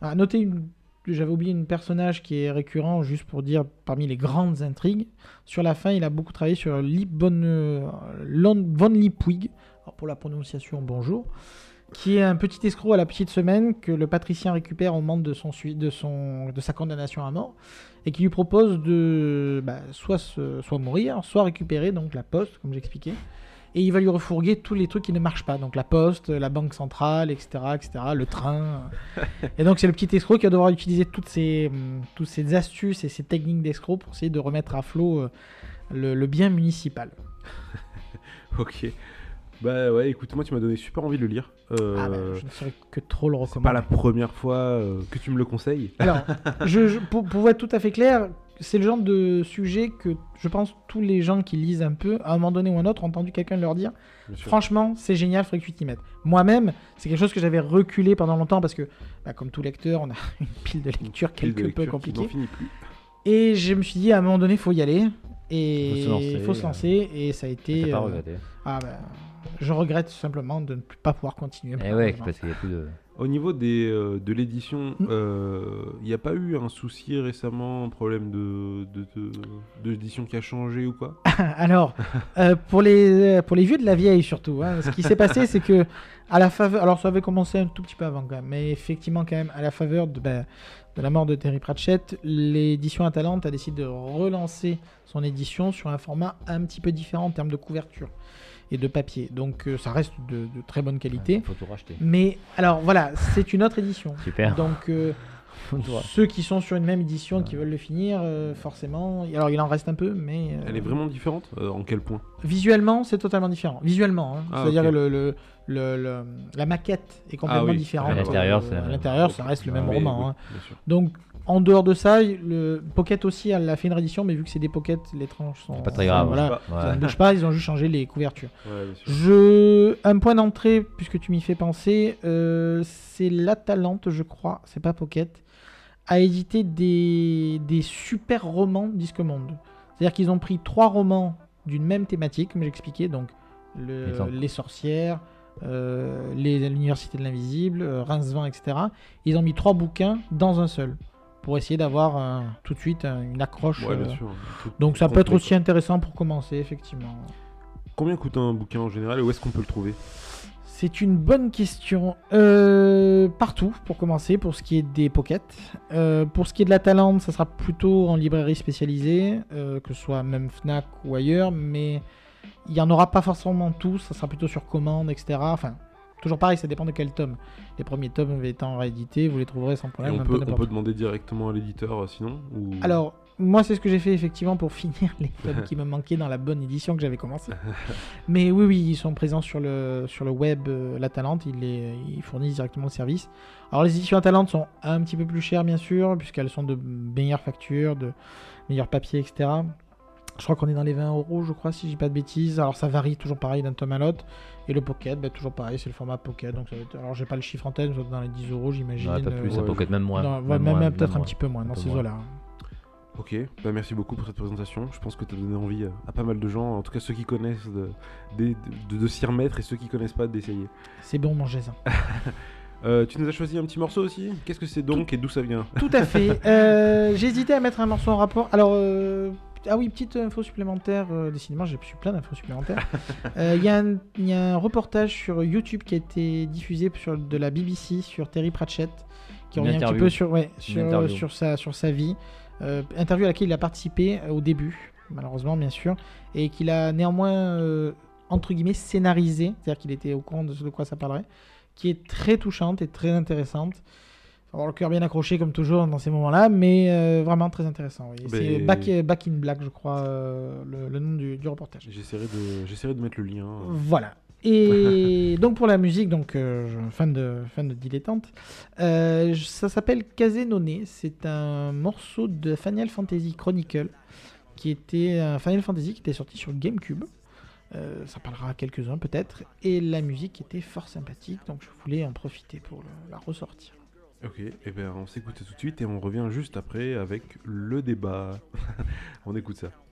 À une- j'avais oublié un personnage qui est récurrent, juste pour dire parmi les grandes intrigues. Sur la fin, il a beaucoup travaillé sur Lip von, euh, von Lipwig, alors pour la prononciation, bonjour, qui est un petit escroc à la petite semaine que le patricien récupère au moment de, son, de, son, de sa condamnation à mort et qui lui propose de bah, soit, se- soit mourir, soit récupérer donc la poste, comme j'expliquais. Et il va lui refourguer tous les trucs qui ne marchent pas. Donc la poste, la banque centrale, etc. etc. le train. [laughs] et donc c'est le petit escroc qui va devoir utiliser toutes ces, hum, toutes ces astuces et ces techniques d'escroc pour essayer de remettre à flot euh, le, le bien municipal. [laughs] Ok. Bah ouais, écoute, moi tu m'as donné super envie de le lire. Euh, Ah bah, je ne saurais que trop le c'est recommander. pas la première fois euh, que tu me le conseilles. Alors, [laughs] je, je- pour, pour être tout à fait clair, c'est le genre de sujet que je pense tous les gens qui lisent un peu, à un moment donné ou un autre, ont entendu quelqu'un leur dire. Franchement, c'est génial, faudrait que tu t'y mettes. Moi-même, c'est quelque chose que j'avais reculé pendant longtemps parce que, bah, comme tout lecteur, on a [laughs] une pile de lecture Pile de quelque peu lecture qui compliquée. n'en finit plus. Et je me suis dit, à un moment donné, il faut y aller. Et Faut se lancer, il faut se euh, lancer. Et ça a été. Pas euh, regretté. ah, bah, je regrette simplement de ne plus- pas pouvoir continuer. Eh ouais, parce qu'il y a plus de. Au niveau des, euh, de l'édition, Mm. il n'y a pas eu un souci récemment, un problème de, de, de, d'édition qui a changé ou quoi? [laughs] Alors, euh, pour, les, pour les vieux de la vieille surtout, hein, ce qui s'est passé, c'est que à la faveur, alors ça avait commencé un tout petit peu avant quand même, mais effectivement quand même à la faveur de, bah, de la mort de Terry Pratchett, l'édition Atalante a décidé de relancer son édition sur un format un petit peu différent en termes de couverture et de papier. Donc euh, ça reste de, de très bonne qualité. Faut tout racheter. Mais alors voilà, c'est une autre édition. Super. Donc euh, [laughs] ceux qui sont sur une même édition, qui veulent le finir, euh, forcément. Alors il en reste un peu, mais euh, Elle est vraiment différente Euh, En quel point? visuellement c'est totalement différent. Visuellement, hein. Ah, c'est-à-dire ok. que le, le- le- le- la maquette est complètement oui. différente. À l'intérieur, c'est- à l'intérieur, ça reste le même Ah, roman. oui, hein. bien sûr. Donc en dehors de ça, le Pocket aussi, elle a fait une réédition, mais vu que c'est des Pocket, les tranches sont C'est pas très grave. Voilà, ça ne bouge pas. Ils ont juste changé les couvertures. ouais. Je... Un point d'entrée, puisque tu m'y fais penser, euh, c'est l'Atalante, je crois, c'est pas Pocket, a édité des, des super romans Disque Monde. C'est-à-dire qu'ils ont pris trois romans d'une même thématique, comme j'expliquais, donc le- les sorcières, euh, l'université de l'invisible, euh, Rincevent, etc. Ils ont mis trois bouquins dans un seul, pour essayer d'avoir un- tout de suite un- une accroche. Ouais, bien euh, sûr. Tout- donc ça peut être aussi intéressant pour commencer, effectivement. Combien coûte un bouquin en général et où est-ce qu'on peut le trouver? C'est une bonne question. Euh, partout, pour commencer, pour ce qui est des pockets. Euh, pour ce qui est de la Talente, ça sera plutôt en librairie spécialisée, euh, que ce soit même Fnac ou ailleurs, mais il n'y en aura pas forcément tous, ça sera plutôt sur commande, etc. Enfin, toujours pareil, ça dépend de quel tome. Les premiers tomes étant réédités, vous les trouverez sans Et problème. on peut, on demander directement à l'éditeur euh, sinon ou... Alors, moi, c'est ce que j'ai fait effectivement pour [laughs] finir les tomes qui me manquaient dans la bonne édition que j'avais commencé. [laughs] Mais oui, oui, ils sont présents sur le, sur le web, euh, La Talente, ils, les, ils fournissent directement le service. Alors, les éditions La Talente sont un petit peu plus chères, bien sûr, puisqu'elles sont de meilleures factures, de meilleurs papiers, etc. Je crois qu'on est dans les 20 euros, je crois, si je dis pas de bêtises. Alors, ça varie toujours pareil d'un tome à l'autre. Et le Pocket, bah, toujours pareil, c'est le format Pocket. Donc, ça va être... Alors, j'ai pas le chiffre en tête, être dans les 10 euros, j'imagine. Ouais, pas plus, euh, ça être même moins. non, ouais, même, peut-être un moins. petit peu moins, Un dans peu ces eaux-là. Ok, bah merci beaucoup pour cette présentation. Je pense que tu as donné envie à pas mal de gens, en tout cas ceux qui connaissent, de, de, de- de s'y remettre et ceux qui connaissent pas d'essayer. C'est bon, mangez ça. [laughs] Euh, tu nous as choisi un petit morceau aussi? Qu'est-ce que c'est donc et d'où ça vient? Tout à fait. Euh, j'ai hésité à mettre un morceau en rapport. Alors, euh, ah oui, petite info supplémentaire. euh, décidément, j'ai reçu plein d'infos supplémentaires. [laughs] Euh, Il y, a un- il y a un reportage sur YouTube qui a été diffusé sur de la BBC sur Terry Pratchett, qui Une revient un petit peu sur, ouais, sur, interview. sur, sa, sur sa vie. Euh, interview à laquelle il a participé au début, malheureusement, bien sûr, et qu'il a néanmoins, entre guillemets, scénarisé, c'est-à-dire qu'il était au courant de ce de quoi ça parlerait, qui est très touchante et très intéressante. Avoir le cœur bien accroché comme toujours dans ces moments-là, mais euh, vraiment très intéressant. oui. Ben- C'est Back, Back in Black, je crois, euh, le, le nom du, du reportage. J'essaierai de, mettre le lien. euh. Voilà. Et [laughs] donc pour la musique, donc euh, fan de fan de dilettante, euh, ça s'appelle Kazenone. C'est un morceau de Final Fantasy Chronicle qui était un Final Fantasy qui était sorti sur GameCube. Euh, ça parlera à quelques-uns peut-être. Et la musique était fort sympathique, donc je voulais en profiter pour le- la ressortir. Ok, et ben on s'écoute tout de suite et on revient juste après avec le débat. [laughs] on écoute ça.「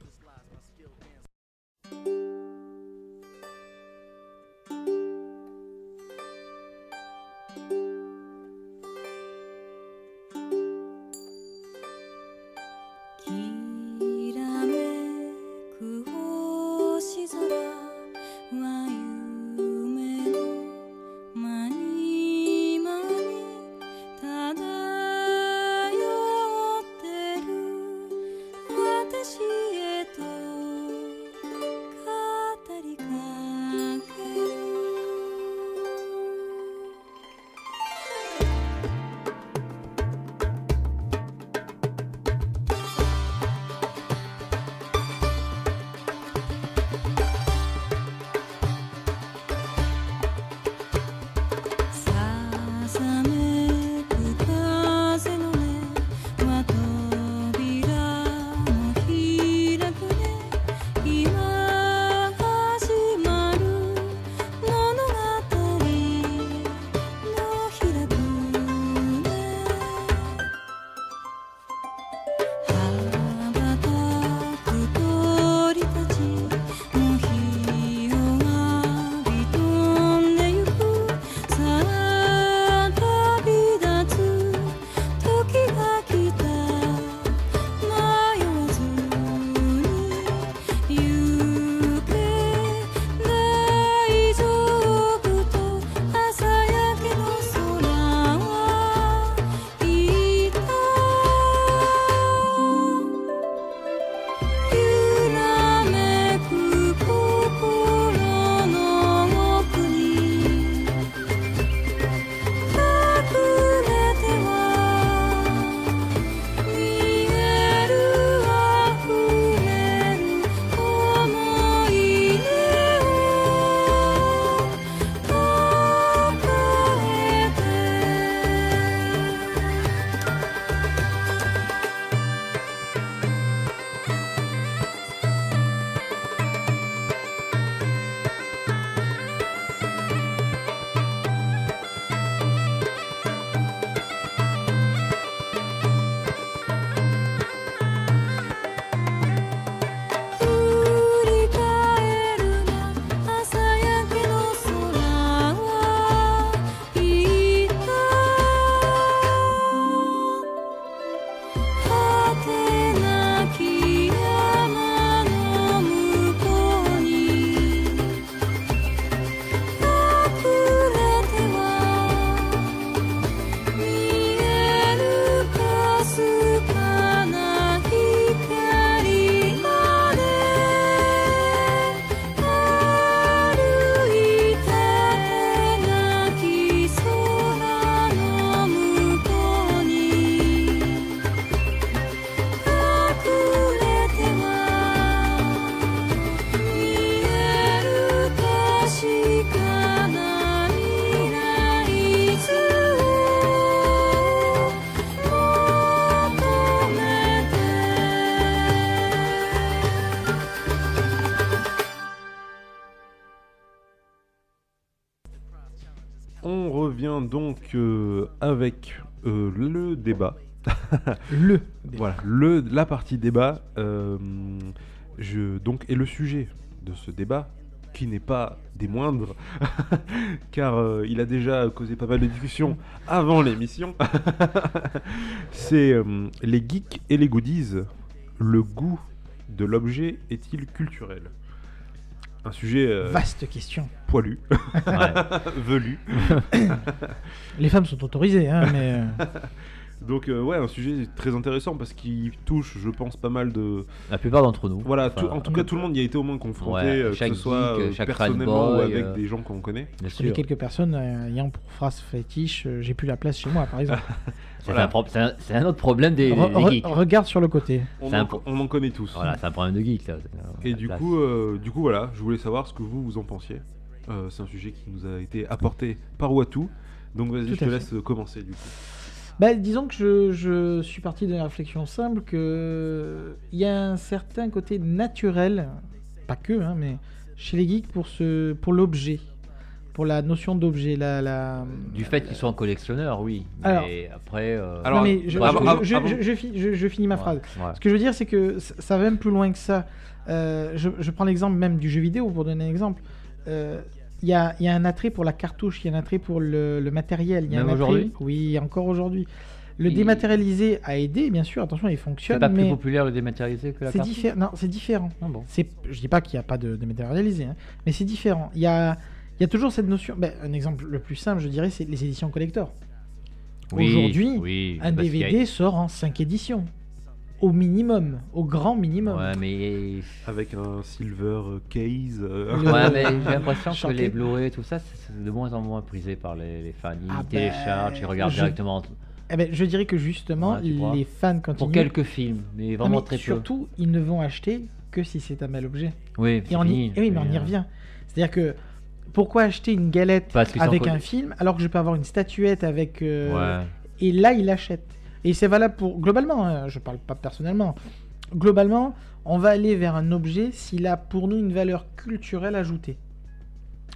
donc euh, avec euh, le débat. [laughs] Le. Voilà, le, la partie débat. euh, je, donc, et le sujet de ce débat, qui n'est pas des moindres, [laughs] car euh, il a déjà causé pas mal de discussions avant l'émission, [laughs] c'est euh, les geeks et les goodies. Le goût de l'objet est-il culturel? Un sujet euh, Vaste question. poilu, Ouais. [laughs] velu. [coughs] Les femmes sont autorisées, hein, mais. euh, [laughs] Donc euh, ouais, un sujet très intéressant parce qu'il touche, je pense, pas mal de... La plupart d'entre nous. Voilà, Enfin, tout- en tout cas, tout le monde y a été au moins confronté, Ouais, euh, que chaque ce soit geek, euh, chaque personnellement ou fanboy, avec euh, des gens qu'on connaît. Bien Je connais sûr. quelques personnes euh, ayant pour phrase fétiche, euh, j'ai plus la place chez moi, par exemple. [laughs] C'est Voilà. un, pro- c'est un- c'est un autre problème des, Re- des re- geeks. regarde sur le côté. On, C'est en, un pro- on en connaît tous. Voilà, c'est un problème de geek. Là. Et La du place. coup, euh, du coup, voilà, je voulais savoir ce que vous, vous en pensiez. Euh, c'est un sujet qui nous a été apporté par Watu. Donc vas-y, Tout je te fait. laisse euh, commencer du coup. Bah, disons que je, je suis parti d'une réflexion simple que il y a un certain côté naturel, pas que, hein, mais chez les geeks pour ce, pour l'objet, pour la notion d'objet, la, la. Du fait qu'ils soient collectionneurs, oui. Alors- Mais après. euh, Alors, non, mais je, avant- je- avant- je- avant- je- je fi- je- je finis ma ouais, phrase. ouais. Ce que je veux dire, c'est que ça va même plus loin que ça. Euh, je, je prends l'exemple même du jeu vidéo pour donner un exemple. Euh, Il y, a, il y a un attrait pour la cartouche, il y a un attrait pour le, le matériel. y a Même un attrait- aujourd'hui Oui, encore aujourd'hui. Le Il- dématérialisé a aidé, bien sûr, attention, il C'est fonctionne, pas plus populaire le dématérialisé que la c'est différent. Non, c'est différent. Ah bon. C'est, je dis pas qu'il n'y a pas de dématérialisé, hein, mais c'est différent. Il y a, il y a toujours cette notion. ben, un exemple le plus simple, je dirais, c'est les éditions collector. Oui, Aujourd'hui, oui, Un parce qu'il y a- DVD sort en 5 éditions. Au minimum, au grand minimum. Ouais, mais. Avec un silver euh, case. euh, Ouais, [laughs] mais j'ai l'impression que Chanter. les Blu-ray, tout ça, c'est c'est de moins en moins prisé par les, les fans. Ils Ah ben, téléchargent, ils regardent je- directement. Eh ben, je dirais que justement, Ouais, tu vois. les fans continuent. Pour quelques films, mais Non, vraiment mais très peu. surtout, ils ne vont acheter que si c'est un bel objet. Oui, Et on y, fini, eh oui, mais on y euh, revient. C'est-à-dire que pourquoi acheter une galette avec un film alors que je peux avoir une statuette avec. euh, Ouais. Et là, il l'achète. Et c'est valable pour. Globalement, hein, je parle pas personnellement. Globalement, on va aller vers un objet s'il a pour nous une valeur culturelle ajoutée.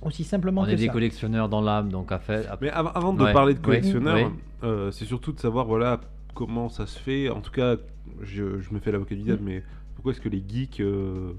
Aussi simplement On que est des ça. collectionneurs dans l'âme, donc à fait. Mais av- avant de Ouais, parler de ouais, collectionneur, ouais. euh, c'est surtout de savoir voilà comment ça se fait. En tout cas, je, je me fais l'avocat du diable, mais pourquoi est-ce que les geeks, euh,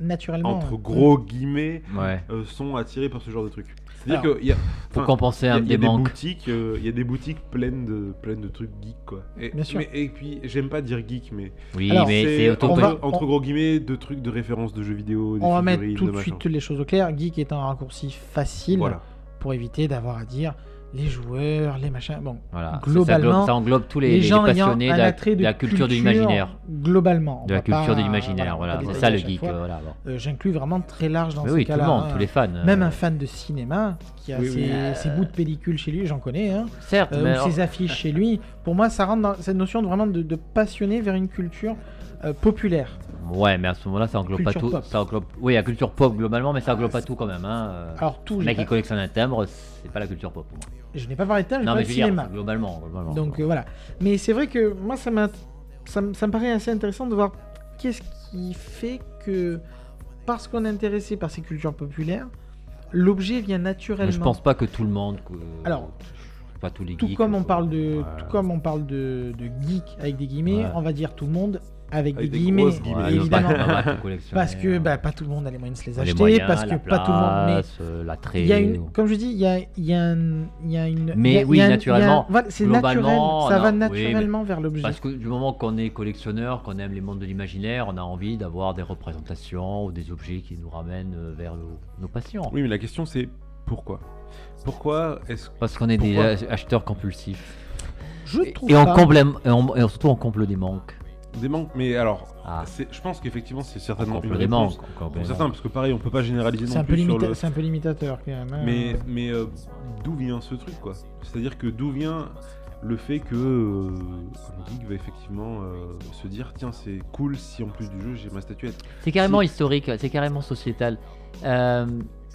Naturellement. entre euh, gros guillemets, Ouais. euh, sont attirés par ce genre de truc C'est-à-dire Alors, qu'il y a, Pour enfin, compenser il y a- un il y a des boutiques, euh, il y a des boutiques pleines de pleines de trucs geeks quoi. Et, Bien sûr. mais- et puis j'aime pas dire geek, mais Oui, Alors, mais c'est entre, va- entre on- gros guillemets de trucs de référence de jeux vidéo. des On va mettre figurines, tout de machin. suite les choses au clair. Geek est un raccourci facile Voilà. pour éviter d'avoir à dire les joueurs, les machins. Bon, Voilà. Globalement, ça, englobe, ça englobe tous les, les, les gens ayant passionnés de la, attrait de, de la culture de l'imaginaire. Globalement. De la culture de l'imaginaire, voilà. C'est ça le geek. euh, Voilà, bon. Euh, J'inclus vraiment très large dans Mais ce oui, tout cas-là. le monde, hein. tous les fans. euh, Même un fan de cinéma qui a Oui, ses, oui. ses bouts de pellicule chez lui, j'en connais, hein, Certes, euh, mais ou alors- ses affiches chez lui. Pour moi, ça rentre dans cette notion de vraiment de, de passionner vers une culture populaire. Ouais, mais à ce moment-là, ça englobe pas tout. pop. Ça englobe... Oui, la culture pop globalement, mais ça englobe pas tout quand même. Hein. Alors tout, Le mec qui collectionne un timbre, c'est pas la culture pop pour moi. Je n'ai pas parlé de Non, mais de je cinéma. dire, globalement. globalement. Donc euh, voilà. Mais c'est vrai que moi, ça, ça, me- ça me paraît assez intéressant de voir qu'est-ce qui fait que, parce qu'on est intéressé par ces cultures populaires, l'objet vient Mais naturellement. je pense pas que tout le monde. que- Alors, pas tous les tout geeks, comme on parle de, Ouais. tout comme on parle de, de geek avec des guillemets, Ouais. on va dire tout le monde avec, Avec des, des guillemets, grosses guillemets. Ouais, évidemment. [laughs] parce que bah, pas tout le monde a les moyens de se les les acheter, moyens, parce que la pas tout le monde. Mais euh, l'attrait. il y a une, comme je dis, il y a, il y a, y a une. Mais il y a- oui, y naturellement, voilà, c'est naturel, globalement, ça va oui, naturellement vers l'objet. Parce que du moment qu'on est collectionneur, qu'on aime les mondes de l'imaginaire, on a envie d'avoir des représentations ou des objets qui nous ramènent euh, vers nos, nos passions. Oui, mais la question c'est pourquoi? Pourquoi est-ce Parce qu'on est des Pourquoi ach- acheteurs compulsifs. Je Et, trouve et on comble, et, on- et surtout on comble des manques. Des manques Mais alors, Ah, je pense qu'effectivement c'est on certainement une comble des réponse manques. pour certains, parce que pareil, on peut pas généraliser C'est non un, peu plus sur limita- le. c'est un peu limitateur quand même. hein. Mais, mais euh, d'où vient ce truc quoi? C'est-à-dire que d'où vient le fait que euh, un geek va effectivement euh, se dire tiens c'est cool si en plus du jeu j'ai ma statuette? C'est carrément Si- historique, c'est carrément sociétal. Euh,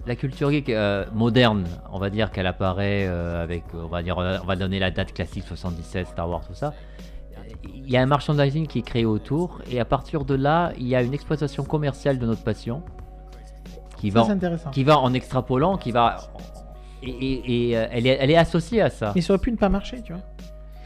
la culture geek euh, moderne, on va dire qu'elle apparaît euh, avec, on va dire, on va donner la date classique 77, Star Wars, tout ça. Il y a un merchandising qui est créé autour, et à partir de là, il y a une exploitation commerciale de notre passion qui Ça, va, intéressant. qui va en extrapolant, qui va Et, et- et, euh, elle, est, elle est associée à ça. Mais ça aurait pu ne pas marcher, tu vois.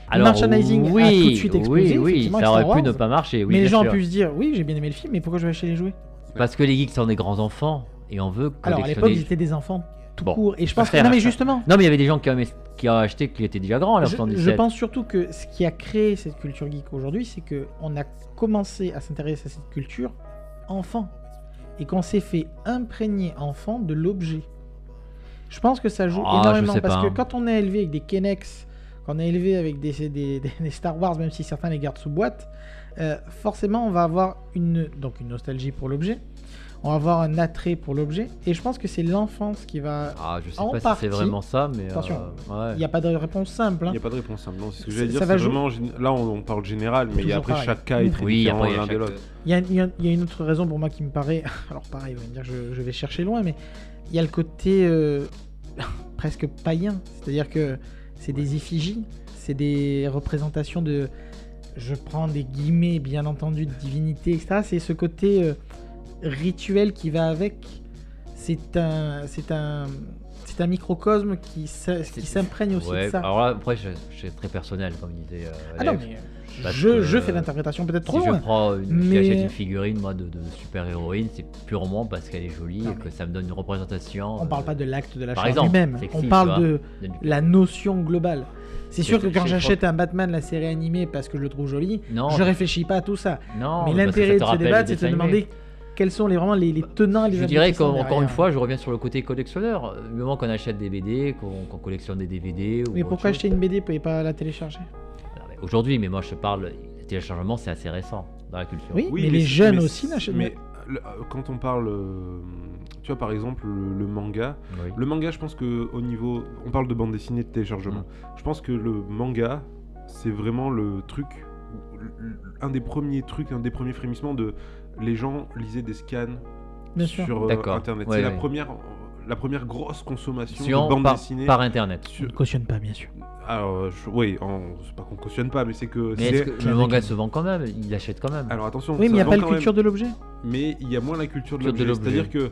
Alors, merchandising a oui, tout de suite explosé, Oui, ça aurait pu ne pas marcher. Oui, mais les gens sûr. ont pu se dire, oui, j'ai bien aimé le film, mais pourquoi je vais acheter les jouets? Parce que les geeks sont des grands enfants et on veut Alors à l'époque, ils étaient des enfants tout Bon. court. Et je pense que. Non, mais justement, Non, mais il y avait des gens qui ont, qui ont acheté qui étaient déjà grands à je, je 17. pense surtout que ce qui a créé cette culture geek aujourd'hui, c'est que on a commencé à s'intéresser à cette culture enfant. Et qu'on s'est fait imprégner enfant de l'objet. Je pense que ça joue Ah, énormément parce pas, que hein. quand on est élevé avec des Kennex, quand on est élevé avec des, des, des- des Star Wars, même si certains les gardent sous boîte, euh, forcément on va avoir une, donc une nostalgie pour l'objet, on va avoir un attrait pour l'objet, et je pense que c'est l'enfance qui va. Ah, je sais En pas si partie. c'est vraiment ça, mais. Attention. euh, ouais. Il n'y a pas de réponse simple. Il hein. n'y a pas de réponse simple. Non, c'est ce que j'allais dire. va vraiment Là, on, on parle général, mais il y a après pareil. chaque cas est très Oui, différent l'un de l'autre. Il y, a, une autre raison pour moi qui me paraît. [laughs] Alors pareil, vous allez me dire que je, je vais chercher loin, mais il y a le côté euh, [laughs] presque païen. C'est-à-dire que c'est des effigies, c'est des représentations de. Je prends des guillemets, bien entendu, de divinité, etc. C'est ce côté euh, rituel qui va avec. C'est un, c'est un, c'est un microcosme qui, s'imprègne aussi Ouais, de ça. Alors là, après, je- c'est très personnel, comme disait. euh, ah non, mais je, fais l'interprétation peut-être trop si loin. je prends une, Mais- une figurine moi de, de super héroïne, c'est purement parce qu'elle est jolie Non, et que ça me donne une représentation. On parle euh, pas de l'acte de l'achat lui-même. On parle de la notion globale. C'est sûr que quand j'achète un Batman, la série animée, parce que je le trouve joli, Non, je réfléchis pas à tout ça. non, Mais l'intérêt de ce débat, c'est de se demander. Quels sont les, vraiment les, les tenants les Je dirais qu'encore une fois, je reviens sur le côté collectionneur. Du moment qu'on achète des BD, qu'on collectionne des DVD. Ou Mais pourquoi chose. acheter une BD et pas la télécharger? Aujourd'hui, mais moi je parle, le téléchargement c'est assez récent dans la culture. Oui. mais les jeunes mais aussi n'achètent- Mais le- euh, quand on parle, euh, tu vois par exemple le, le manga, Oui. le manga, je pense que au niveau, on parle de bande dessinée de téléchargement. Mm. Je pense que le manga, c'est vraiment le truc, un des premiers trucs, un des premiers frémissements de les gens lisaient des scans Bien sûr. sur euh, internet. Ouais, c'est la première, la première grosse consommation de bande par, dessinée. par internet. On sur- ne cautionne pas, bien sûr. Alors, je- oui, en- c'est pas qu'on cautionne pas, mais c'est que. Mais c'est- est-ce que le manga se vend quand même? Il l'achète quand même. Alors attention. Oui, mais il n'y a pas la quand culture de l'objet. même, mais il y a moins la culture de l'objet. C'est-à-dire que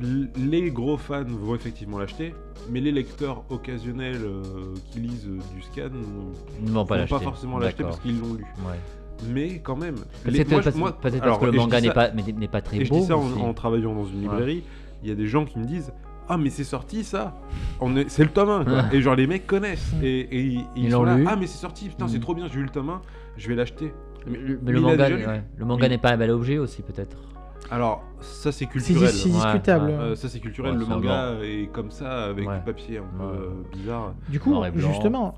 les gros fans vont effectivement l'acheter, mais les lecteurs occasionnels euh, qui lisent euh, du scan Ils ne vont vont pas pas, forcément l'acheter parce qu'ils l'ont lu. Ouais. Mais quand même. Peut-être moi, parce, je- que le je manga n'est pas, mais pas très Et je beau. dis ça en, travaillant dans une librairie. Il y a des gens qui me disent Ah, mais c'est sorti ça C'est le tome 1 quoi. Et genre, les mecs connaissent. Mm. Et, et ils, ils sont là lu. Ah, mais c'est sorti, putain, c'est Mm. trop bien, j'ai eu le tome 1, je vais l'acheter. Mais, le- mais Mais le il a manga, ouais. le n'est pas un bel objet aussi peut-être. Alors, ça c'est culturel. c'est discutable. ouais. Euh, ça c'est culturel, Ouais, le manga est comme ça avec Ouais. du papier un peu Ouais. bizarre. Du coup, justement,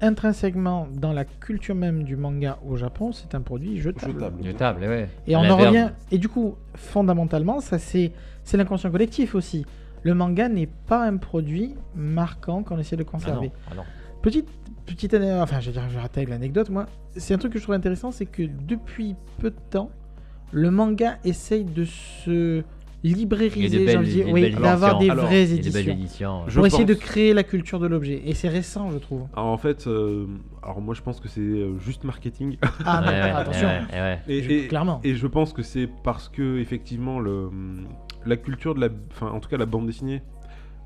intrinsèquement, dans la culture même du manga au Japon, c'est un produit jetable. Jetable. Jetable, ouais. Et on en revient. Et du coup, fondamentalement, ça c'est c'est l'inconscient collectif aussi. Le manga n'est pas un produit marquant qu'on essaie de Ah non, conserver. ah non. Petite petite enfin, je vais dire, je vais avec l'anecdote. Moi, c'est un truc que je trouve intéressant, c'est que depuis peu de temps, le manga essaye de se librairiser, j'ai envie de dire, oui, d'avoir des. Alors, vraies éditions. éditions. ouais. Je Pour essayer de créer la culture de l'objet. Et c'est récent, je trouve. Alors en fait, euh, alors moi je pense que c'est euh, juste marketing. Ah, Ouais, mais ouais, attention. ouais, ouais, ouais. et, clairement. et je pense que c'est parce que effectivement le, la culture de la, enfin en tout cas la bande dessinée.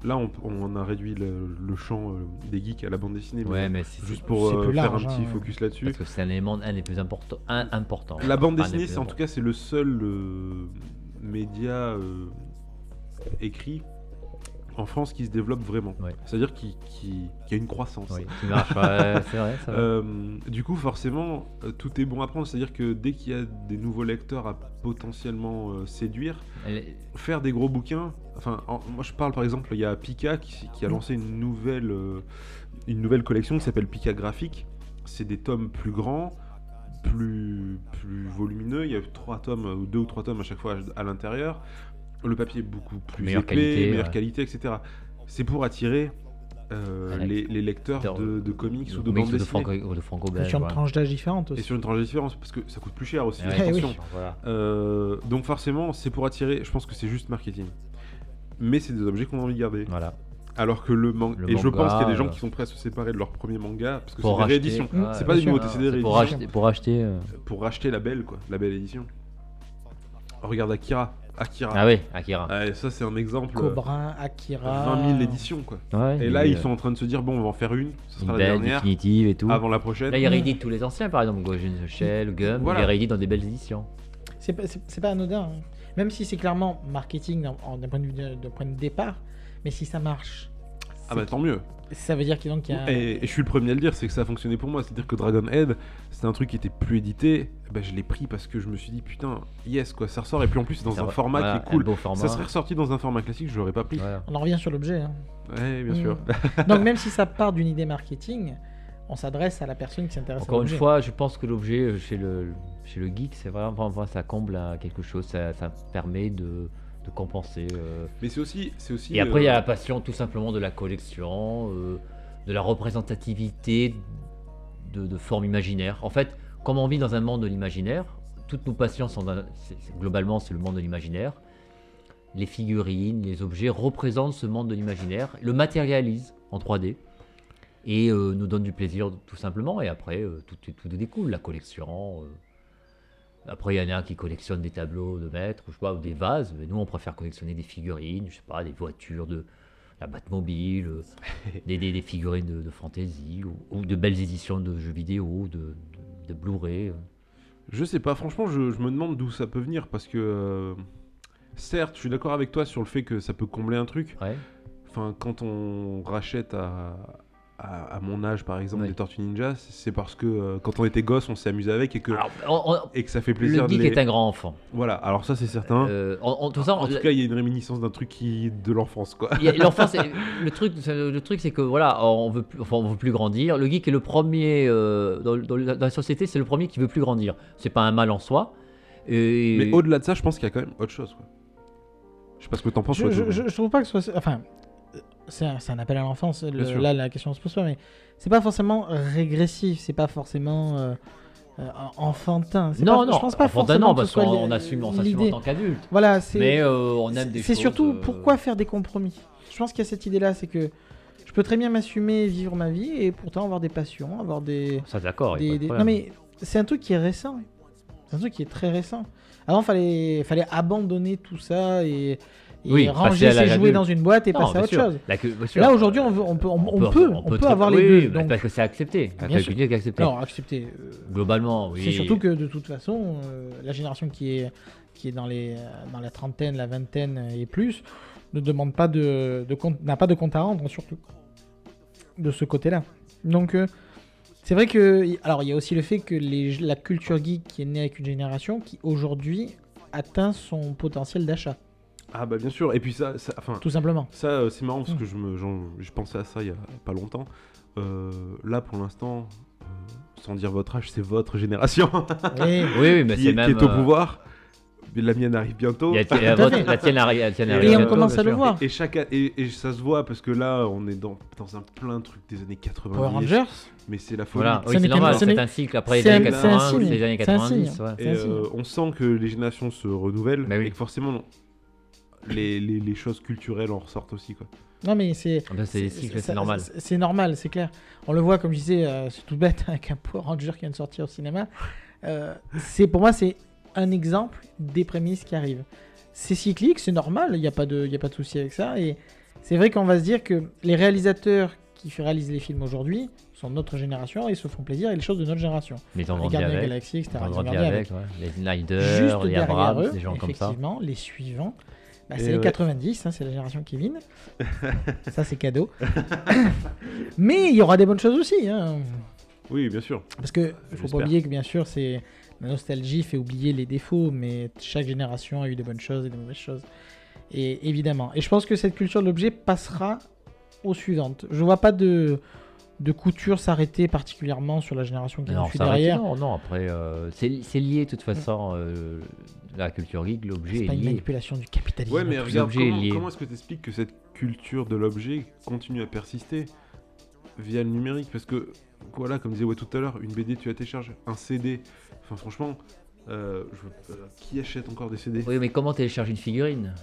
Là on, on a réduit le, le champ euh, des geeks à la bande dessinée. mais Ouais, mais c'est juste pour euh, faire large, un petit hein. focus là-dessus. parce que c'est un élément un des plus importants. Important. La bande dessinée, c'est en tout cas c'est le seul euh, média euh, écrit en France qui se développe vraiment. Ouais. C'est-à-dire qui, qui, qui a une croissance. Oui, qui marche, ouais, [laughs] c'est vrai, ça va. Euh, du coup, forcément, euh, tout est bon à prendre. C'est-à-dire que dès qu'il y a des nouveaux lecteurs à potentiellement euh, séduire, est- faire des gros bouquins. Enfin, en- moi je parle par exemple, il y a Pika qui, qui a lancé une nouvelle, euh, une nouvelle collection qui s'appelle Pika Graphique. C'est des tomes plus grands, plus, plus volumineux. Il y a trois tomes, ou deux ou trois tomes à chaque fois à, à l'intérieur. Le papier est beaucoup plus Meilleure épais, qualité, meilleure ouais. qualité, etc. C'est pour attirer euh, les, les lecteurs de, de comics ou de bandes ou de dessinées. franco, de sur une ouais. tranche d'âge différente Et aussi. sur une tranche différence, parce que ça coûte plus cher aussi, Ouais, attention. oui. Voilà. Euh, donc forcément, c'est pour attirer, je pense que c'est juste marketing. Mais c'est des objets qu'on a envie de garder. Voilà. Alors que le, man- Le Et je manga, pense qu'il y a des gens euh, qui sont prêts à se séparer de leur premier manga, parce que c'est Pour des racheter. rééditions. Ouais, c'est pas des nouveautés, c'est des pour rééditions. acheter, pour acheter euh, Pour racheter la belle, quoi, la belle édition. Regarde Akira. Akira. Ah oui, Akira. Ouais, ça, c'est un exemple. Cobra, Akira. 20 000 éditions, quoi. Ouais, Et là, ils sont en train de se dire bon, on va en faire une, ce une sera la belle, dernière, définitive et tout. avant la prochaine. Là, il réédite tous les anciens, par exemple, Ghost in the Shell, Gum, Voilà. il les réédite dans des belles éditions. C'est pas, anodin. hein. Même si c'est clairement marketing d'un en- d'un point, de vue de- d'un point de départ, mais si ça marche, Ah bah tant mieux. ça veut dire qu'il y a. Et, et je suis le premier à le dire, c'est que ça a fonctionné pour moi. C'est-à-dire que Dragon Head, c'était un truc qui était plus édité. Bah, je l'ai pris parce que je me suis dit putain, yes quoi, ça ressort. Et puis en plus, c'est dans Ça un va- format voilà, qui est cool. format. Ça serait ressorti dans un format classique, je l'aurais pas pris. Voilà. On en revient sur l'objet. hein. Ouais, bien Mm. sûr. [laughs] Donc même si ça part d'une idée marketing, on s'adresse à la personne qui s'intéresse à Encore une fois, je pense que l'objet euh, chez le, chez le geek, c'est vraiment, vraiment, ça comble à quelque chose, ça, ça permet de, de compenser. euh. Mais c'est aussi, c'est aussi. Et après, il y a euh, la passion tout simplement de la collection, euh, de la représentativité de, de formes imaginaires. En fait, comme on vit dans un monde de l'imaginaire, toutes nos passions sont dans- globalement c'est le monde de l'imaginaire. Les figurines, les objets représentent ce monde de l'imaginaire, le matérialisent en 3D et euh, nous donnent du plaisir tout simplement. Et après, euh, tout, tout, tout découle, la collection. euh. Après, il y en a qui collectionnent des tableaux de maîtres, je sais pas, ou des vases. Mais nous, on préfère collectionner des figurines, je sais pas, des voitures de la Batmobile, euh, [laughs] des, des, des figurines de, de fantasy, ou, ou de belles éditions de jeux vidéo, de, de, de Blu-ray. Je sais pas, franchement, je, je me demande d'où ça peut venir parce que. euh, certes, je suis d'accord avec toi sur le fait que ça peut combler un truc. Ouais. Enfin, quand on rachète à, à, à mon âge, par exemple, Ouais. des Tortues Ninja, c'est parce que euh, quand on était gosse, on s'est amusé avec et que, Alors, on- on- et que ça fait plaisir le de geek les... est un grand enfant. Voilà, alors ça c'est certain. Euh, en, en- tout ça, en tout la- cas, il y a une réminiscence d'un truc qui de l'enfance, quoi. [laughs] c'est- le truc, c'est- le truc, c'est que voilà, on veut, plus, enfin, on veut plus grandir. Le geek est le premier euh, dans, dans la- dans la société, c'est le premier qui veut plus grandir. C'est pas un mal en soi. Et Mais au-delà de ça, je pense qu'il y a quand même autre chose, quoi. Je sais pas ce que t'en penses, Je, je, je- je trouve pas que ce soit. Enfin, c'est un, appel à l'enfance. le-. Là, la question se pose pas, mais c'est pas forcément régressif, c'est pas forcément euh, euh, enfantin. non, pas- non, je pense pas enfantin, forcément non, parce qu'on assume, on s'assume l'idée. en tant qu'adulte. Voilà, c'est. Mais euh, on aime des C'est surtout pourquoi faire des compromis? Je pense qu'il y a cette idée-là, c'est que je peux très bien m'assumer, vivre ma vie et pourtant avoir des passions, avoir des. Ça, d'accord. des- Non mais c'est un truc qui est récent. C'est un truc qui est très récent. Avant, fallait fallait abandonner tout ça et, et Oui, passer ranger ses jouets dans une boîte et Non, passer à autre sûr. chose. Là, aujourd'hui, on, peut, on, on peut, on peut très- avoir oui, les deux. donc- Parce que c'est accepté. Bien. Alors accepter. euh, Globalement, oui. C'est surtout que de toute façon, euh, la génération qui est, qui est dans, les, euh, dans la trentaine, la vingtaine et plus ne demande pas de, de compte, n'a pas de compte à rendre, surtout de ce côté-là. Donc, euh, c'est vrai que. Alors, il y a aussi le fait que les, la culture geek qui est née avec une génération qui aujourd'hui atteint son potentiel d'achat, Ah bah bien sûr, et puis ça, ça- enfin, tout simplement. ça euh, c'est marrant parce Mm. que je me, j'en- je pensais à ça il y a pas longtemps. Euh, là pour l'instant, euh, sans dire votre âge, c'est votre génération [laughs] Et- Oui, oui, mais qui, c'est est, même. qui est au euh, pouvoir. Mais La mienne arrive bientôt. il y a- à la, votre- la tienne arrive. la tienne Et, arrive Et on bientôt, commence bien à le voir. Et, chaque, a- et, et ça se voit parce que là, on est dans, dans un plein de trucs des années 80. Power Rangers, Mais c'est la folie. Voilà, Ce oui, n'est c'est normal, ce c'est un cycle. Après les c'est années un- c'est un 80, signe. c'est les années C'est un 90. signe. ouais. Et C'est un signe. euh, on sent que les générations se renouvellent. Mais oui. Et que forcément, non, les, les, les choses culturelles en ressortent aussi. Quoi. non mais c'est. Ah ben, C'est normal. C'est normal, c'est clair. On le voit, comme je disais, euh, c'est tout bête [laughs] avec un Power Ranger qui vient de sortir au cinéma. Euh, c'est pour moi, c'est un exemple des prémices qui arrivent. C'est cyclique, c'est normal, il n'y a pas de, il y a pas de souci avec ça. Et c'est vrai qu'on va se dire que les réalisateurs qui réalisent les films aujourd'hui sont de notre génération et se font plaisir et les choses de notre génération. Mais ils ont Les grandi Gardiens de la avec. Galaxie, etc. Ils ont Ils ont grandi grandi avec. ouais. Les Snyder, Juste les Abrams, eux, des gens comme ça. effectivement, les suivants, bah, c'est les ouais. 90, hein, c'est la génération Kevin. [laughs] ça, c'est cadeau. Mais il y aura des bonnes choses aussi. hein. Oui, bien sûr. Parce que faut pas oublier que, bien sûr, c'est la nostalgie fait oublier les défauts, mais chaque génération a eu des bonnes choses et des mauvaises choses. Et évidemment. Et je pense que cette culture de l'objet passera aux suivantes. Je vois pas de, de couture s'arrêter particulièrement sur la génération qui Non, être- derrière. non, non, après, euh, c'est c'est lié de toute façon. euh, la culture geek, l'objet est pas une manipulation du capitalisme. Ouais, mais regarde, objets comment, liés. comment est-ce que tu expliques que cette culture de l'objet continue à persister via le numérique? Parce que, voilà, comme disait ouais, tout à l'heure, une BD, tu la télécharges, un CD. Enfin, franchement, euh, je euh, qui achète encore des CD Oui, mais comment télécharger une figurine?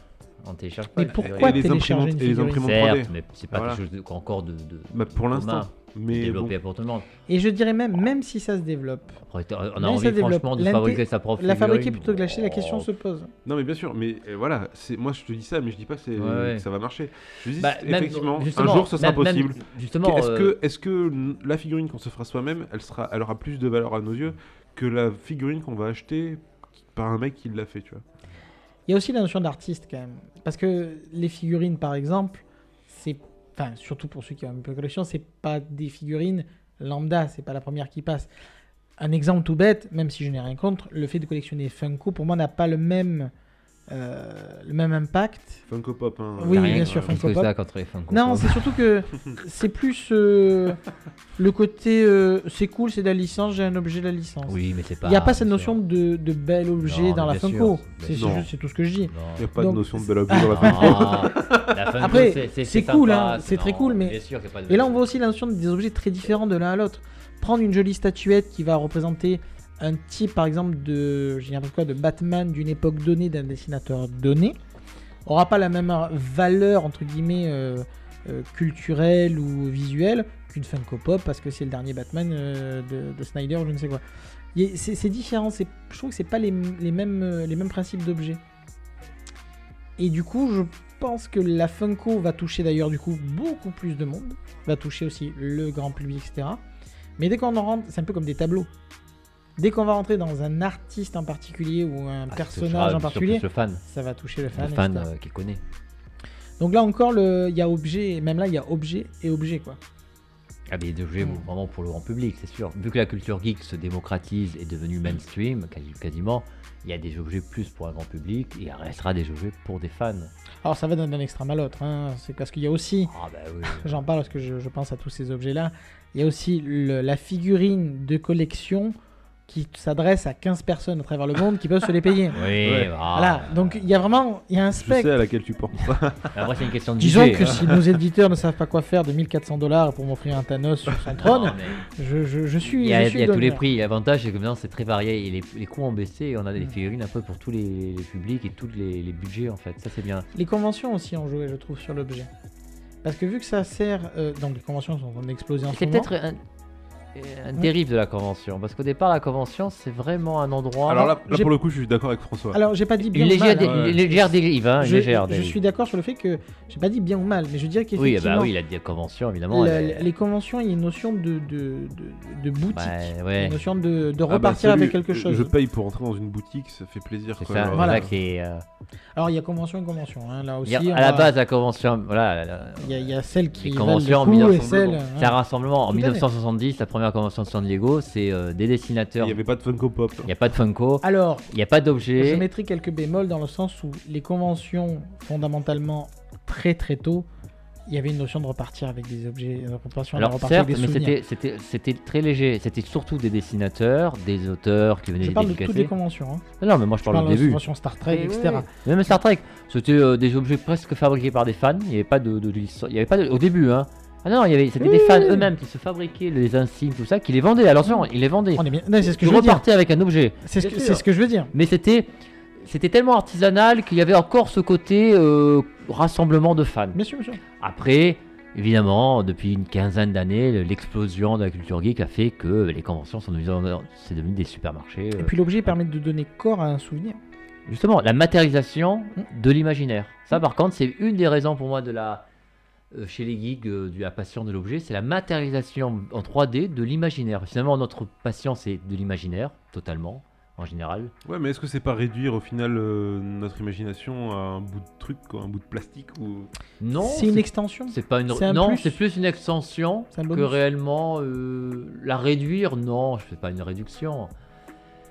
On télécharge pas. Mais pourquoi les télécharger imprimantes, une les figurine imprimantes Certes, 3D. mais c'est pas Voilà. quelque chose de- encore de, de, Bah, pour l'instant. Mais bon. développé pour tout le monde. Et je dirais même, même si ça se développe, Après, on a Mais envie ça développe. franchement de fabriquer sa propre la fabriquer plutôt que l'acheter, la question Oh. se pose. Non mais bien sûr, mais euh, voilà, c'est moi je te dis ça, mais je dis pas que, Ouais, ça va marcher. Je dis Bah, même- effectivement, un jour ce sera même- possible. justement, Est-ce euh, que, est-ce que la figurine qu'on se fera soi-même, elle sera, elle aura plus de valeur à nos yeux que la figurine qu'on va acheter par un mec qui l'a fait, tu vois? Il y a aussi la notion d'artiste quand même. Parce que les figurines, par exemple, c'est. Enfin, surtout pour ceux qui ont un peu de collection, c'est pas des figurines lambda, c'est pas la première qui passe. Un exemple tout bête, même si je n'ai rien contre, le fait de collectionner Funko, pour moi, n'a pas le même, le même impact. Funko Pop. Hein, Oui, rien bien sûr, Funko Pop. ça contre les Funko Non, c'est surtout que [laughs] c'est plus euh, le côté euh, c'est cool, c'est de la licence, j'ai un objet de la licence. Oui, mais c'est pas. Il n'y a pas cette notion de, de bel objet Non, dans la Funko. C'est tout ce que je dis. Il n'y a pas Donc, de notion de bel objet dans la Funko. Ah, la Funko, [laughs] Après, c'est- cool, hein, c'est très cool, mais- bien sûr qu'il y a pas de Et là, on voit aussi la notion des objets très différents de l'un à l'autre. Prendre une jolie statuette qui va représenter un type, par exemple, de, quoi, de Batman d'une époque donnée, d'un dessinateur donné, aura pas la même valeur, entre guillemets, euh, euh, culturelle ou visuelle qu'une Funko Pop parce que c'est le dernier Batman euh, de, de Snyder ou je ne sais quoi. C'est différent, je trouve que c'est pas les, mêmes, les mêmes principes d'objets. Et du coup, je pense que la Funko va toucher d'ailleurs du coup beaucoup plus de monde, va toucher aussi le grand public, etc. Mais dès qu'on en rentre, c'est un peu comme des tableaux. Dès qu'on va rentrer dans un artiste en particulier ou un Ah, personnage en particulier, Le fan, ça va toucher le fan. le fan euh, qui connaît. Donc là encore, il y a objet, et même là, il y a objet et objet quoi. Ah, mais des objets Mm. vraiment pour le grand public, c'est sûr. Vu que la culture geek se démocratise et est devenue mainstream, quasi- quasiment, il y a des objets plus pour un grand public et il restera des objets pour des fans. Alors ça va d'un d'un extrême à l'autre, hein. c'est parce qu'il y a aussi, Ah, bah oui. [laughs] j'en parle parce que je, je pense à tous ces objets-là, il y a aussi le- la figurine de collection qui s'adresse à 15 personnes à travers le monde qui peuvent se les payer. Oui, Ouais. Voilà, donc il y a vraiment, il y a un Je spectre. sais à laquelle tu ça. [laughs] Après, c'est une question de Disons budget. que si nos éditeurs ne savent pas quoi faire de 1400 dollars pour m'offrir un Thanos sur son Non, trône, mais je, je, je suis. Il y a, je il y a tous les prix. L'avantage, c'est que maintenant, c'est très varié et les, les coûts ont baissé et on a des Mm. figurines un peu pour tous les, les publics et tous les, les budgets en fait. Ça, c'est bien. Les conventions aussi ont joué, je trouve, sur l'objet. Parce que vu que ça sert. euh, donc les conventions sont en train d'exploser en ce C'est moment. peut-être un, un dérive de la convention parce qu'au départ, la convention, c'est vraiment un endroit. Alors là, pour le coup, je suis d'accord avec François. Alors j'ai pas dit bien une ou légère, mal. dé- hein. Une légère dérive. Hein, Je, légère suis d'accord sur le fait que j'ai pas dit bien ou mal, mais je dirais Oui, qu'effectivement, bah oui, la convention, évidemment. la- elle est- les conventions, il y a une notion de, de, de, de boutique, Ouais, ouais. une notion de, de Ah bah, repartir salut, avec quelque chose. Je paye pour entrer dans une boutique, ça fait plaisir. C'est ça, Voilà. qui est, euh, Alors il y a convention et convention. hein, Là aussi, a- à la base, la convention, voilà, il y, a- il y a celles qui les conventions en le coup et 1970, celles. c'est un hein. rassemblement. En Tout à fait. 1970, la première convention de San Diego, c'est euh, des Il dessinateurs. n'y avait pas de Funko Pop. Il n'y a pas de Funko, Alors, il n'y a pas Je d'objets. mettrai quelques bémols dans le sens où les conventions, fondamentalement, très très tôt, il y avait une notion de repartir avec des objets, de repartir, de Alors repartir certes, avec des mais souvenirs. c'était c'était c'était très léger. C'était surtout des dessinateurs, des auteurs qui venaient Je parle de toutes les conventions. Hein. Non, non, mais moi je Je parle de début. conventions Star Trek, etc. Même Star Trek, c'était euh, des objets presque fabriqués par des fans. Il n'y avait pas de, de licence- Il y avait pas de- au début, hein. Ah non, il y avait c'était Oui, des fans eux-mêmes qui se fabriquaient les insignes, tout ça, qui les vendaient. Attention, ils les vendaient. On est bien. Non, c'est ce que Ils je veux dire. repartaient avec un objet. C'est ce, Bien que- sûr. c'est ce que je veux dire. Mais c'était c'était tellement artisanal qu'il y avait encore ce côté euh, rassemblement de fans. Bien sûr, bien sûr. Après, évidemment, depuis une quinzaine d'années, le- l'explosion de la culture geek a fait que les conventions sont devenues, c'est devenu des supermarchés. Et euh. puis l'objet permet de donner corps à un souvenir. Justement, la matérialisation Mm. de l'imaginaire. Ça, par contre, c'est une des raisons pour moi de la chez les geeks euh, de la passion de l'objet, c'est la matérialisation en 3D de l'imaginaire. Finalement, notre passion, c'est de l'imaginaire, totalement, en général. Ouais, mais est-ce que c'est pas réduire au final euh, notre imagination à un bout de truc, quoi, un bout de plastique ou Non, c'est une extension. C'est pas une un non, plus. c'est plus une extension un que réellement euh, la réduire. Non, je fais pas une réduction.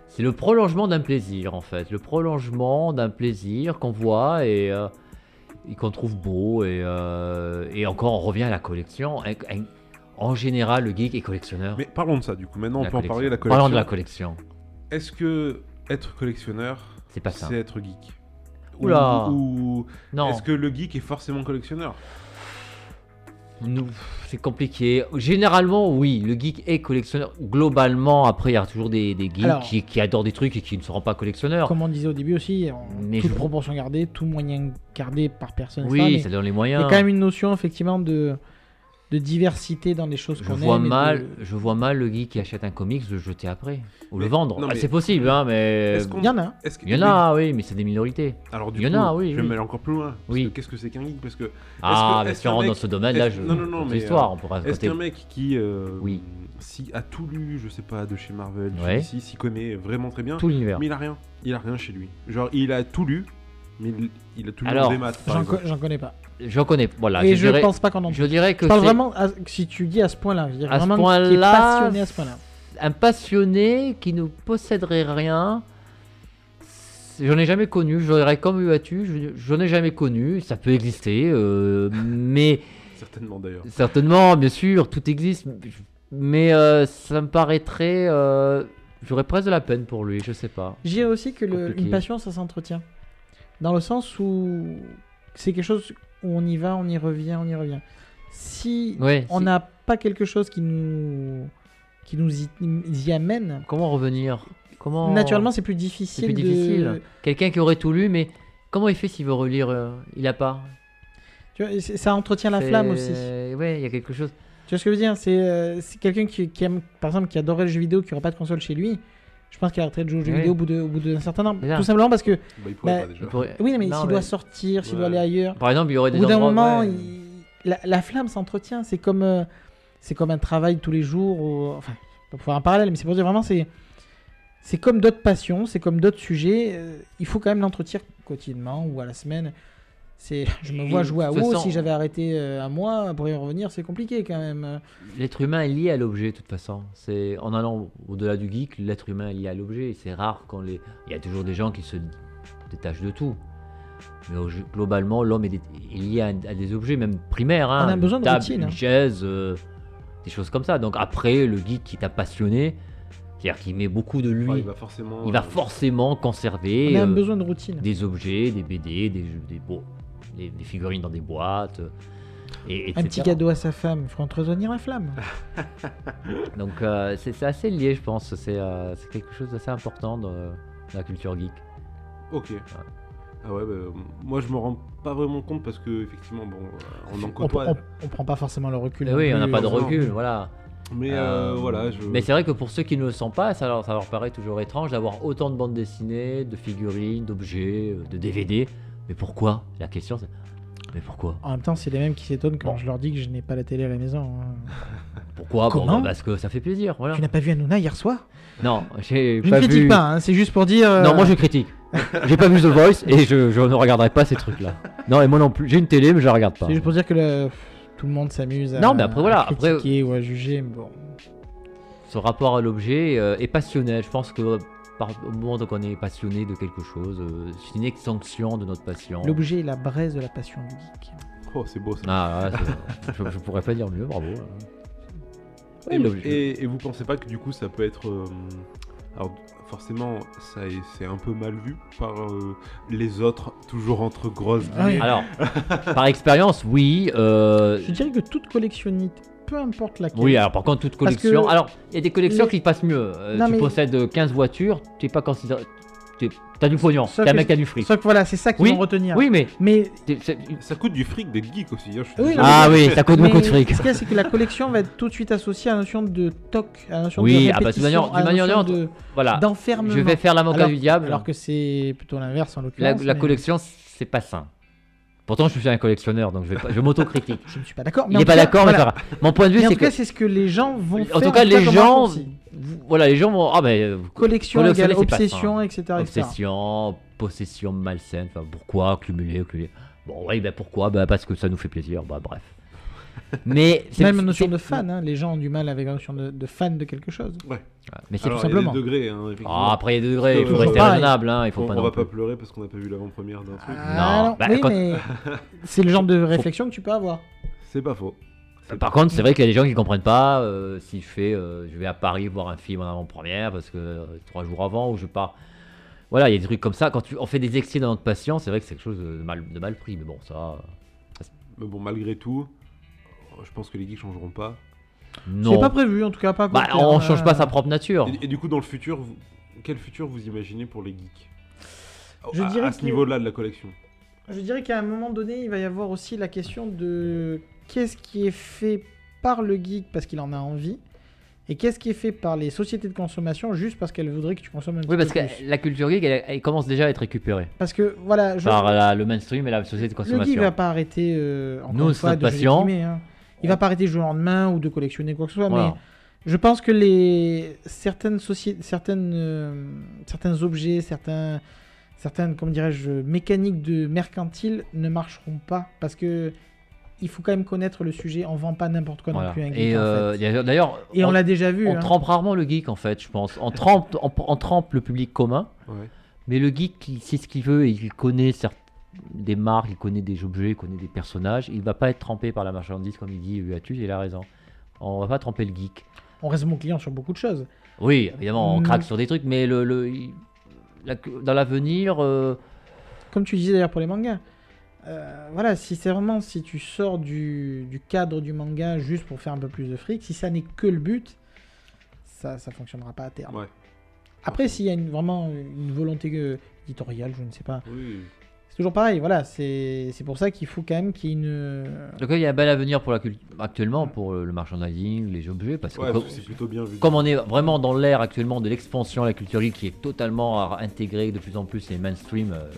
C'est le prolongement d'un plaisir en fait, le prolongement d'un plaisir qu'on voit et, euh, et qu'on trouve beau et, euh, et encore on revient à la collection. En général, le geek est collectionneur. Mais parlons de ça du coup. Maintenant, on La peut en parler de la collection. Parlons de la collection. Est-ce que être collectionneur, C'est pas ça. c'est être geek? Ou- Oula. Ou, Non. est-ce que le geek est forcément collectionneur? C'est compliqué. Généralement, oui, le geek est collectionneur. Globalement, après, il y a toujours des, des geeks Alors- qui, qui adorent des trucs et qui ne seront pas collectionneurs. Comme on disait au début aussi, Mais toute je- proportion gardée, tout moyen gardé par personne. Oui, mais ça donne les il y moyens. a quand même une notion effectivement de, de diversité dans les choses Je qu'on vois aime. de- mal, je vois mal le geek qui achète un comics le jeter après ou le vendre. Ah, mais- c'est possible, hein, mais Est-ce qu'on- Il y en a. Est-ce que- il y en a, oui, mais c'est des minorités. Alors du Il y coup, en a, oui, je vais oui. me aller encore plus loin. Parce Oui. que Qu'est-ce que c'est qu'un geek? Parce que Ah, que- mais est-ce si on qu'un rentre dans ce domaine-là, je... non, non, non, mais, histoire, on pourra est-ce qu'un mec qui, euh, Oui. si a tout lu, je sais pas, de chez Marvel, Ouais. si s'y connaît vraiment très bien, Tout l'univers. mais il a rien. Il a rien chez lui. Genre, il a tout lu, mais il, il a tout lu Alors, démat, par J'en co- connais pas. J'en connais, voilà. et je, je, dirais, pense pas qu'on en je dirais que Je parle vraiment, à- si tu dis à ce point-là, je dire À qui est point-là, passionné à ce point-là. un passionné qui ne posséderait rien. J'en ai jamais connu, j'aurais comme eu tu, je- j'en ai jamais connu, ça peut exister, euh, [laughs] mais Certainement d'ailleurs. certainement, bien sûr, tout existe, mais euh, ça me paraîtrait, euh, j'aurais presque de la peine pour lui, je sais pas. Je dirais aussi que le- une passion, ça s'entretient. Dans le sens où c'est quelque chose où on y va, on y revient, on y revient. Si Ouais, on n'a pas quelque chose qui nous, qui nous y, y amène, Comment revenir? Comment naturellement, c'est plus difficile. c'est plus de- difficile. Quelqu'un qui aurait tout lu, mais comment il fait s'il veut relire euh, Il a pas? Tu vois, ça entretient la flamme aussi. Ouais, il y a quelque chose. Tu vois ce que je veux dire? C'est euh, quelqu'un qui, qui aime, par exemple, qui adorait le jeu vidéo, qui n'aurait pas de console chez lui. Je pense qu'il arrêterait de jouer aux jeux vidéo au bout de- au bout d'un certain ça. Tout simplement parce que, Bah, il pourrait Bah, pas déjà. Il pourrait- oui, mais Non, s'il mais- doit sortir, s'il doit aller ailleurs, Par exemple, il y aurait au des bout d'un moment, ouais. il- la, la flamme s'entretient. C'est comme, euh, c'est comme un travail tous les jours. ou- Enfin, pour faire un parallèle, mais c'est pour dire vraiment, c'est, c'est comme d'autres passions, c'est comme d'autres sujets. euh, il faut quand même l'entretenir quotidiennement ou à la semaine. C'est, je me vois jouer à WoW. Si j'avais arrêté euh, un mois pour y revenir, c'est compliqué quand même. L'être humain est lié à l'objet, de toute façon. C'est en allant au-delà du geek, l'être humain est lié à l'objet. C'est rare quand les. Il y a toujours des gens qui se détachent de tout. Mais globalement, l'homme est, lié à, à des objets, même primaires. hein. On a besoin Une de table, routine, Une hein. chaise, euh, des choses comme ça. Donc après, le geek qui t'a passionné, c'est-à-dire qu'il met beaucoup de lui, Enfin, il va forcément. il va euh, forcément conserver On a besoin de routine. des objets, des BD, des, jeux- des, bon, des, des figurines dans des boîtes. euh, Et, Un petit cadeau à sa femme, il faut entretenir la flamme. [laughs] Donc euh, c'est assez lié, je pense. C'est euh, c'est quelque chose d'assez important dans, dans la culture geek. Ok. Ah ouais, bah, moi je me rends pas vraiment compte parce que effectivement, bon, euh, on en côtoie. on, on prend pas forcément le recul. Oui, on n'a pas de non. recul, voilà. Mais Euh, euh, voilà, je. Mais c'est vrai que pour ceux qui ne le sont pas, ça leur, ça leur paraît toujours étrange d'avoir autant de bandes dessinées, de figurines, d'objets, de DVD. Mais pourquoi? La question c'est mais pourquoi? En même temps, c'est les mêmes qui s'étonnent quand Bon. je leur dis que je n'ai pas la télé à la maison. hein. [laughs] Pourquoi? Bon, Comment? bah, Parce que ça fait plaisir, voilà. Tu n'as pas vu Hanouna hier soir? Non, j'ai Je ne pas critique vu. pas, hein, c'est juste pour dire. euh, Non, moi je critique. [laughs] j'ai pas vu The Voice et je, je ne regarderai pas ces trucs-là. Non, et moi non plus. J'ai une télé, mais je la regarde pas. C'est juste pour dire que le- tout le monde s'amuse à, Non, mais après, voilà, à après- critiquer ou à juger. Bon. ce rapport à l'objet euh, est passionnel. Je pense que par, au moment où on est passionné de quelque chose, euh, c'est une extinction de notre passion. L'objet est la braise de la passion du geek. Oh, c'est beau ça. Ah, ouais, c'est- [laughs] je, je pourrais pas dire mieux, bravo. Et mais- l'objet. et, et vous pensez pas que du coup ça peut être. euh, alors forcément, ça est- c'est un peu mal vu par euh, les autres, toujours entre grosses Ah oui. guillemets. Alors, par expérience, oui. euh, Je dirais que toute collectionnite, peu importe laquelle. oui, alors par contre, toute collection. que Alors, il y a des collections les- qui passent mieux. Euh, Non, tu mais- possèdes 15 voitures, tu n'es pas considéré. T'as du pognon, t'es un mec qui a du fric. Sauf que voilà, c'est ça qu'ils Oui, vont retenir. Oui, mais. Mais, Ça coûte du fric d'être geek aussi. hein, Oui, non, Ah oui, ça coûte mais beaucoup de fric. Ce qu'il y a, c'est que la collection va être tout de suite associée à la notion de toc, à la notion Oui, de ah bah, d'une manière- à manière notion de- Voilà. d'enfermement. Je vais faire l'avocat du diable. Alors que c'est plutôt l'inverse en La, l'occurrence. la mais collection, c'est pas sain. Pourtant, je suis un collectionneur, donc je, vais pas- je m'autocritique. [laughs] Je ne suis pas d'accord. mais Il en n'est tout pas cas, d'accord, mais voilà. Mon point de vue, Mais en c'est tout cas, que. c'est ce que les gens vont faire. En tout cas, les gens. Voilà, les gens vont. Ah, ben. euh, Collection égale pas obsession, etc.. Obsession, possession malsaine. Enfin, pourquoi cumuler, cumuler Bon, oui, ben pourquoi? Ben, Parce que ça nous fait plaisir. Bah, bref. Mais c'est Même la notion de fan, hein, les gens ont du mal avec la notion de, de fan de quelque chose. Ouais. Mais c'est Alors, tout il y a des simplement. degrés, hein, effectivement. Ah, après, il y a des degrés. Il faut Toujours rester pareil. raisonnable. Hein, il faut on pas on non va plus. pas pleurer parce qu'on n'a pas vu l'avant-première d'un truc. Ah, Non, bah, oui, quand- mais [laughs] c'est le genre de réflexion que tu peux avoir. C'est pas faux. C'est Par contre, c'est vrai qu'il y a des gens qui comprennent pas euh, si je fais, euh, je vais à Paris voir un film en avant-première parce que euh, trois jours avant ou je pars. Voilà, il y a des trucs comme ça. Quand tu, on fait des excès dans notre passion, c'est vrai que c'est quelque chose de mal, de mal pris. Mais bon, ça. Mais bon, malgré tout, je pense que les geeks changeront pas. C'est Non. pas prévu, en tout cas pas. Bah, on change pas euh, sa propre nature. Et, et du coup, dans le futur, vous- quel futur vous imaginez pour les geeks Je à, dirais à ce que- niveau-là de la collection? Je dirais qu'à un moment donné, il va y avoir aussi la question de qu'est-ce qui est fait par le geek parce qu'il en a envie et qu'est-ce qui est fait par les sociétés de consommation juste parce qu'elles voudraient que tu consommes un petit Oui, parce peu que plus. la culture geek, elle, elle commence déjà à être récupérée Parce que voilà, je- par la- le mainstream et la société de le geek consommation. va pas arrêter euh, encore Nous, une c'est fois notre de passion. guillemets, hein. Il va pas arrêter de jouer en main ou de collectionner quoi que ce soit, Voilà. mais je pense que les certaines sociétés, certaines, euh, certains objets, certains, certaines, comment dirais-je, mécaniques de mercantile ne marcheront pas parce que il faut quand même connaître le sujet. On vend pas n'importe quoi Voilà. non plus un geek. Et en euh, fait. d'ailleurs, Et on, l'a déjà vu. on hein. trempe rarement le geek en fait, je pense. On trempe, on, on trempe le public commun, Ouais. mais le geek, il sait ce qu'il veut et il connaît certes- des marques, il connaît des objets, il connaît des personnages. Il va pas être trempé par la marchandise comme il dit Uatus, il a raison. On va pas tremper le geek. On reste mon client sur beaucoup de choses. Oui, évidemment, on Mm. craque sur des trucs, mais le, le- il- la- dans l'avenir, euh, Comme tu disais d'ailleurs pour les mangas. Euh, voilà, si c'est vraiment si tu sors du, du cadre du manga juste pour faire un peu plus de fric, si ça n'est que le but, ça ça fonctionnera pas à terme. Ouais. Après, s'il y a une, vraiment une volonté euh, éditoriale, je ne sais pas. Oui. C'est toujours pareil, voilà, c'est pour ça qu'il faut quand même qu'il y ait une. en tout cas, il y a un bel avenir pour la culture actuellement pour le merchandising, les objets, parce que Ouais, comme, c'est plutôt bien vu. comme on est vraiment dans l'ère actuellement de l'expansion de la culture geek qui est totalement à intégrer de plus en plus les mainstream, euh,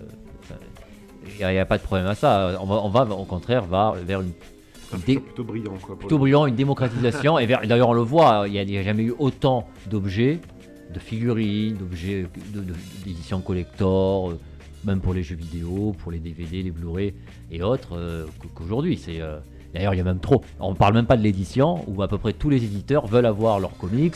il n'y a, pas de problème à ça. On va, on va au contraire va vers une Un dé- plutôt brillant, quoi. plutôt brillant, une démocratisation. et d'ailleurs, on le voit, il n'y a, jamais eu autant d'objets, de figurines, d'objets d'éditions collector, euh, même pour les jeux vidéo, pour les DVD, les Blu-ray et autres, euh, qu- qu'aujourd'hui. C'est euh, D'ailleurs, il y a même trop. On ne parle même pas de l'édition, où à peu près tous les éditeurs veulent avoir leurs comics,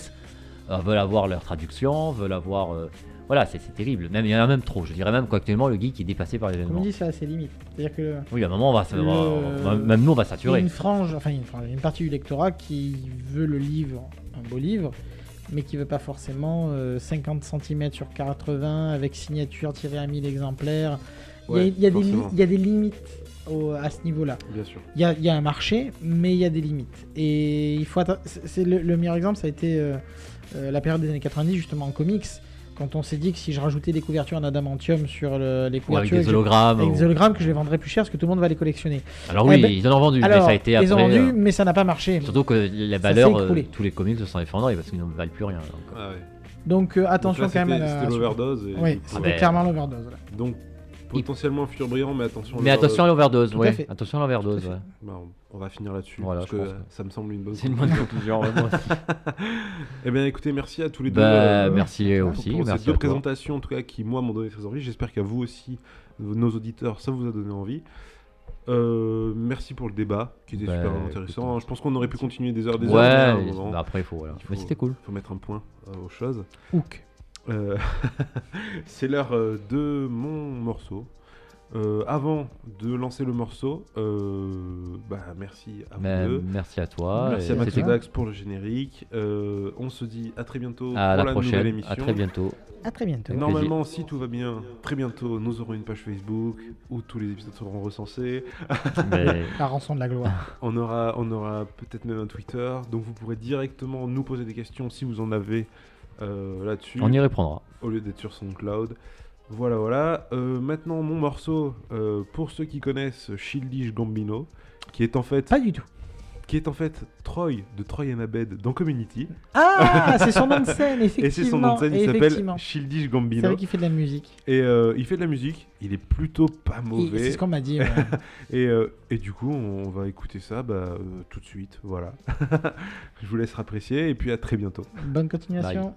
euh, veulent avoir leurs traductions, veulent avoir. euh, voilà, c'est c'est terrible. Même, il y en a même trop. Je dirais même qu'actuellement, le geek est dépassé par Comme l'événement. dit, ça a ses limites. C'est-à-dire que. Oui, à un moment, on va, Le- même nous, on va Il y a saturer. une frange, enfin une frange, une partie du lectorat qui veut le livre, un beau livre, mais qui veut pas forcément euh, 50 cm sur 80 avec signature tirée à 1000 exemplaires. Il y a- Ouais, il y, a des li- forcément. il y a des limites au- à ce niveau-là. Bien sûr. Il y a, il y a un marché, mais il y a des limites. Et il faut c'est le meilleur exemple, ça a été euh, euh, la période des années 90 justement en comics, quand on s'est dit que si je rajoutais des couvertures en adamantium sur le- les Ou avec couvertures, des que je- hologrammes. avec ou- des hologrammes que je les vendrais plus cher parce que tout le monde va les collectionner. Alors oui, Eh ben, ils en ont vendu, mais ça a été ils après. ont vendu, euh, mais ça n'a pas marché. Surtout que valeurs, s'est euh, tous les comics se sont effondrés parce qu'ils ne valent plus rien. donc. Ah ouais. Donc euh, Donc attention là, quand même à c'était- la. L'overdose. Oui, coup, c'était Ah ben, clairement l'overdose. Donc, potentiellement un futur brillant, mais attention. Mais attention à l'overdose, ouais. fait. Attention à l'overdose, ouais. Bah, on- on va finir là-dessus. Voilà, parce que ça me semble une bonne C'est une bonne conclusion, vraiment. [laughs] Eh bien, écoutez, merci à tous les deux. Bah, euh, merci aussi. pour merci ces deux présentations, en tout cas, qui, moi, m'ont donné très envie. J'espère qu'à vous aussi, nos auditeurs, ça vous a donné envie. Euh, merci pour le débat, qui était Bah, super intéressant. écoute, Je pense qu'on aurait pu continuer des heures, des heures. Ouais, bah après, il faut. Voilà. il Mais c'était cool. faut mettre un point euh, aux choses. Hook. Euh, [laughs] c'est l'heure euh, de mon morceau. Euh, avant de lancer le morceau, euh, bah, merci à vous deux. merci à toi. Merci et à Max c'était- Dax pour le générique. Euh, on se dit à très bientôt À pour la la nouvelle prochaine. émission. À très bientôt. À très bientôt. Normalement, si tout va bien, très bientôt, nous aurons une page Facebook où tous les épisodes seront recensés. [laughs] Mais- La rançon de la gloire. [laughs] On aura, on aura peut-être même un Twitter, donc vous pourrez directement nous poser des questions si vous en avez euh, là-dessus, On y répondra. au lieu d'être sur SoundCloud. Voilà, voilà. Euh, maintenant, mon morceau, euh, pour ceux qui connaissent Shieldish Gambino, qui est en fait, Pas du tout. qui est en fait Troy de Troy and Abed dans Community. Ah, c'est son nom de scène, effectivement. [laughs] Et c'est son nom de scène, il s'appelle effectivement. Shieldish C'est Gambino. vrai qu'il fait de la musique. Et euh, il fait de la musique, il est plutôt pas mauvais. C'est ce qu'on m'a dit. ouais. [laughs] Et, euh, et du coup, on va écouter ça bah, euh, tout de suite. Voilà. [laughs] Je vous laisse apprécier et puis à très bientôt. Bonne continuation. Bye.